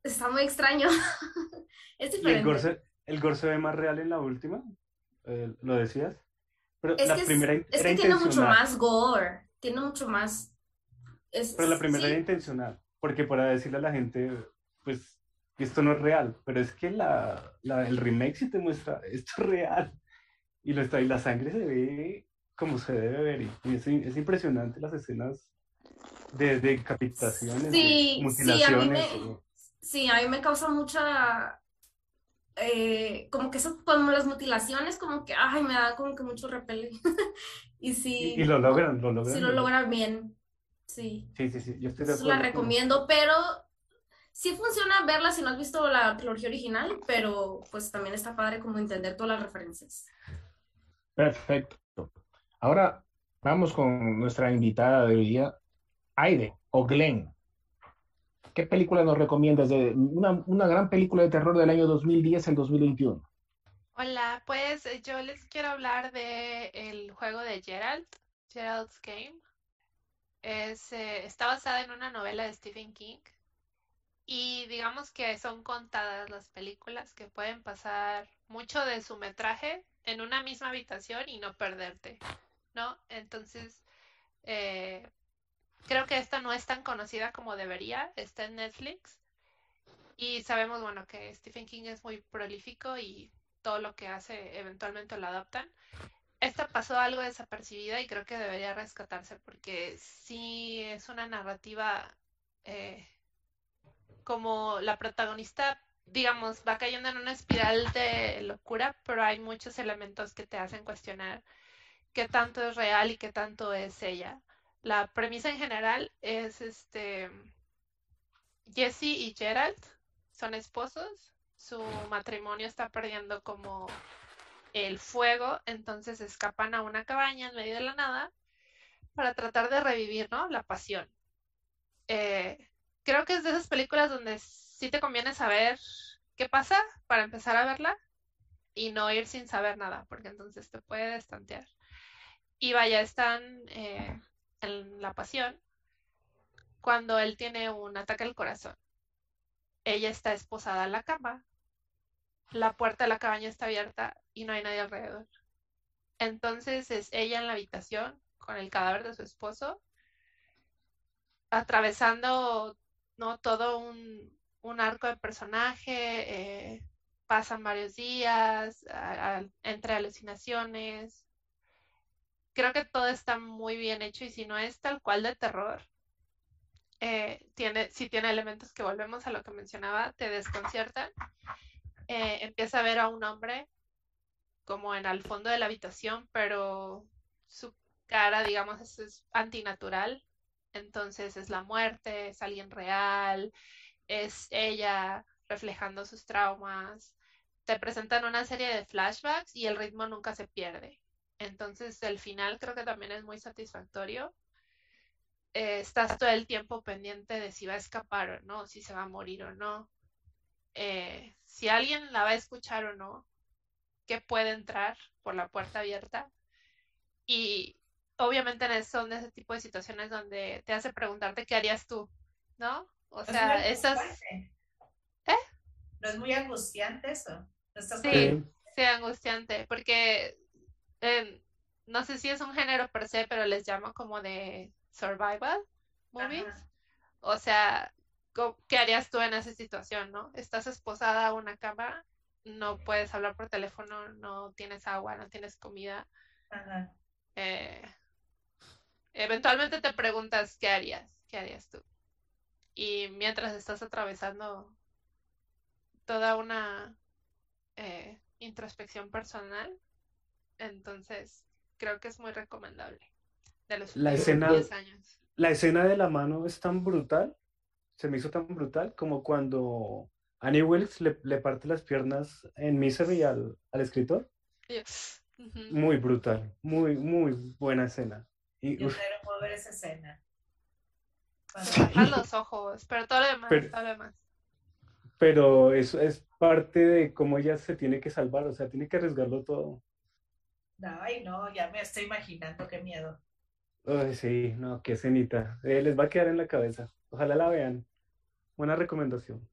está muy extraño. Es Y el diferente. gore, se, el gore se ve más real en la última. eh, ¿lo decías? Pero Es la que, es, primera es era que tiene mucho más gore, tiene mucho más... es- Pero la primera sí, era intencional, porque para decirle a la gente, pues, que esto no es real, pero es que la, la- el remake sí te muestra, esto es real, y, lo está, y la sangre se ve como se debe ver, y, es, es impresionante las escenas de, de decapitaciones, Sí, de sí, a mí mutilaciones, me- o- Sí, a mí me causa mucha, eh, como que eso, como las mutilaciones, como que, ay, me da como que mucho repele. Y sí, y, y lo logran, lo logran. sí lo logran bien, sí. Sí, sí, sí, yo estoy de la acuerdo con- recomiendo, pero sí funciona verla si no has visto la trilogía original, pero pues también está padre como entender todas las referencias. Perfecto. Ahora vamos con nuestra invitada de hoy día, Aide o Glenn. ¿Qué película nos recomiendas de una, gran película de terror del año 2010 al 2021? Hola, pues eh, yo les quiero hablar de el juego de Gerald, Gerald's Game. Es, eh, está basada en una novela de Stephen King Y digamos que son contadas las películas que pueden pasar mucho de su metraje en una misma habitación y no perderte, ¿no? Entonces, eh, creo que esta no es tan conocida como debería, está en Netflix. Y sabemos, bueno, que Stephen King es muy prolífico y todo lo que hace eventualmente lo adaptan. Esta pasó algo desapercibida y creo que debería rescatarse porque sí es una narrativa eh, como la protagonista, digamos, va cayendo en una espiral de locura, pero hay muchos elementos que te hacen cuestionar qué tanto es real y qué tanto es ella. La premisa en general es este Jesse y Gerald son esposos, su matrimonio está perdiendo como el fuego, entonces escapan a una cabaña en medio de la nada para tratar de revivir, ¿no? La pasión. Eh, creo que es de esas películas donde sí te conviene saber qué pasa para empezar a verla y no ir sin saber nada, porque entonces te puede destantear. Y vaya, están eh, la pasión cuando él tiene un ataque al corazón. Ella está esposada en la cama, la puerta de la cabaña está abierta y no hay nadie alrededor. Entonces es ella en la habitación con el cadáver de su esposo, atravesando ¿no? todo un, arco de personaje, eh, pasan varios días, entre alucinaciones. Creo que todo está muy bien hecho y si no es tal cual de terror, eh, tiene, si tiene elementos que volvemos a lo que mencionaba, te desconciertan. Eh, empieza a ver a un hombre como en el fondo de la habitación, pero su cara, digamos, es, antinatural. Entonces es la muerte, es alguien real, es ella reflejando sus traumas. Te presentan una serie de flashbacks y el ritmo nunca se pierde. Entonces el final creo que también es muy satisfactorio. Eh, estás todo el tiempo pendiente de si va a escapar o no, si se va a morir o no. Eh, si alguien la va a escuchar o no que puede entrar por la puerta abierta. Y obviamente son de ese tipo de situaciones donde te hace preguntarte qué harías tú, ¿no? O sea, esas... ¿Eh? ¿No es muy angustiante eso? sí, sí, angustiante, porque em, no sé si es un género per se, pero les llamo como de survival movies. O sea, ¿qué harías tú en esa situación, no? Estás esposada a una cama no puedes hablar por teléfono, no tienes agua, no tienes comida. Eh, eventualmente te preguntas qué harías, qué harías tú. Y mientras estás atravesando toda una eh, introspección personal, entonces creo que es muy recomendable. De los la escena, años. La escena de la mano es tan brutal, se me hizo tan brutal como cuando Annie Wilkes le, parte las piernas en Misery al, al escritor. Muy brutal, muy, muy buena escena. Y, Yo ver esa escena. Cuando los ojos, pero todo lo demás, pero, todo lo demás. Pero eso es parte de cómo ella se tiene que salvar, o sea, tiene que arriesgarlo todo. Ay, no, ya me estoy imaginando, qué miedo. Ay, sí, no, qué escenita. Eh, les va a quedar en la cabeza. Ojalá la vean. Buena recomendación.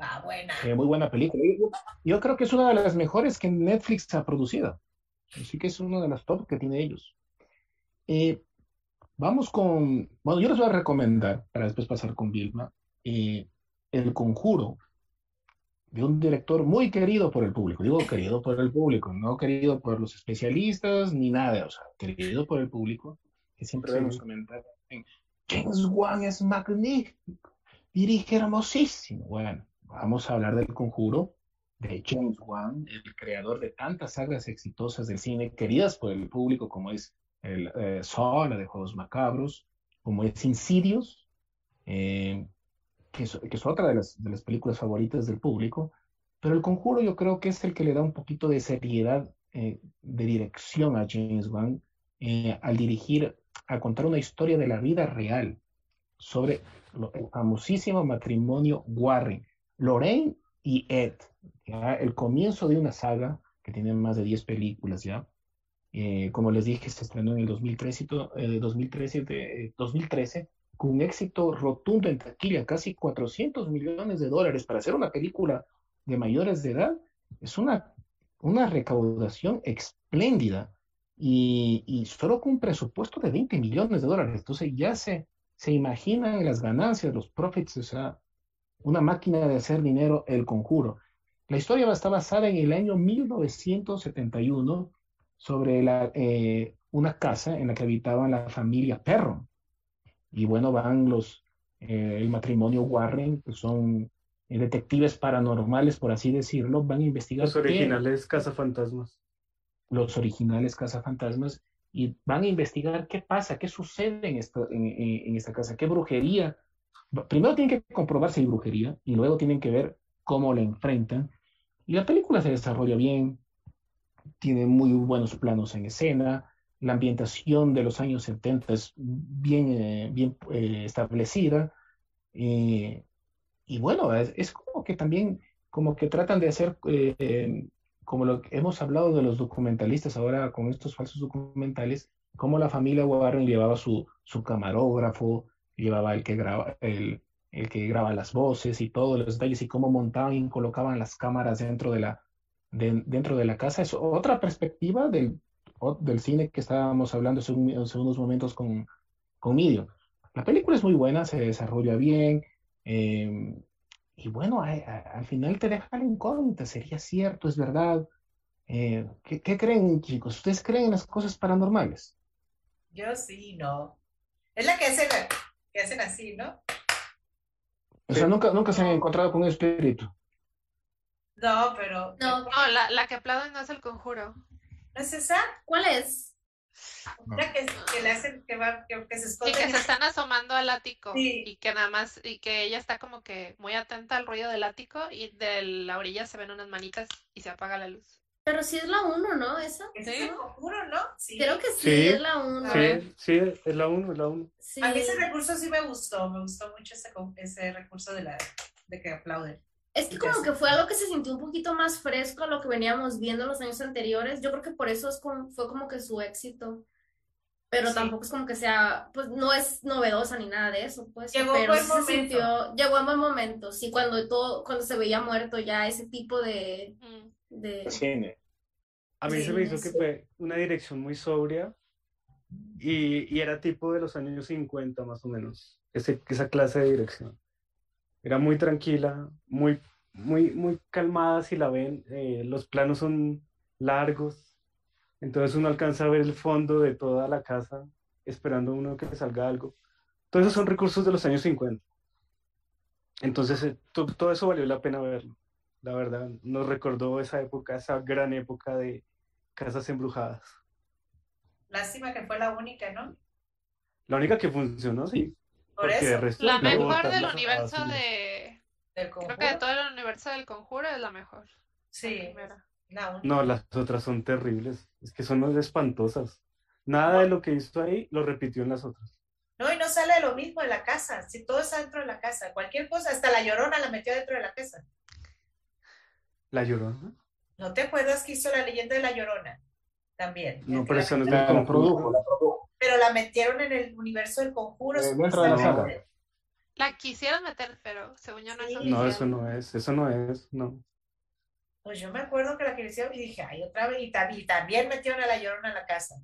Va, buena. Eh, muy buena película. Yo, creo que es una de las mejores que Netflix ha producido. Así que es una de las top que tiene ellos. Eh, vamos con. Bueno, yo les voy a recomendar, para después pasar con Vilma, eh, El Conjuro, de un director muy querido por el público. Digo querido por el público, no querido por los especialistas ni nada, o sea, querido por el público, que siempre vemos comentar. James Wan es magnífico, dirige hermosísimo. Bueno, vamos a hablar del conjuro de James Wan, el creador de tantas sagas exitosas del cine, queridas por el público, como es el eh, Saw, la de Juegos Macabros, como es Insidious, eh, que, es, otra de las, de las, películas favoritas del público, pero el conjuro yo creo que es el que le da un poquito de seriedad, eh, de dirección a James Wan eh, al dirigir, a contar una historia de la vida real sobre el famosísimo matrimonio Warren, Lorraine y Ed, el comienzo de una saga que tiene más de 10 películas ya. Eh, como les dije, se estrenó en el 2013, 2013, 2013 con un éxito rotundo en taquilla, casi 400 millones de dólares para hacer una película de mayores de edad, es una, una recaudación espléndida y, solo con un presupuesto de 20 millones de dólares. Entonces ya se, se imaginan las ganancias, los profits, o sea, una máquina de hacer dinero, el conjuro. La historia está basada en el año 1971 sobre eh, una casa en la que habitaban la familia Perro. Y bueno, van los, eh, el matrimonio Warren, que son eh, detectives paranormales, por así decirlo, van a investigar. Los originales cazafantasmas. Los originales cazafantasmas, y van a investigar qué pasa, qué sucede en esta, en, en esta casa, qué brujería. Primero tienen que comprobar si hay brujería, y luego tienen que ver cómo la enfrentan. Y la película se desarrolla bien, tiene muy buenos planos en escena, la ambientación de los años 70 es bien, eh, bien eh, establecida. Eh, y bueno, es, como que también, como que tratan de hacer, como lo hemos hablado de los documentalistas ahora con estos falsos documentales, como la familia Warren llevaba su, su camarógrafo, llevaba el que graba, el, el que graba las voces y todos los detalles y cómo montaban y colocaban las cámaras dentro de la, de, dentro de la casa. Es otra perspectiva del, del cine que estábamos hablando hace, un, hace unos momentos con, con Midio. La película es muy buena, se desarrolla bien, eh, y bueno, a, a, al final te deja la incógnita, ¿sería cierto? ¿Es verdad? Eh, ¿qué, ¿qué, creen, chicos? ¿Ustedes creen en las cosas paranormales? Yo sí, no. Es la que hacen, que hacen así, ¿no? O sea, nunca, nunca se han encontrado con un espíritu. No, pero. No, No, la, la que aplauden no es el conjuro. ¿No es esa? ¿Cuál es? La que, que le hacen que va, que, que se Y esconde. que se están asomando al ático Sí. y que nada más, y que ella está como que muy atenta al ruido del ático y de la orilla se ven unas manitas y se apaga la luz. Pero sí es la 1, ¿no? ¿Esa? Ese ¿Sí? es conjuro, ¿no? Sí. Creo que sí, Sí. es la 1. Sí, sí, es la 1, es la 1. Sí. A mí ese recurso sí me gustó, me gustó mucho ese, ese recurso de la de que aplauden. Es que como que fue algo que se sintió un poquito más fresco a lo que veníamos viendo los años anteriores. Yo creo que por eso es como, fue como que su éxito. Pero Sí. tampoco es como que sea, pues no es novedosa ni nada de eso, pues. Llegó pero buen se momento. sintió, llegó en buen momento, sí, cuando todo, cuando se veía muerto ya ese tipo de, Mm. de... Cine. A mí Sí, se me hizo sí. que fue una dirección muy sobria y, y era tipo de los años 50 más o menos, ese, esa clase de dirección. Era muy tranquila, muy, muy, muy calmada si la ven. eh, los planos son largos, entonces uno alcanza a ver el fondo de toda la casa esperando uno que salga algo. Todos esos son recursos de los años 50. Entonces eh, to- todo eso valió la pena verlo. La verdad, nos recordó esa época, esa gran época de casas embrujadas. Lástima que fue la única, ¿no? La única que funcionó, sí. Por de eso, resto La no mejor del las universo de... del Creo que de todo el universo del conjuro es la mejor. La Sí, la única. No, las otras son terribles. Es que son espantosas. Nada de lo que hizo ahí lo repitió en las otras. No, y no sale de lo mismo en la casa. Si todo está dentro de la casa, cualquier cosa, hasta la llorona la metió dentro de la casa. La llorona. ¿No te acuerdas que hizo la leyenda de la llorona? También. No, pero la eso no del La produjo, la produjo. Pero la metieron en el universo del conjuro. Eh, dentro de la supuestamente. saga. La quisieron meter, pero según yo no Sí. No, eso no es, eso no es, no. Pues yo me acuerdo que la que hicieron y dije, ay, otra vez, y, tam- y también metieron a la llorona en la casa.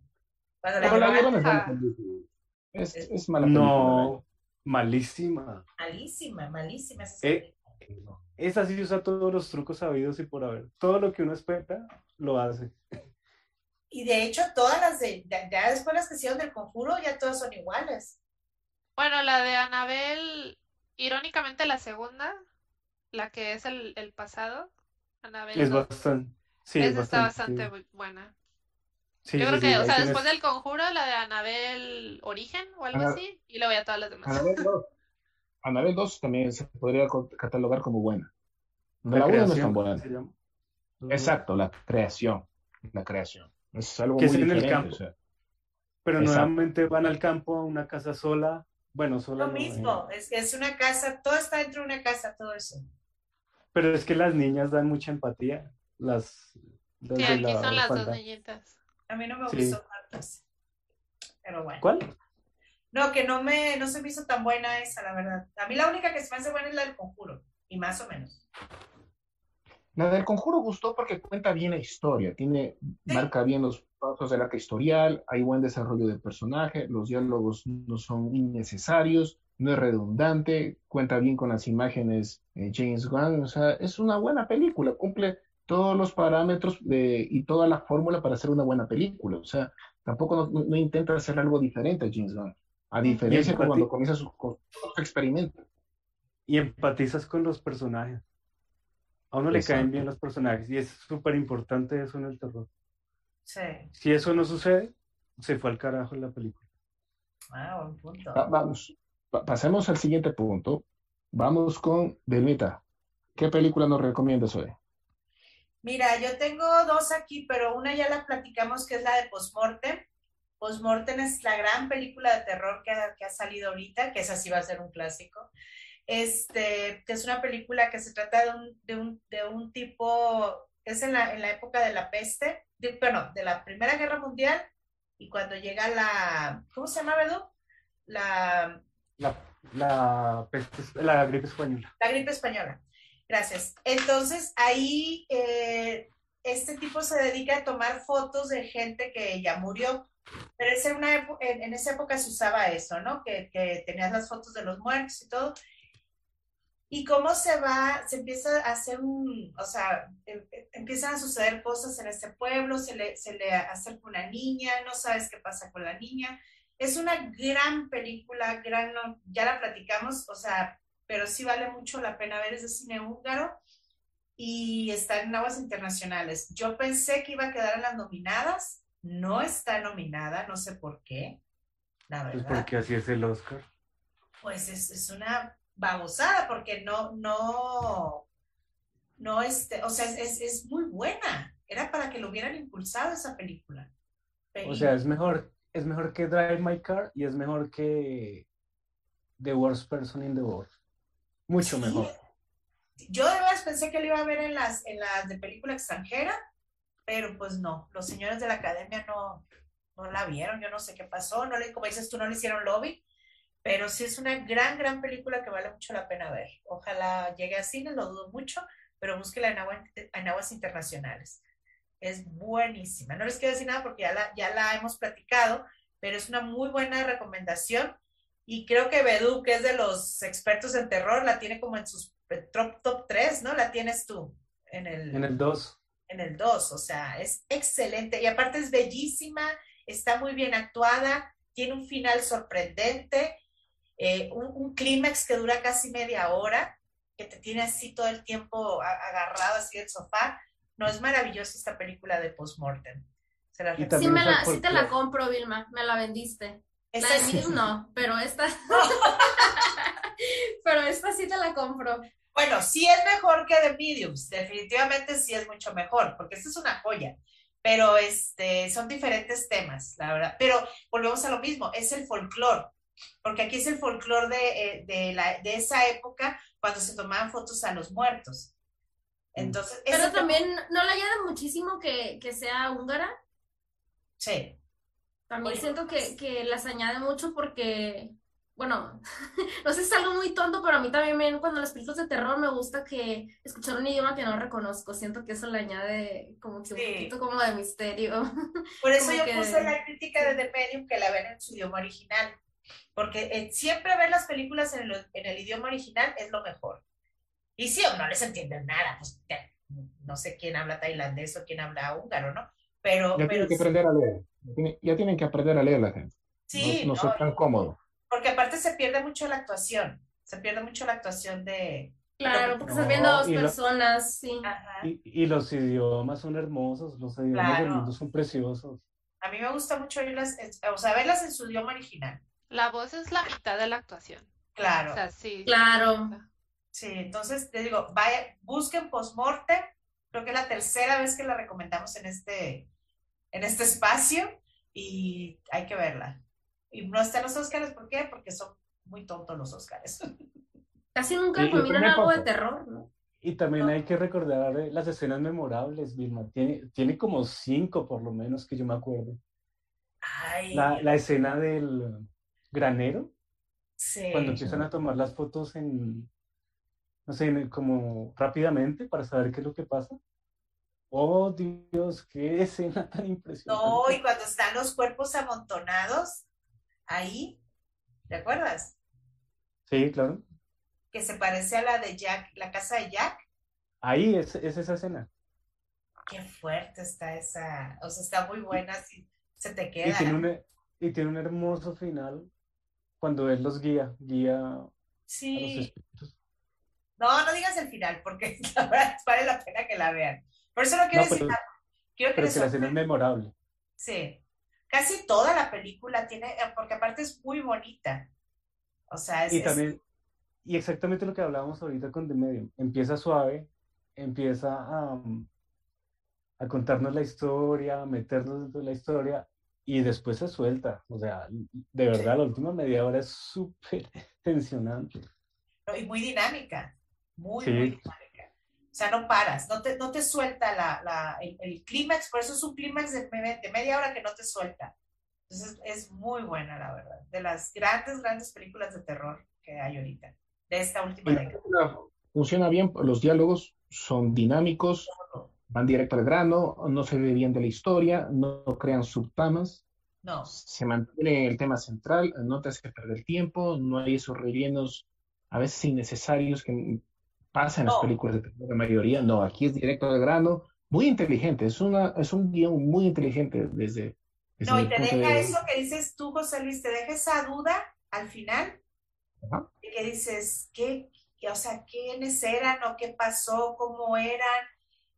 Cuando la Pero la llorona, Llorona es. Es, es mala película. No, malísima. malísima, malísima. esa Eh. Esa sí usa todos los trucos sabidos y por haber. Todo lo que uno espera, lo hace. Y de hecho, todas las de, ya, ya después las que hicieron del conjuro, ya todas son iguales. Bueno, la de Anabel, irónicamente la segunda, la que es el, el pasado, Anabel Es 2, bastante. Sí, es está bastante. bastante bu- buena. Sí, Yo sí, creo sí, que, o sea, tienes- después del conjuro, la de Anabel Origen o algo Ana- así, y luego ya todas las demás. Anabel 2. Anabel 2 también se podría catalogar como buena. La La 1 no es tan buena. Exacto, la creación. La creación. Es algo Que muy es en el campo. o sea. Pero Exacto. nuevamente van al campo a una casa sola. Bueno, sola Lo no, mismo, eh, es, es una casa, todo está dentro de una casa, todo eso. Pero es que las niñas dan mucha empatía. Las, las Sí, aquí la son las dos niñitas. A mí no me Sí. gustó. Pero bueno. ¿Cuál? No, que no me, no se me hizo tan buena esa, la verdad. A mí la única que se me hace buena es la del conjuro, y más o menos. La del conjuro gustó porque cuenta bien la historia, tiene, marca bien los pasos del arca historial, hay buen desarrollo de personaje, los diálogos no son innecesarios, no es redundante, cuenta bien con las imágenes eh, James Gunn, o sea, es una buena película, cumple todos los parámetros de, y toda la fórmula para hacer una buena película, o sea, tampoco no, no intenta hacer algo diferente a James Gunn, a diferencia de cuando comienza su, su experimento. Y empatizas con los personajes. A uno le Exacto. caen bien los personajes y es súper importante eso en el terror. Sí. Si eso no sucede, se fue al carajo en la película. Ah, buen punto. Va- vamos, pa- pasemos al siguiente punto. Vamos con Delmita. ¿Qué película nos recomiendas hoy? Mira, yo tengo dos aquí, pero una ya la platicamos, que es la de Postmortem. Postmortem es la gran película de terror que ha, que ha salido ahorita, que esa sí va a ser un clásico. Este, que es una película que se trata de un, de un, de un tipo, es en la, en la época de la peste, de, bueno, de la Primera Guerra Mundial, y cuando llega la, ¿cómo se llama, Bedu? La, La, la, peste- la gripe española. la gripe española. Gracias. Entonces, ahí eh, este tipo se dedica a tomar fotos de gente que ya murió. Pero es en, una en, en esa época se usaba eso, ¿no? Que, que tenías las fotos de los muertos y todo. Y cómo se va, se empieza a hacer un, o sea, em- em- empiezan a suceder cosas en este pueblo, se le, se le acerca una niña, no sabes qué pasa con la niña. Es una gran película, gran, ya la platicamos, o sea, pero sí vale mucho la pena ver, es de cine húngaro y está en aguas internacionales. Yo pensé que iba a quedar en las nominadas, no está nominada, no sé por qué, la Pues verdad. porque así es el Oscar. Pues es, es una babosada, porque no, no, no, este, o sea, es, es, muy buena. Era para que lo hubieran impulsado esa película. O sea, es mejor, es mejor que Drive My Car y es mejor que The Worst Person in the World. Mucho Sí. mejor. Yo de verdad pensé que lo iba a ver en las, en las de película extranjera, pero pues no, los señores de la academia no, no la vieron, yo no sé qué pasó, no le, como dices tú, no le hicieron lobby, pero sí es una gran, gran película que vale mucho la pena ver. Ojalá llegue a cine, lo dudo mucho, pero búsquela en, agua- en aguas internacionales. Es buenísima. No les quiero decir nada porque ya la, ya la hemos platicado, pero es una muy buena recomendación. Y creo que Bedú, que es de los expertos en terror, la tiene como en sus top, top 3, ¿no? La tienes tú en el, En el 2. en el 2, o sea, es excelente y aparte es bellísima, está muy bien actuada, tiene un final sorprendente, eh, un, un clímax que dura casi media hora, que te tiene así todo el tiempo agarrado así del sofá. No, es maravillosa esta película de Postmortem. Se la. Sí, me la, sí te la compro, Vilma, me la vendiste. La Esta de Medium no, pero esta... pero esta sí te la compro. Bueno, sí es mejor que The Mediums, definitivamente sí es mucho mejor, porque esta es una joya, pero este, son diferentes temas, la verdad. Pero volvemos a lo mismo, es el folclore, porque aquí es el folclore de, eh, de, la, de esa época cuando se tomaban fotos a los muertos. Entonces, ese Pero también no le añade muchísimo que, que sea húngara. Sí, También Oye, siento que, que las añade mucho porque, bueno, no sé si es algo muy tonto, pero a mí también me- cuando las películas de terror me gusta que escuchar un idioma que no reconozco. Siento que eso le añade como que un Sí. poquito como de misterio. por eso Como yo que- puse la crítica de The Medium que la ven en su idioma original, porque eh, siempre ver las películas en el, en el idioma original es lo mejor. Y si o no les entienden nada, pues ya, no sé quién habla tailandés o quién habla húngaro, ¿no? Pero, Ya pero tienen que aprender a leer. Ya tienen, ya tienen que aprender a leer la gente. sí, no, no no, tan cómodo. porque aparte se pierde mucho la actuación, se pierde mucho la actuación de... Claro, porque No, estás viendo a dos y lo- personas, sí. Ajá. Y, y los idiomas son hermosos, los idiomas del Claro. mundo son preciosos. A mí me gusta mucho oírlas, o sea, verlas en su idioma original. La voz es la mitad de la actuación. Claro. O sea, sí. Claro. Sí, entonces te digo, vaya, busquen Postmortem, creo que es la tercera vez que la recomendamos en este, en este espacio y hay que verla. Y no está en los Óscares, ¿por qué? Porque son muy tontos los Óscares. Casi nunca combinan algo de terror, ¿no? Y también hay que recordar las escenas memorables, Vilma. Tiene, tiene como cinco por lo menos que yo me acuerdo. Ay, La, la escena del, granero, Sí. cuando empiezan a tomar las fotos en, no sé, en como rápidamente para saber qué es lo que pasa. Oh, Dios, qué escena tan impresionante. No, y cuando están los cuerpos amontonados ahí, ¿te acuerdas? Sí, claro. Que se parece a la de Jack, la casa de Jack. Ahí es, es esa escena. Qué fuerte está esa, o sea, está muy buena, sí, se te Y queda. tiene un, y tiene un hermoso final cuando él los guía, guía a los Sí, espíritus. no, no digas el final, porque la verdad vale la pena que la vean. Por eso no quiero No, decir nada. Quiero que Pero que la escena es memorable. Sí, casi toda la película tiene, eh, porque aparte es muy bonita. O sea, es, Y es- también, y exactamente lo que hablábamos ahorita con The Medium, empieza suave, empieza a, um, a contarnos la historia, a meternos dentro de la historia, y después se suelta. O sea, de verdad, la última media hora es súper tensionante. y muy dinámica, muy, Sí. muy dinámica. O sea, no paras, no te, no te suelta la, la- el, el clímax, por eso es un clímax de, me- de media hora que no te suelta. Entonces es muy buena, la verdad. De las grandes, grandes películas de terror que hay ahorita, de esta última década. película funciona bien, los diálogos son dinámicos, van directo al grano, no se desvían de la historia, no crean subtramas, No, se mantiene el tema central, no te hace perder tiempo, no hay esos rellenos a veces innecesarios que pasan en las películas de la mayoría, no, aquí es directo al grano, muy inteligente, es, una, es un guion muy inteligente desde, desde no, y te deja de eso que dices tú, José Luis, te deja esa duda al final. Ajá. que dices, ¿qué, qué- o sea, quiénes eran o qué pasó, cómo eran?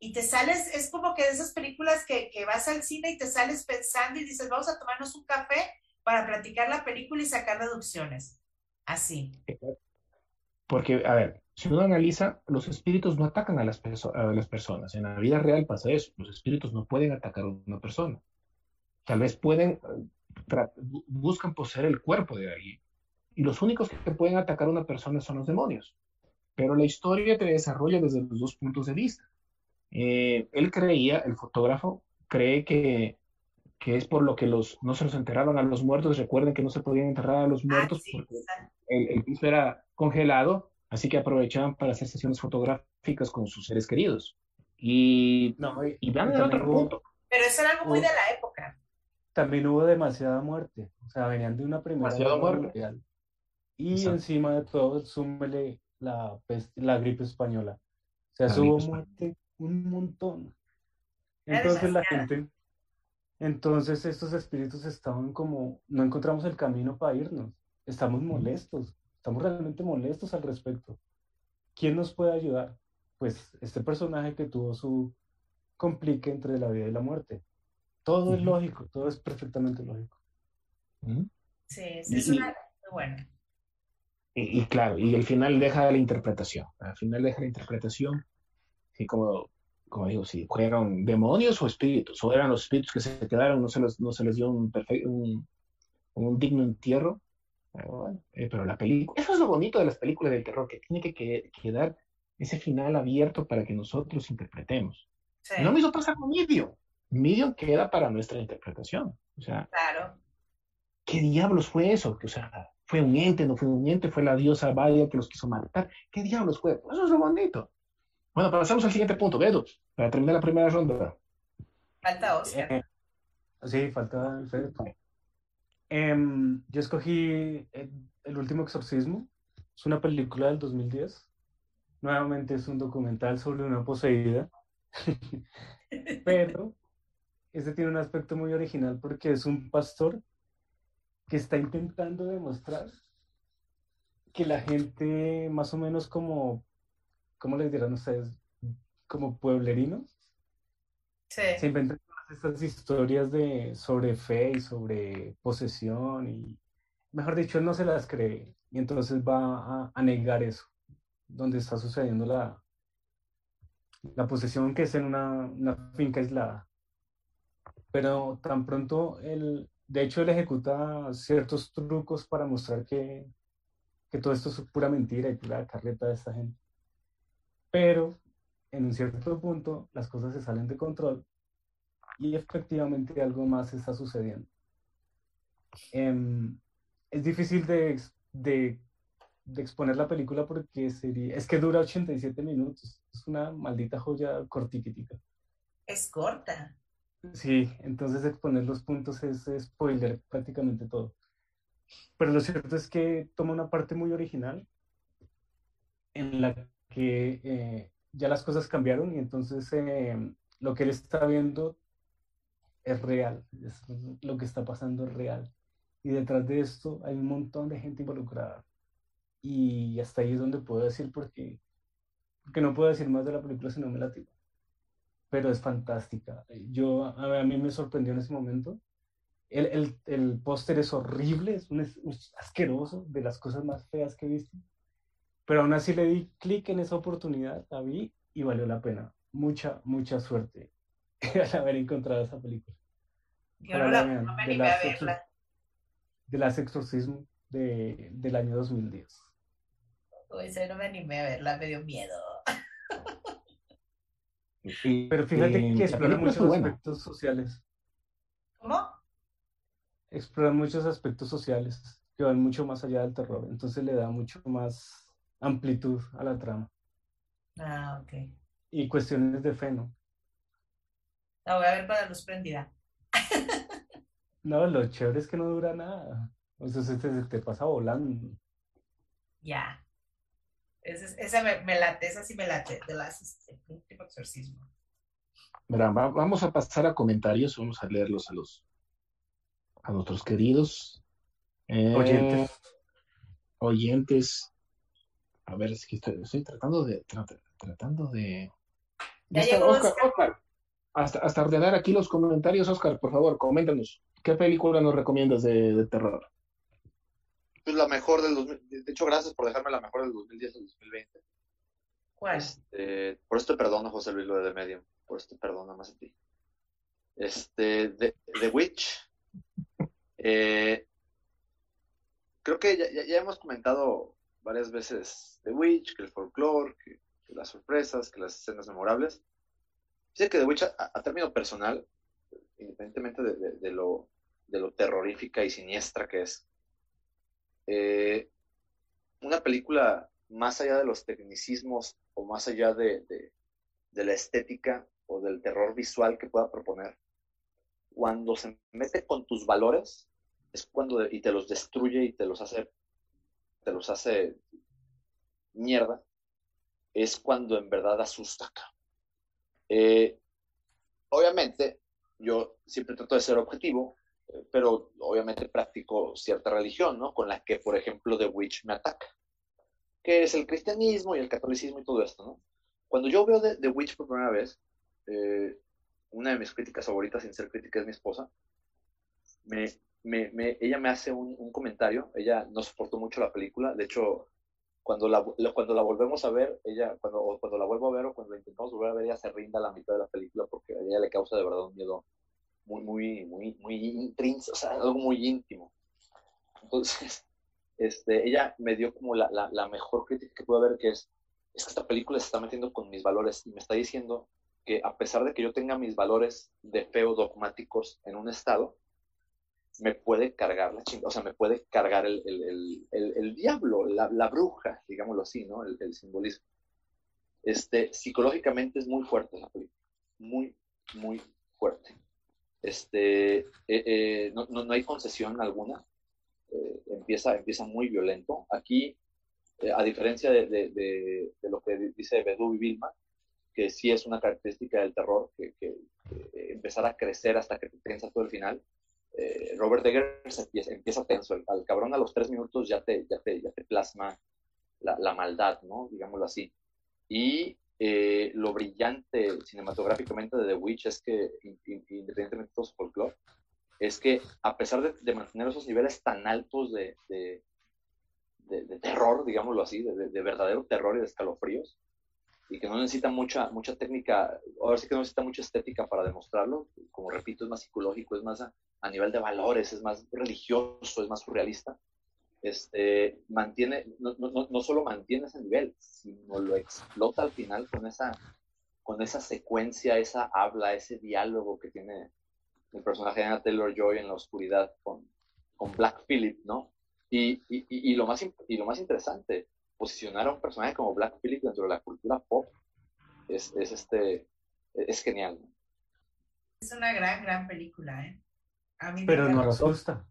Y te sales, es como que de esas películas que, que vas al cine y te sales pensando y dices, vamos a tomarnos un café para platicar la película y sacar deducciones. Así. Porque, a ver, si uno analiza, los espíritus no atacan a las, perso- a las personas. En la vida real pasa eso. Los espíritus no pueden atacar a una persona. Tal vez pueden, eh, buscan poseer el cuerpo de alguien. Y los únicos que pueden atacar a una persona son los demonios. Pero la historia te desarrolla desde los dos puntos de vista. Eh, él creía, el fotógrafo, cree que, que es por lo que los, no se los enterraron a los muertos. Recuerden que no se podían enterrar a los Ah, muertos sí, porque el, el piso era congelado, así que aprovechaban para hacer sesiones fotográficas con sus seres queridos. Y, No, y, y también otro hubo- punto. Pero eso era algo muy de la época. también hubo demasiada muerte. O sea, venían de una primera Demasiada guerra muerte. mundial. Y Exacto. encima de todo, súmele la, peste- la gripe española. O sea, hubo española. muerte un montón. Entonces la gente, entonces estos espíritus estaban como, no encontramos el camino para irnos. Estamos molestos, estamos realmente molestos al respecto. ¿Quién nos puede ayudar? Pues este personaje que tuvo su complique entre la vida y la muerte. Todo es Ujú. lógico, todo es perfectamente lógico. Sí, es una muy buena. Y, y claro, y el final deja la interpretación. Al final deja la interpretación. Y como, como digo, si juegan demonios o espíritus, o eran los espíritus que se quedaron, no se les, no se les dio un, perfecto, un, un digno entierro. Pero, bueno, eh, pero la película, eso es lo bonito de las películas del terror, que tiene que, que- quedar ese final abierto para que nosotros interpretemos. Sí, Lo mismo pasa con Medium. Medium queda para nuestra interpretación. O sea, claro. ¿qué diablos fue eso? O sea, fue un ente, no fue un ente, fue la diosa Badia que los quiso matar. ¿Qué diablos fue? Eso es lo bonito. Bueno, pasamos al siguiente punto, Beto, para terminar la primera ronda. Falta Oscar. Eh, sí, falta el Fede. Em, yo escogí el, El último exorcismo. Es una película del 2010. Nuevamente es un documental sobre una poseída. Pero este tiene un aspecto muy original porque es un pastor que está intentando demostrar que la gente más o menos como, ¿cómo les dirán ustedes? Como pueblerinos, Sí. se inventan todas estas historias de, sobre fe y sobre posesión y, mejor dicho, él no se las cree y entonces va a, a negar eso, donde está sucediendo la, la posesión que es en una, una finca aislada. Pero tan pronto él, de hecho, él ejecuta ciertos trucos para mostrar que, que todo esto es pura mentira y pura carreta de esta gente. Pero en un cierto punto las cosas se salen de control y efectivamente algo más está sucediendo. Em, es difícil de, de, de exponer la película porque sería, es que dura 87 minutos, es una maldita joya cortiquitica. Es corta. Sí, entonces exponer los puntos es, spoiler prácticamente todo. Pero lo cierto es que toma una parte muy original en la que eh, ya las cosas cambiaron y entonces eh, lo que él está viendo es real, es, lo que está pasando es real. Y detrás de esto hay un montón de gente involucrada. Y hasta ahí es donde puedo decir porque, porque no puedo decir más de la película si no me la tiro pero es fantástica. Yo, a, mí me sorprendió en ese momento. El, el, el póster es horrible, es un, es asqueroso, de las cosas más feas que he visto. Pero aún así le di clic en esa oportunidad, la vi y valió la pena. Mucha, mucha suerte al haber encontrado esa película. Yo Para no, la, que vean, no me de animé a las verla. De las exorcismo de, del año 2010. Uy, no me animé a verla, me dio miedo. Pero fíjate Eh, que explora muchos aspectos sociales. ¿Cómo? explora muchos aspectos sociales que van mucho más allá del terror, entonces le da mucho más amplitud a la trama Ah, ok. y cuestiones de fe, ¿no? La voy a ver la luz prendida. No, lo chévere es que no dura nada, o sea, se te, se te pasa volando. Ya. Esa, esa me, me late, esa sí me late, de las el último exorcismo. Verán, va- vamos a pasar a comentarios, vamos a leerlos a los a nuestros queridos eh, Oyentes. oyentes. A ver, es que estoy, estoy tratando de tra- tratando de Ya está, llegó Oscar, Oscar. Oscar, hasta, hasta ordenar aquí los comentarios, Oscar, por favor, coméntanos. ¿Qué película nos recomiendas de, de terror? Pues la mejor del 2000. De hecho, gracias por dejarme la mejor del 2010 al 2020. ¿Cuál? Este, por esto te perdono, José Luis, lo de The Medium. Por esto te perdono más a ti. Este, The, The Witch. Eh, creo que ya, ya- ya hemos comentado varias veces The Witch, que el folclore, que, que las sorpresas, que las escenas memorables. Sé que The Witch, a, a término personal, independientemente de, de- de lo, de lo terrorífica y siniestra que es, eh, una película más allá de los tecnicismos o más allá de, de- de la estética o del terror visual que pueda proponer, cuando se mete con tus valores, es cuando de- y te los destruye y te los hace, te los hace mierda, es cuando en verdad asusta. cabrón. Eh, obviamente, yo siempre trato de ser objetivo, eh, pero obviamente practico cierta religión, ¿no? Con la que, por ejemplo, The Witch me ataca, que es el cristianismo y el catolicismo y todo esto, ¿no? Cuando yo veo The, The Witch por primera vez, eh, una de mis críticas favoritas, sin ser crítica, es mi esposa, me, me- ella me hace un, comentario, ella no soportó mucho la película, de hecho, cuando la, cuando la volvemos a ver, ella, cuando, o cuando la vuelvo a ver o cuando la intentamos volver a ver, ella se rinda a la mitad de la película porque a ella le causa de verdad un miedo muy, muy, muy, muy intrínseco, o sea, algo muy íntimo. Entonces, este, ella me dio como la, la, la mejor crítica que pude haber, que es, es que esta película se está metiendo con mis valores y me está diciendo que a pesar de que yo tenga mis valores de feo dogmáticos en un estado, me puede cargar la chingada, o sea, me puede cargar el, el, el, el, diablo, la, bruja, digámoslo así, ¿no? El, simbolismo. Este, psicológicamente es muy fuerte la película, muy, muy fuerte. Este, eh, eh, no, no, no, hay concesión alguna, eh, empieza, empieza muy violento. Aquí, a diferencia de, de, de, lo que dice Bedú y Vilma, que sí es una característica del terror, que, que, empezar a crecer hasta que te tensa todo el final, eh, Robert Eggers empieza, empieza tenso. El, cabrón a los tres minutos ya te, ya te, plasma la, maldad. Digámoslo así. Y eh, lo brillante cinematográficamente de The Witch es que, independientemente de todo su folclore, es que a pesar de, mantener esos niveles tan altos de terror, digámoslo así, de, verdadero terror y de escalofríos, y que no necesita mucha, mucha técnica, ahora sí que no necesita mucha estética para demostrarlo, como repito, es más psicológico, es más a, a nivel de valores, es más religioso, es más surrealista, este, mantiene, no, no, no, solo mantiene ese nivel, sino lo explota al final con esa, con esa secuencia, esa habla, ese diálogo que tiene el personaje de Anna Taylor-Joy en la oscuridad con, con Black Phillip, ¿no? Y, y, y, lo más, y lo más interesante, posicionar a un personaje como Black Phillip dentro de la cultura pop es, es este, es genial. Es una gran, gran película, ¿eh? A mí me Pero no encanta. asusta.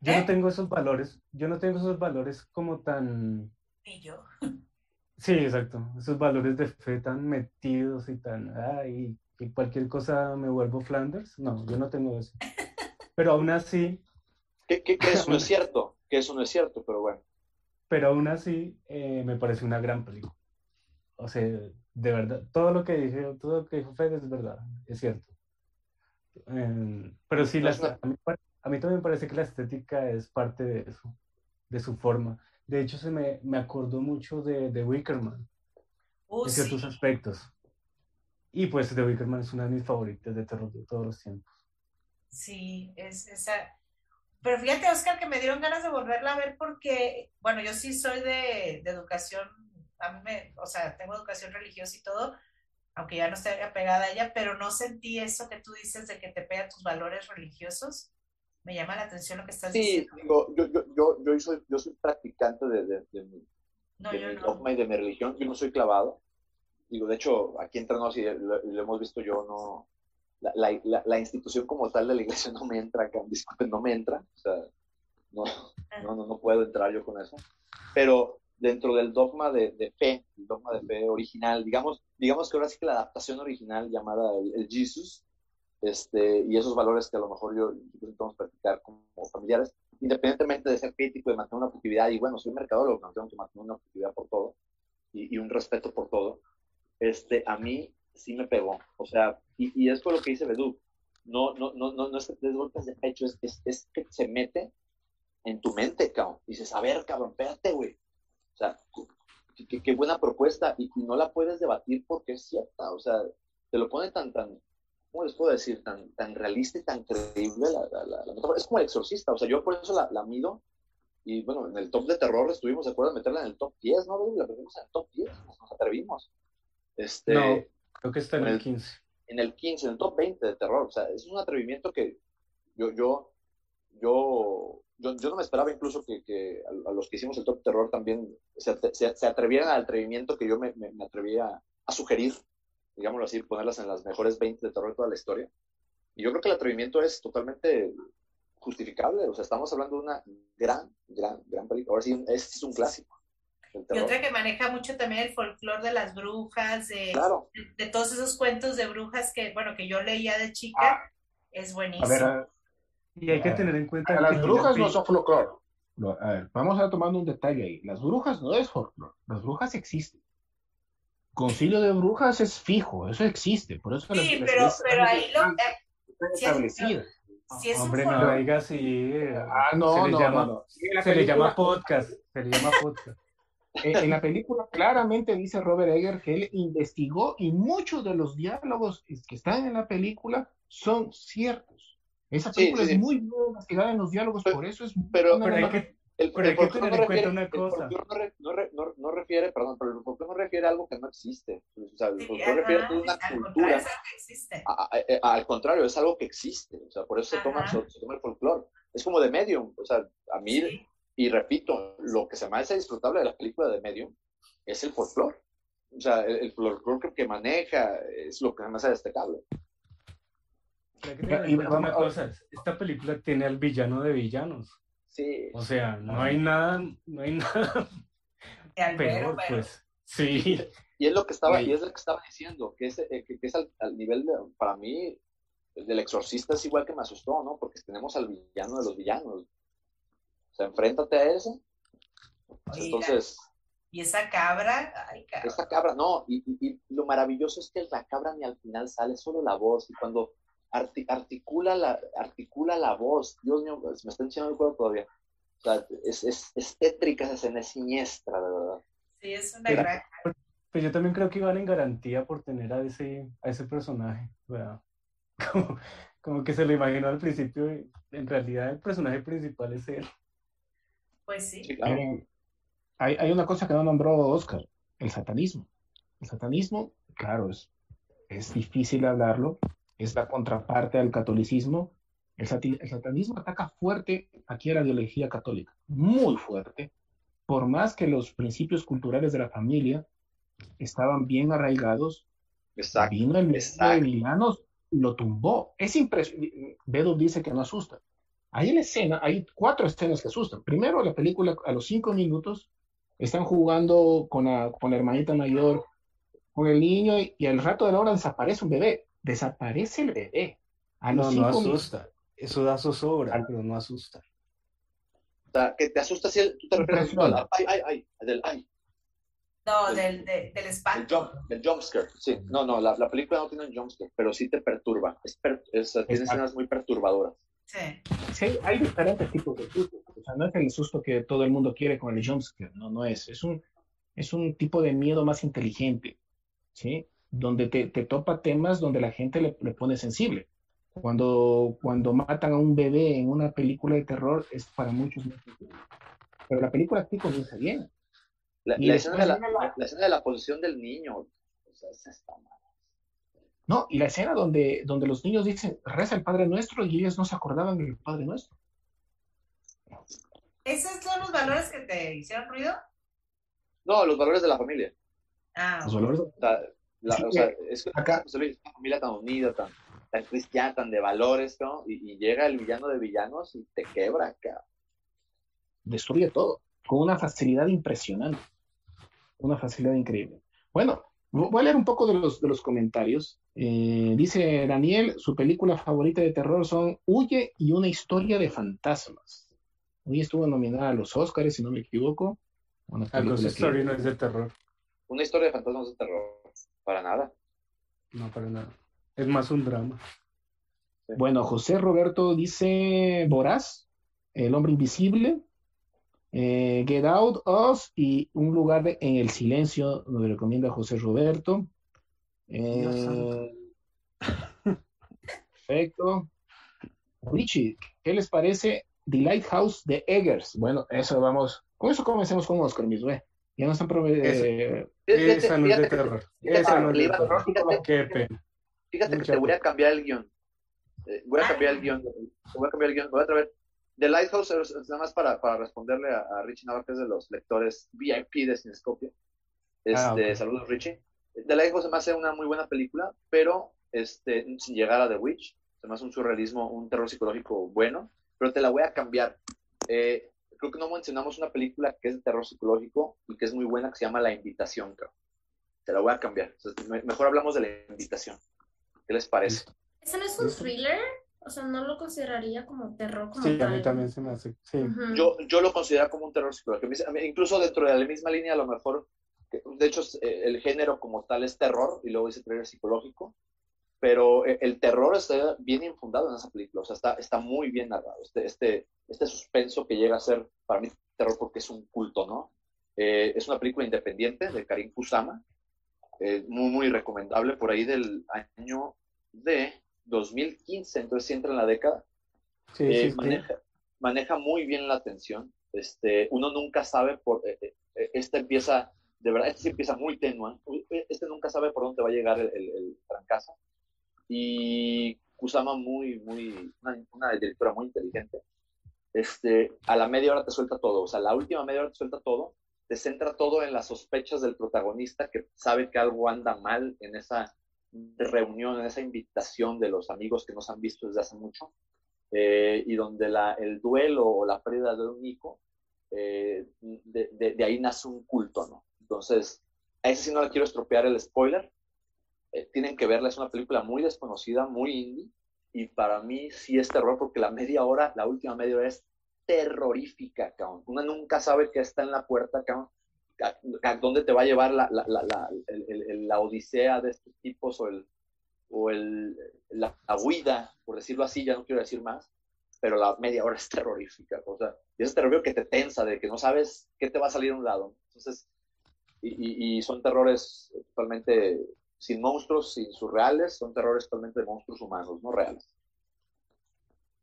Yo ¿Eh? no tengo esos valores, yo no tengo esos valores como tan, Ni yo. sí, exacto, esos valores de fe tan metidos y tan, ay, que cualquier cosa me vuelvo Flanders. No, yo no tengo eso. Pero aún así, Que, que, que eso no es cierto, que eso no es cierto, pero bueno. Pero aún así eh, me parece una gran película. O sea, de verdad, todo lo que dije, todo lo que dijo Fede es verdad, es cierto. Eh, pero sí, la- a, mí, a mí también me parece que la estética es parte de eso, de su forma. De hecho, se me, me acordó mucho de, de Wickerman Uh, en ciertos sí. aspectos. Y pues The Wickerman es una de mis favoritas de terror de todos los tiempos. Sí, es esa. Pero fíjate, Oscar, que me dieron ganas de volverla a ver porque, bueno, yo sí soy de, de educación, a mí me, o sea, tengo educación religiosa y todo, aunque ya no estoy apegada a ella, pero no sentí eso que tú dices de que te pega tus valores religiosos. Me llama la atención lo que estás Sí, diciendo. digo, yo, yo, yo, yo, soy, yo soy practicante de, de, de mi, No, de mi no. dogma y de mi religión, yo no soy clavado. Digo, de hecho, aquí entre nos, y lo, lo hemos visto yo, no, la, la, la, institución como tal de la iglesia no me entra acá, disculpen, no me entra, o sea, no, no, no, no puedo entrar yo con eso. Pero dentro del dogma de, de fe, el dogma de fe original, digamos, digamos que ahora sí que la adaptación original llamada el, el Jesus, este, y esos valores que a lo mejor yo intentamos practicar como familiares, independientemente de ser crítico, de mantener una objetividad, y bueno, soy mercadólogo, no tengo que mantener una objetividad por todo, y, y un respeto por todo, este, a mí sí me pegó, o sea, y, y es por lo que dice Bedú, no, no, no, no, no es des golpes de pecho, es, es, es que se mete en tu mente, cabrón, dices, a ver, cabrón, espérate, güey, o sea, qué, buena propuesta, y, no la puedes debatir porque es cierta, o sea, te lo pone tan, tan, ¿cómo les puedo decir? Tan, tan realista y tan creíble. La, es como el exorcista, o sea, yo por eso la, mido. Y bueno, en el top de terror estuvimos de acuerdo en meterla en el top 10, ¿no? La metimos en el top 10, nos atrevimos. Este, creo que está en el 15. En el 15, en el top 20 de terror. O sea, es un atrevimiento que yo, yo, yo, yo, yo no me esperaba incluso que, que a, a, los que hicimos el top terror también se, se, se atrevieran al atrevimiento que yo me, me, me atrevía a sugerir digámoslo así, ponerlas en las mejores 20 de terror de toda la historia. Y yo creo que el atrevimiento es totalmente justificable. O sea, estamos hablando de una gran, gran, gran película. Ahora sí, este es un clásico. Y otra que maneja mucho también el folclore de las brujas, de, claro. de, de, todos esos cuentos de brujas que, bueno, que yo leía de chica, ah, es buenísimo. A ver, a, y hay que tener en cuenta las brujas no son folclore. A ver, vamos a tomar un detalle ahí. Las brujas no es folclore. Las brujas existen. Concilio de brujas es fijo, eso existe, por eso sí, las, pero, las, pero ahí lo. Si es Hombre, no diga así. Ah, no, se no, le llama, no, no. Se le llama podcast. Se le llama podcast. En, en, la película claramente dice Robert Egger que él investigó y muchos de los diálogos que están en la película son ciertos. Esa película sí, sí, es muy bien investigada en los diálogos, pero, por eso es. Pero, pero hay que, el, pero hay que tener en cuenta una cosa. No, no, no, no, refiere, perdón, pero el folclore no refiere a algo que no existe. O sea, el folclore refiere a una cultura. A, a, a, al contrario, es algo que existe. O sea, por eso se toma, se, se toma, el folclore. Es como de Medium. O sea, a mí, sí. Y repito, lo que se me hace disfrutable de la película de Medium es el folclore. O sea, el, el folclore que maneja es lo que me hace destacable. Una cosa, esta película tiene al villano de villanos. Sí. O sea, no hay nada, no hay nada peor, pues. Sí. Y es lo que estaba, y es lo que estaba diciendo, que es, eh, que, que es al, al, nivel de, para mí, el del exorcista es igual que me asustó, ¿no? Porque tenemos al villano de los villanos. O sea, enfréntate a eso. Oiga, Entonces. Y esa cabra, ay, cabra. Esa cabra, no, y, y, y, lo maravilloso es que la cabra ni al final sale, solo la voz, y cuando articula la, articula la voz. Dios mío, me está enseñando el juego todavía. O sea, es, es, es tétrica esa escena, es siniestra, de verdad. Sí, es una Pero, gran. Pues yo también creo que iban en garantía por tener a ese, a ese personaje. ¿verdad? Como, como que se lo imaginó al principio, y en realidad el personaje principal es él. Pues sí. sí claro. eh, hay, hay una cosa que no nombró Oscar, el satanismo. El satanismo, claro, es, es difícil hablarlo, es la contraparte al catolicismo, El, sati- el satanismo ataca fuerte aquí a la ideología católica, muy fuerte, por más que los principios culturales de la familia estaban bien arraigados, Exacto. vino el de y lo tumbó. Es impresionante. Bedo dice que no asusta. Hay en la escena, hay cuatro escenas que asustan. Primero, la película, a los cinco minutos, están jugando con la, con la hermanita mayor, con el niño, y, y al rato de la hora desaparece un bebé. Desaparece el bebé. A los No, no cinco minutos. asusta. Eso da zozobra, Al- pero no asusta. O sea, que te asusta si el- tú te refieres Impresiona. al ay, ay, ay, del ay, No, del, de- del del espanto. jump, del jumpscare. Sí, no, no, la, la película no tiene un jumpscare, pero sí te perturba. Es per- es- tiene escenas muy perturbadoras. Sí. Sí, hay diferentes tipos de sustos. O sea, no es el susto que todo el mundo quiere con el jumpscare, no, no es. Es un, es un tipo de miedo más inteligente, ¿sí? Donde te, te topa temas donde la gente le, le pone sensible. Cuando, cuando matan a un bebé en una película de terror es para muchos muy sensible. Pero la película aquí comienza bien. La, Y la escena de la- la escena de la posición del niño, o sea, esa está mal. No, y la escena donde, donde los niños dicen, reza el Padre Nuestro y ellos no se acordaban del Padre Nuestro. ¿Esos son los valores que te hicieron ruido? No, los valores de la familia. Ah, Los valores O sea, la- Sí, o sea, es que acá- una familia tan unida, tan, tan cristiana, tan de valores, ¿no? Y, y llega el villano de villanos y te quebra, cabrón. destruye todo con una facilidad impresionante, una facilidad increíble. Bueno, voy a leer un poco de los, de los comentarios. Eh, dice Daniel, su película favorita de terror son Huye y una historia de fantasmas. Hoy estuvo nominada a los Oscars, si no me equivoco. Una A que- Story no es de terror. Una historia de fantasmas de terror. Para nada. No, para nada. Es más un drama. Bueno, José Roberto dice Voraz, El hombre invisible, eh, Get Out, Us y Un lugar de- en el silencio, nos recomienda José Roberto. Eh, perfecto. Richie, ¿qué les parece The Lighthouse de Eggers? Bueno, eso vamos, con eso comencemos con Oscar mismo, ¿eh? Ya nos han prometido. Fíjate- Esa no es de terror. fíjate Esa no es de terror. fíjate-. Fíjate que te voy a cambiar el guion. Eh, voy a cambiar el guion. Voy a cambiar el guion. Voy a traer. The Lighthouse es es nada más para, para responderle a, a Richie Navarro, que es de los lectores VIP de Cinescopia. Este, Ah. Saludos, Richie. The Lighthouse se me hace una muy buena película, pero este, sin llegar a The Witch. Se me hace un surrealismo, un terror psicológico bueno, pero te la voy a cambiar. Eh, creo que no mencionamos una película que es de terror psicológico y que es muy buena, que se llama La Invitación, creo. Te la voy a cambiar. O sea, me- mejor hablamos de La Invitación. ¿Qué les parece? ¿Ese no es un thriller? O sea, no lo consideraría como terror como Sí, a mí también se me hace. Sí. Yo, yo lo considero como un terror psicológico. Incluso dentro de la misma línea, a lo mejor, que- de hecho, eh, el género como tal es terror y luego dice thriller psicológico, pero eh, el terror está bien infundado en esa película, o sea, está, está muy bien narrado. Este, este, este suspenso que llega a ser, para mí, terror porque es un culto, ¿no? Eh, es una película independiente de Karim Kusama, eh, muy, muy recomendable, por ahí del año de 2015, entonces sí entra en la década. Sí, Eh, sí, sí. maneja, maneja muy bien la atención. Este, uno nunca sabe por este empieza, de verdad, este sí empieza muy tenue. Este nunca sabe por dónde va a llegar el, el, trancazo. Y Kusama muy, muy, una, directora muy inteligente. Este, a la media hora te suelta todo, o sea, la última media hora te suelta todo, te centra todo en las sospechas del protagonista que sabe que algo anda mal en esa reunión, en esa invitación de los amigos que nos han visto desde hace mucho eh, y donde la, el duelo o la pérdida de un hijo, eh, de, ahí nace un culto, ¿no? Entonces, a ese sí no le quiero estropear el spoiler. Eh, tienen que verla, es una película muy desconocida, muy indie, y para mí sí es terror porque la media hora, la última media hora es terrorífica, cabrón. Una nunca sabe qué está en la puerta, cabrón. A, a dónde te va a llevar la, la, la, el, el, la odisea de estos tipos o el, o el, la, huida, por decirlo así, ya no quiero decir más, pero la media hora es terrorífica, o sea, y ese terror que te tensa, de que no sabes qué te va a salir a un lado. Entonces, y, y, son terrores totalmente sin monstruos, sin surreales, son terrores totalmente de monstruos humanos, no reales.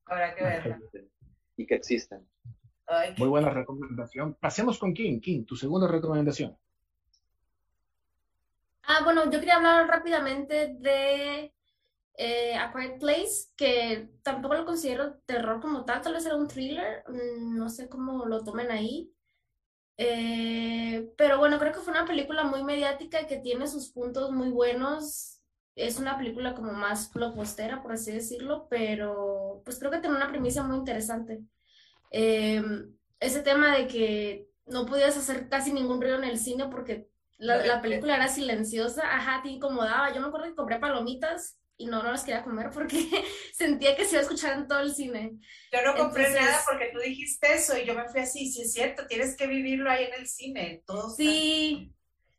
Habrá que verla. Y que existen. Ay, Muy buena recomendación. Pasemos con Kim. Kim, tu segunda recomendación. Ah, bueno, yo quería hablar rápidamente de eh, A Quiet Place, que tampoco lo considero terror como tal, tal vez era un thriller, mm, no sé cómo lo tomen ahí. Eh, pero bueno, creo que fue una película muy mediática que tiene sus puntos muy buenos. Es una película como más blockbustera, por así decirlo, pero pues creo que tiene una premisa muy interesante. Eh, ese tema de que no podías hacer casi ningún ruido en el cine porque la, la película era silenciosa, ajá, te incomodaba. Yo me acuerdo que compré palomitas y no, no las quería comer porque sentía que se iba a escuchar en todo el cine. Yo no compré Entonces- nada porque tú dijiste eso y yo me fui así, sí es cierto, tienes que vivirlo ahí en el cine. Todo Sí,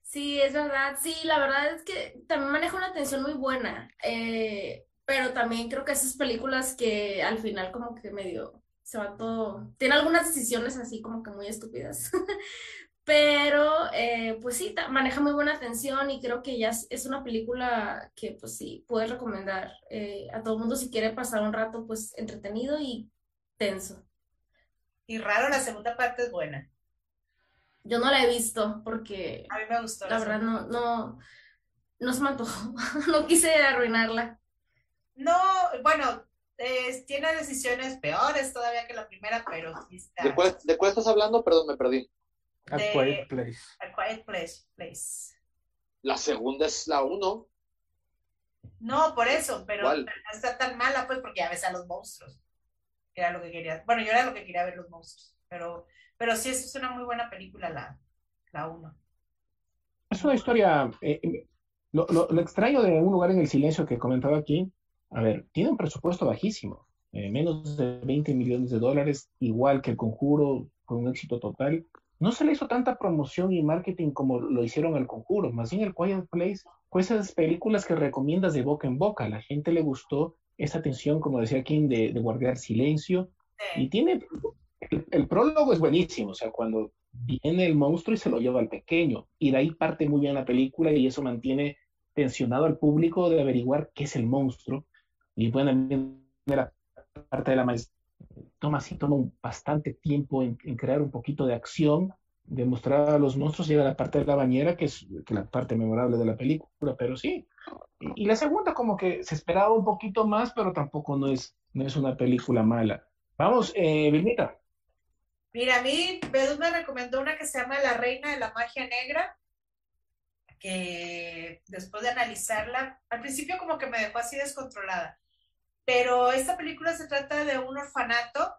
sí, es verdad. Sí, la verdad es que también maneja una tensión muy buena. eh, pero también creo que esas películas que al final como que medio se va todo. Tiene algunas decisiones así como que muy estúpidas. Pero eh, pues sí, maneja muy buena tensión y creo que ya es, es una película que pues sí, puedes recomendar eh, a todo el mundo si quiere pasar un rato pues entretenido y tenso. Y raro, la segunda parte es buena. Yo no la he visto porque A mí me gustó. La verdad no, no, no se me antojó. No quise arruinarla. No, bueno, eh, tiene decisiones peores todavía que la primera, pero sí está. ¿De cuál, ¿De cuál estás hablando? Perdón, me perdí. A De- Quiet Place. A Quiet Place, Place. La segunda es la uno. No, por eso, pero, ¿Cuál? pero no está tan mala, pues, porque ya ves a los monstruos. Que era lo que quería. Bueno, yo era lo que quería ver los monstruos. Pero, pero sí, eso es una muy buena película, la, la uno. Es una historia. eh, eh, lo, lo- lo extraño de Un lugar en el silencio que comentaba aquí, a ver, tiene un presupuesto bajísimo, eh, menos de 20 millones de dólares, igual que El Conjuro, con un éxito total. No se le hizo tanta promoción y marketing como lo hicieron al Conjuro, más bien el Quiet Place fue esas películas que recomiendas de boca en boca. A la gente le gustó esa tensión, como decía Kim, de, de guardar silencio. Y tiene, el, el prólogo es buenísimo, o sea, cuando viene el monstruo y se lo lleva al pequeño, y de ahí parte muy bien la película y eso mantiene tensionado al público de averiguar qué es el monstruo. Y bueno, también la parte de la maestra toma así, toma bastante tiempo en, crear un poquito de acción, de mostrar a los monstruos, llega la parte de la bañera, que es que la parte memorable de la película, pero sí. Y, la segunda como que se esperaba un poquito más, pero tampoco no es, no es una película mala. Vamos, eh, Vilmita. Mira, a mí Bedú me recomendó una que se llama La Reina de la Magia Negra, que después de analizarla, al principio como que me dejó así descontrolada, pero esta película se trata de un orfanato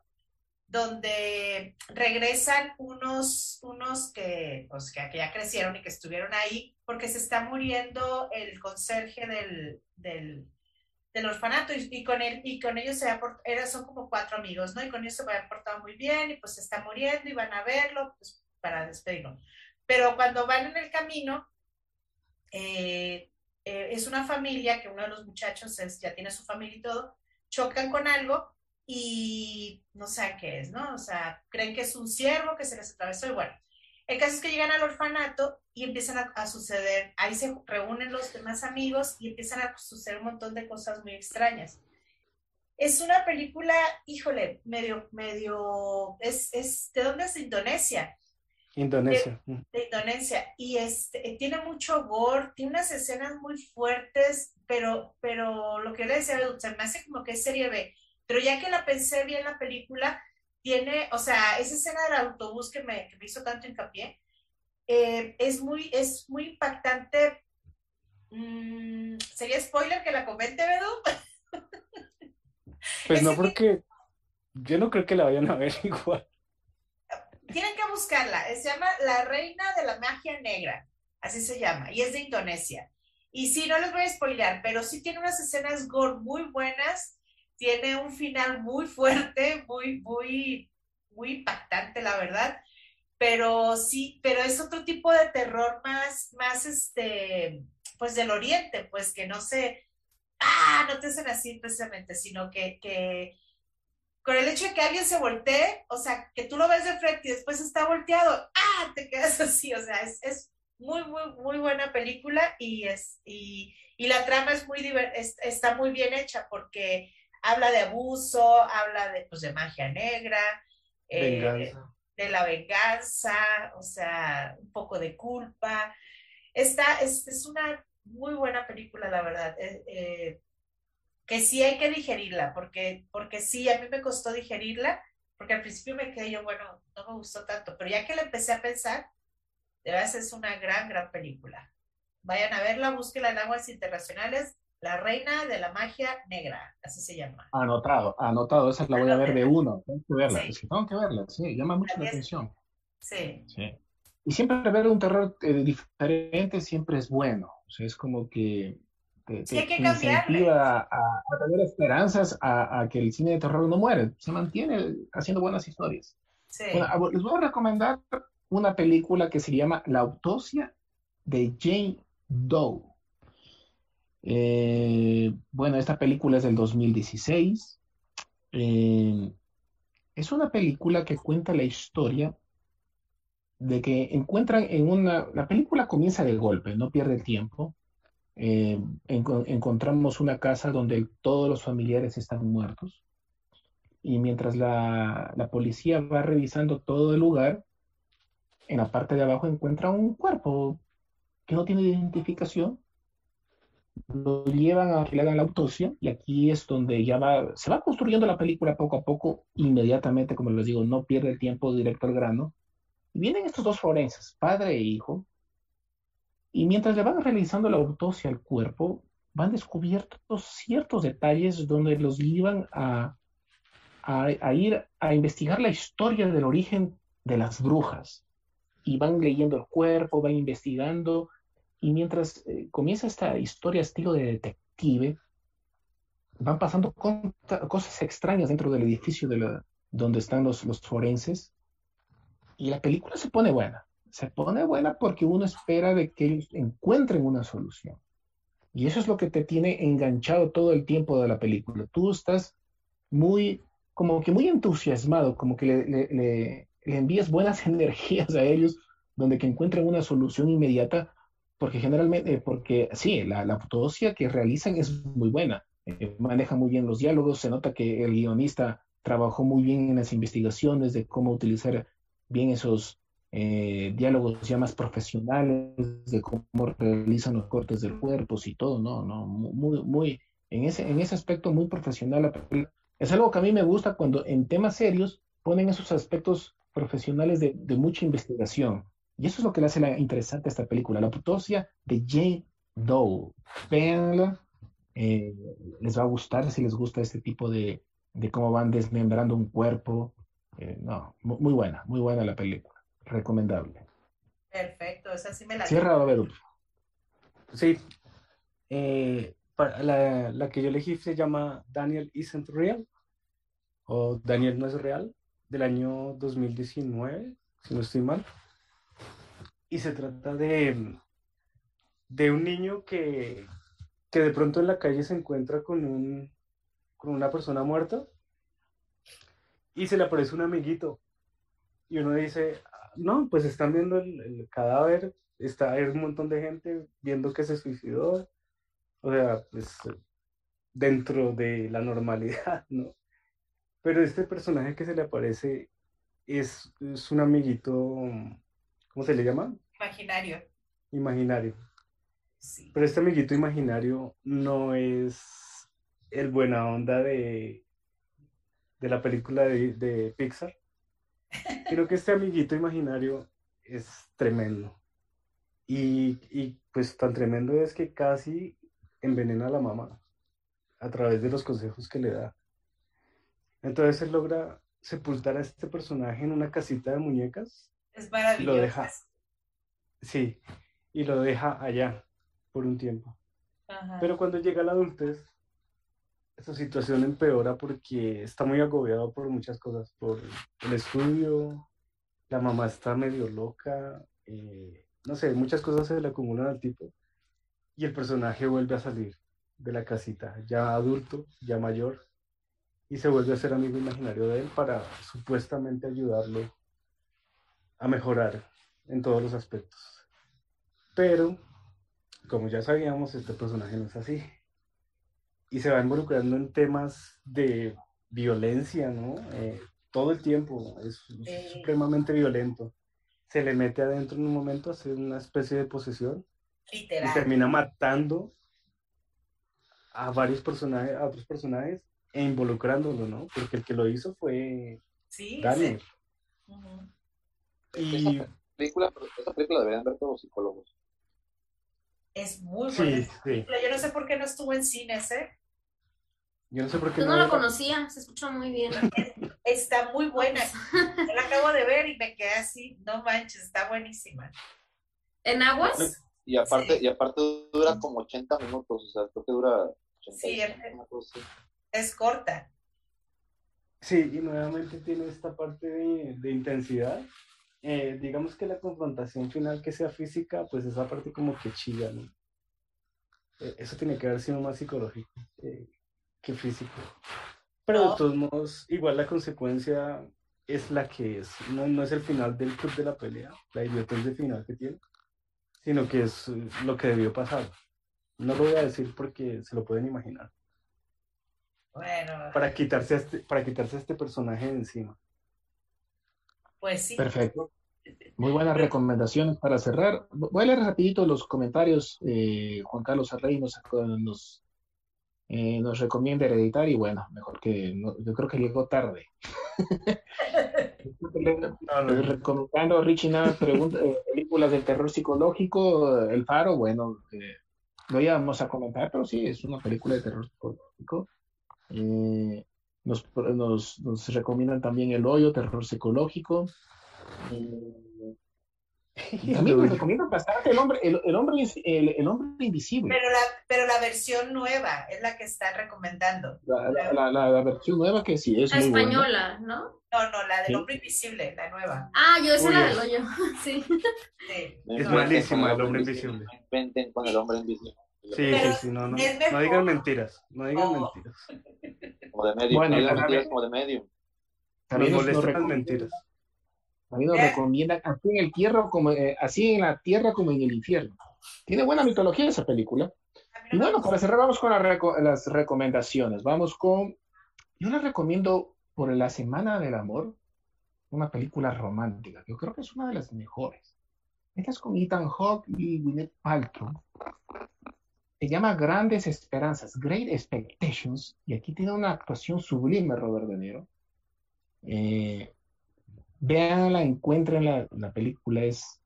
donde regresan unos, unos que, pues, que, que ya crecieron y que estuvieron ahí, porque se está muriendo el conserje del, del, del orfanato y, con él y con ellos se era, son como cuatro amigos, ¿no? Y con ellos se habían portado muy bien y pues se está muriendo y van a verlo pues, para despedirlo. Pero cuando van en el camino, eh, eh, es una familia que uno de los muchachos es, ya tiene su familia y todo, chocan con algo y no saben qué es, ¿no? O sea, creen que es un ciervo que se les atravesó y bueno. El caso es que llegan al orfanato y empiezan a, suceder, ahí se reúnen los demás amigos y empiezan a suceder un montón de cosas muy extrañas. Es una película, híjole, medio, medio, es, es, ¿de dónde es? Indonesia Indonesia. De Indonesia y este, tiene mucho gore, tiene unas escenas muy fuertes, pero, pero lo que le decía, se me hace como que es serie B, pero ya que la pensé bien la película, tiene, o sea, esa escena del autobús que me, que me hizo tanto hincapié, eh, es, muy, es muy impactante. Mm, ¿Sería spoiler que la comente, Edu? Pues no, porque yo no creo que la vayan a ver igual. Tienen que buscarla. Se llama La Reina de la Magia Negra. Así se llama. Y es de Indonesia. Y sí, no les voy a spoilear, pero sí tiene unas escenas gore muy buenas. Tiene un final muy fuerte, muy, muy, muy impactante, la verdad. Pero sí, pero es otro tipo de terror más, más este, pues del oriente, pues que no se, ah, no te hacen así precisamente, sino que, que con el hecho de que alguien se voltee, o sea, que tú lo ves de frente y después está volteado, ¡ah! Te quedas así, o sea, es, es muy, muy, muy buena película y, es, y, y la trama es muy es- está muy bien hecha porque habla de abuso, habla de, pues, de magia negra, eh, de la venganza, o sea, un poco de culpa. Esta es, es una muy buena película, la verdad. Eh, eh, que sí hay que digerirla, porque, porque sí, a mí me costó digerirla, porque al principio me quedé yo, bueno, no me gustó tanto, pero ya que la empecé a pensar, de verdad es una gran, gran película. Vayan a verla, búsquenla en aguas internacionales, La Reina de la Magia Negra, así se llama. Anotado, anotado, esa la voy a ver de uno, tengo que verla, Sí. es que tengo que verla, sí, llama mucho la atención. Sí, Sí. Y siempre ver un terror eh, diferente siempre es bueno. O sea, es como que te, Sí, hay que cambiarle. incentiva a, a tener esperanzas a, a que el cine de terror no muere. Se mantiene haciendo buenas historias. sí. Bueno, a- les voy a recomendar una película que se llama La autopsia de Jane Doe. Eh, bueno, esta película es del 2016. Eh, es una película que cuenta la historia de que encuentran en una... La película comienza de golpe, no pierde tiempo. Eh, enco- encontramos una casa donde todos los familiares están muertos. Y mientras la, la policía va revisando todo el lugar, en la parte de abajo encuentra un cuerpo que no tiene identificación. Lo llevan a que le la autopsia y aquí es donde ya va, se va construyendo la película poco a poco, inmediatamente, como les digo, no pierde el tiempo directo al grano. Y vienen estos dos forenses, padre e hijo, y mientras le van realizando la autopsia al cuerpo, van descubiertos ciertos detalles donde los llevan a, ir a investigar la historia del origen de las brujas. Y van leyendo el cuerpo, van investigando, y mientras eh, comienza esta historia estilo de detective, van pasando cosas extrañas dentro del edificio donde están los forenses, y la película se pone buena. Se pone buena porque uno espera de que ellos encuentren una solución. Y eso es lo que te tiene enganchado todo el tiempo de la película. Tú estás muy, como que muy entusiasmado, como que le, le- envías buenas energías a ellos, donde que encuentren una solución inmediata, porque generalmente, porque sí, la, la autopsia que realizan es muy buena, eh, maneja muy bien los diálogos, se nota que el guionista trabajó muy bien en las investigaciones de cómo utilizar bien esos eh, diálogos ya más profesionales, de cómo realizan los cortes del cuerpo y todo, no, no, muy, muy, en ese, en ese aspecto muy profesional. Es algo que a mí me gusta cuando en temas serios ponen esos aspectos profesionales de, de mucha investigación. Y eso es lo que le hace la, interesante a esta película, la autopsia de Jane Doe. Véanla, eh, les va a gustar si les gusta este tipo de, de cómo van desmembrando un cuerpo. Eh, no, mu- muy buena, muy buena la película. Recomendable. Perfecto, esa sí me la Cierra, Baberup. Sí. Eh, para- la, la que yo elegí se llama Daniel Isn't Real o Daniel no es real del año 2019, si no estoy mal. Y se trata de, de un niño que, que de pronto en la calle se encuentra con, un, con una persona muerta y se le aparece un amiguito. Y uno dice, "Ah, no, pues están viendo el, el cadáver, está hay un montón de gente viendo que se suicidó. O sea, pues dentro de la normalidad, ¿no? Pero este personaje que se le aparece es, es un amiguito, ¿cómo se le llama? Imaginario. Imaginario. Sí. Pero este amiguito imaginario no es el buena onda de, de la película de, de Pixar. Creo que este amiguito imaginario es tremendo. Y, y pues tan tremendo es que casi envenena a la mamá a través de los consejos que le da. Entonces él logra sepultar a este personaje en una casita de muñecas Es maravilloso. deja. Sí, y lo deja allá por un tiempo. Ajá. Pero cuando llega la adultez, esa situación empeora porque está muy agobiado por muchas cosas, por el estudio, la mamá está medio loca, eh, no sé, muchas cosas se le acumulan al tipo y el personaje vuelve a salir de la casita, ya adulto, ya mayor, y se vuelve a ser amigo imaginario de él para supuestamente ayudarlo a mejorar en todos los aspectos. Pero, como ya sabíamos, este personaje no es así. Y se va involucrando en temas de violencia, ¿no? Eh, todo el tiempo es supremamente violento. Se le mete adentro en un momento a hacer una especie de posesión y Literal. termina matando a varios personajes, a otros personajes e involucrándolo, ¿no? Porque el que lo hizo fue Sí, Daniel. sí. Y Esa película, esa película deberían ver todos los psicólogos. Es muy buena. sí, sí. Yo no sé por qué no estuvo en cines, ¿eh? Yo no sé por qué Yo no lo era- conocía, se escucha muy bien. Está muy buena. Yo la acabo de ver y me quedé así, no manches, está buenísima. ¿En Aguas? Y aparte, Sí. y aparte dura como 80 minutos, o sea, creo que dura 80 Sí, el- una cosa así. Es corta. Sí, y nuevamente tiene esta parte de, de intensidad. Eh, digamos que la confrontación final que sea física, pues esa parte como que chilla, ¿no? Eh, eso tiene que haber sido más psicológico eh, que físico. Pero No. de todos modos, igual la consecuencia es la que es. No, no es el final del club de la pelea, la idiotez de final que tiene, sino que es eh, lo que debió pasar. No lo voy a decir porque se lo pueden imaginar. Bueno, Para quitarse a este, para quitarse a este personaje de encima. pues sí. Perfecto. Muy buenas recomendaciones para cerrar. Voy a leer rapidito los comentarios. Eh, Juan Carlos Arrey nos, nos, eh, nos recomienda hereditar y bueno, mejor que no- yo creo que llegó tarde. Recomendando Richie Nava pregunta, eh, películas del terror psicológico, El Faro, bueno, eh, lo íbamos a comentar, pero sí, es una película de terror psicológico. Eh, nos, nos, nos recomiendan también El Hoyo, terror psicológico. Eh, nos recomiendan bastante El Hombre, el, el hombre, el, el hombre Invisible, Pero la, pero la versión nueva es la que están recomendando. la, la, la- la- la versión nueva que sí es La muy buena. española, ¿no? No, no, la del Sí. hombre invisible, la nueva. Ah, yo esa Uy, la del hoyo, sí. Sí. No Es malísima con El Hombre Invisible. No inventen con el hombre invisible. Sí, Pero sí, sí, no, no, no digan mentiras, no digan Oh. mentiras. Como de medio. Bueno, no digan mentiras como de medio. También nos molestan las recomiendan- mentiras. también nos recomiendan así en el tierra como eh, así en la tierra como en el infierno. Tiene buena mitología esa película. A mí Y bueno, para cerrar vamos con la reco- las recomendaciones. Vamos con, yo les recomiendo por la Semana del Amor, una película romántica, yo creo que es una de las mejores. Esta es con Ethan Hawke y Gwyneth Paltrow. Se llama Grandes Esperanzas, Great Expectations, y aquí tiene una actuación sublime Robert De Niro. Eh, véanla, encuéntrenla, la película es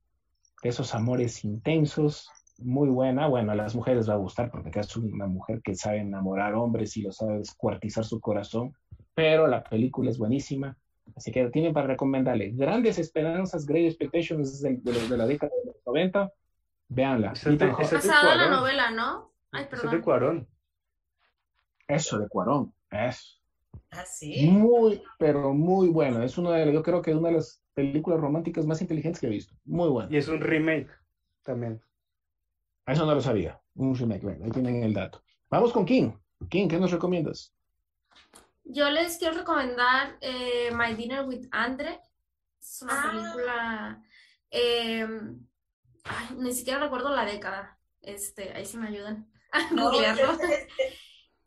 de esos amores intensos, muy buena. Bueno, a las mujeres va a gustar porque es una mujer que sabe enamorar hombres y lo sabe descuartizar su corazón, pero la película es buenísima. Así que tienen para recomendarle Grandes Esperanzas, Great Expectations de, de, de la década de los 90. Véanla. Ese es Basada en la novela, ¿no? Ay, Ese es perdón. de Cuarón. Eso, de Cuarón. Es Ah, sí. muy, pero muy bueno. Es una de, yo creo que es una de las películas románticas más inteligentes que he visto. Muy bueno. Y es un remake también. Eso no lo sabía. Un remake, bueno, ahí tienen el dato. Vamos con King. King, ¿qué nos recomiendas? Yo les quiero recomendar eh, My Dinner with Andre. Es una Ah. película. eh, ay, ni siquiera recuerdo la década. Este, ahí sí me ayudan a No, googlearlo. es- es-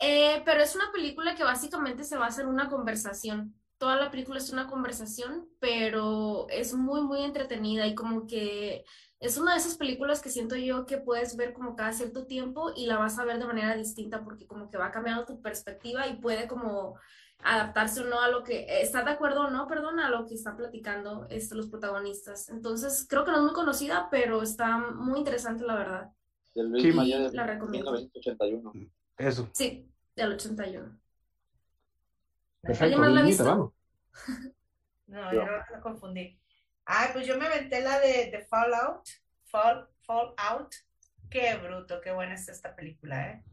Eh, pero es una película que básicamente se va a hacer una conversación. Toda la película es una conversación, pero es muy, muy entretenida y como que es una de esas películas que siento yo que puedes ver como cada cierto tiempo y la vas a ver de manera distinta porque como que va cambiando tu perspectiva y puede como adaptarse o no a lo que, ¿estás de acuerdo o no, perdón, a lo que están platicando este, los protagonistas? Entonces, creo que no es muy conocida, pero está muy interesante, la verdad. De Luis Sí, Mayer de la recomiendo. 1981. Eso. Sí, del 81. Perfecto, más la ha visto? No, yo no la confundí. Ay, pues yo me aventé la de, de Fallout. Fall, Fallout. Qué bruto, qué buena es esta película, ¿eh?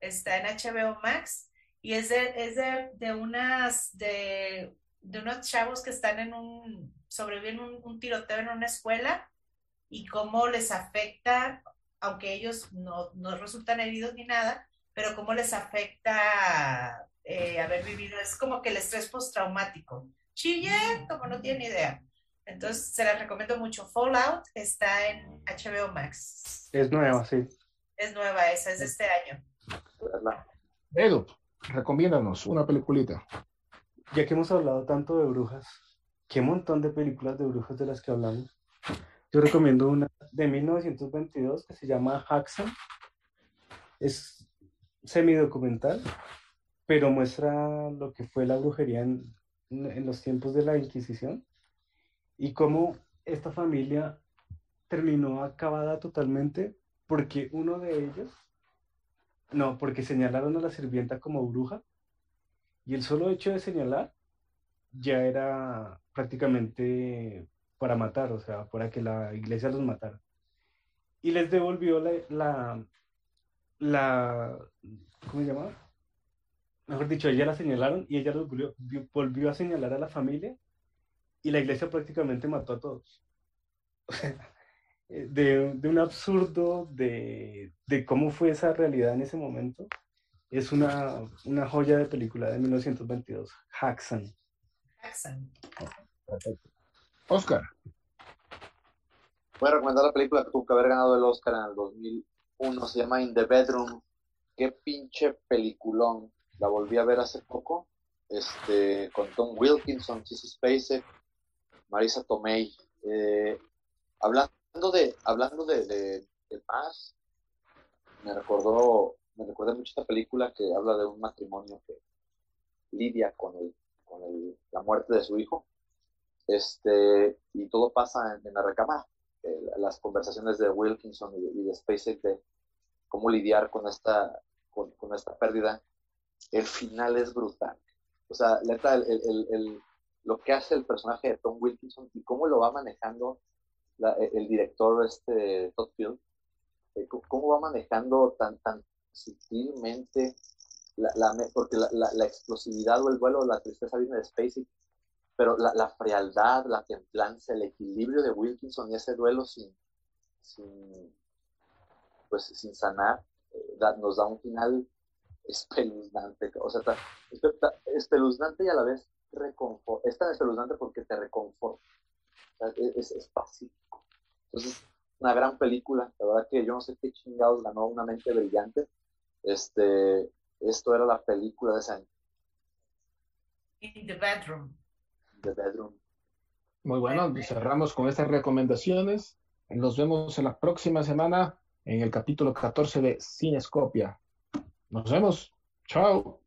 Está en HBO Max y es de, es de, de unas, de, de unos chavos que están en un, sobreviven un, un tiroteo en una escuela y cómo les afecta, aunque ellos no, no resultan heridos ni nada, pero cómo les afecta eh, haber vivido, es como que el estrés postraumático. Chille, como no tiene idea. Entonces, se las recomiendo mucho. Fallout está en HBO Max. Es nueva, sí. Es nueva esa, es de este año. Edu, recomiéndanos una peliculita. Ya que hemos hablado tanto de brujas, qué montón de películas de brujas de las que hablamos. Yo recomiendo una de 1922 que se llama Haxan. Es semidocumental, pero muestra lo que fue la brujería en, en los tiempos de la Inquisición y cómo esta familia terminó acabada totalmente porque uno de ellos, no, porque señalaron a la sirvienta como bruja y el solo hecho de señalar ya era prácticamente para matar, o sea, para que la iglesia los matara. Y les devolvió la, la, la ¿cómo se llama? Mejor dicho, ella la señalaron y ella volvió, volvió a señalar a la familia y la iglesia prácticamente mató a todos. de, de, un absurdo de, de, cómo fue esa realidad en ese momento. Es una, una joya de película de 1922, Haxan. Jackson. Oscar. Voy a recomendar la película que tuvo que haber ganado el Oscar en el 2001. Se llama In the Bedroom. Qué pinche peliculón. La volví a ver hace poco. Este, con Tom Wilkinson, Sissy Spacek, Marisa Tomei. Eh, hablando de, hablando de, de, paz, me recordó, me recordé mucho esta película que habla de un matrimonio que lidia con el con el, la muerte de su hijo. Este, y todo pasa en, en la recámara. Eh, las conversaciones de Wilkinson y, y de SpaceX de cómo lidiar con esta, con, con, esta pérdida. El final es brutal. O sea, neta, el, el, el, lo que hace el personaje de Tom Wilkinson y cómo lo va manejando la, el director este, Todd Field, eh, cómo va manejando tan, tan sutilmente la, la, porque la, la, explosividad o el vuelo, la tristeza viene de SpaceX, pero la, frialdad, la templanza, el equilibrio de Wilkinson y ese duelo sin, sin pues sin sanar, eh, nos da un final espeluznante, o sea, está espeluznante y a la vez reconfort, es tan espeluznante porque te reconforta, sea, es, es pacífico. Entonces, una gran película, la verdad que yo no sé qué chingados ganó una mente brillante, este, esto era la película de ese año. In the bedroom. The bedroom. Muy bueno, cerramos con estas recomendaciones. Nos vemos en la próxima semana en el capítulo 14 de Cinescopia. Nos vemos. Chao.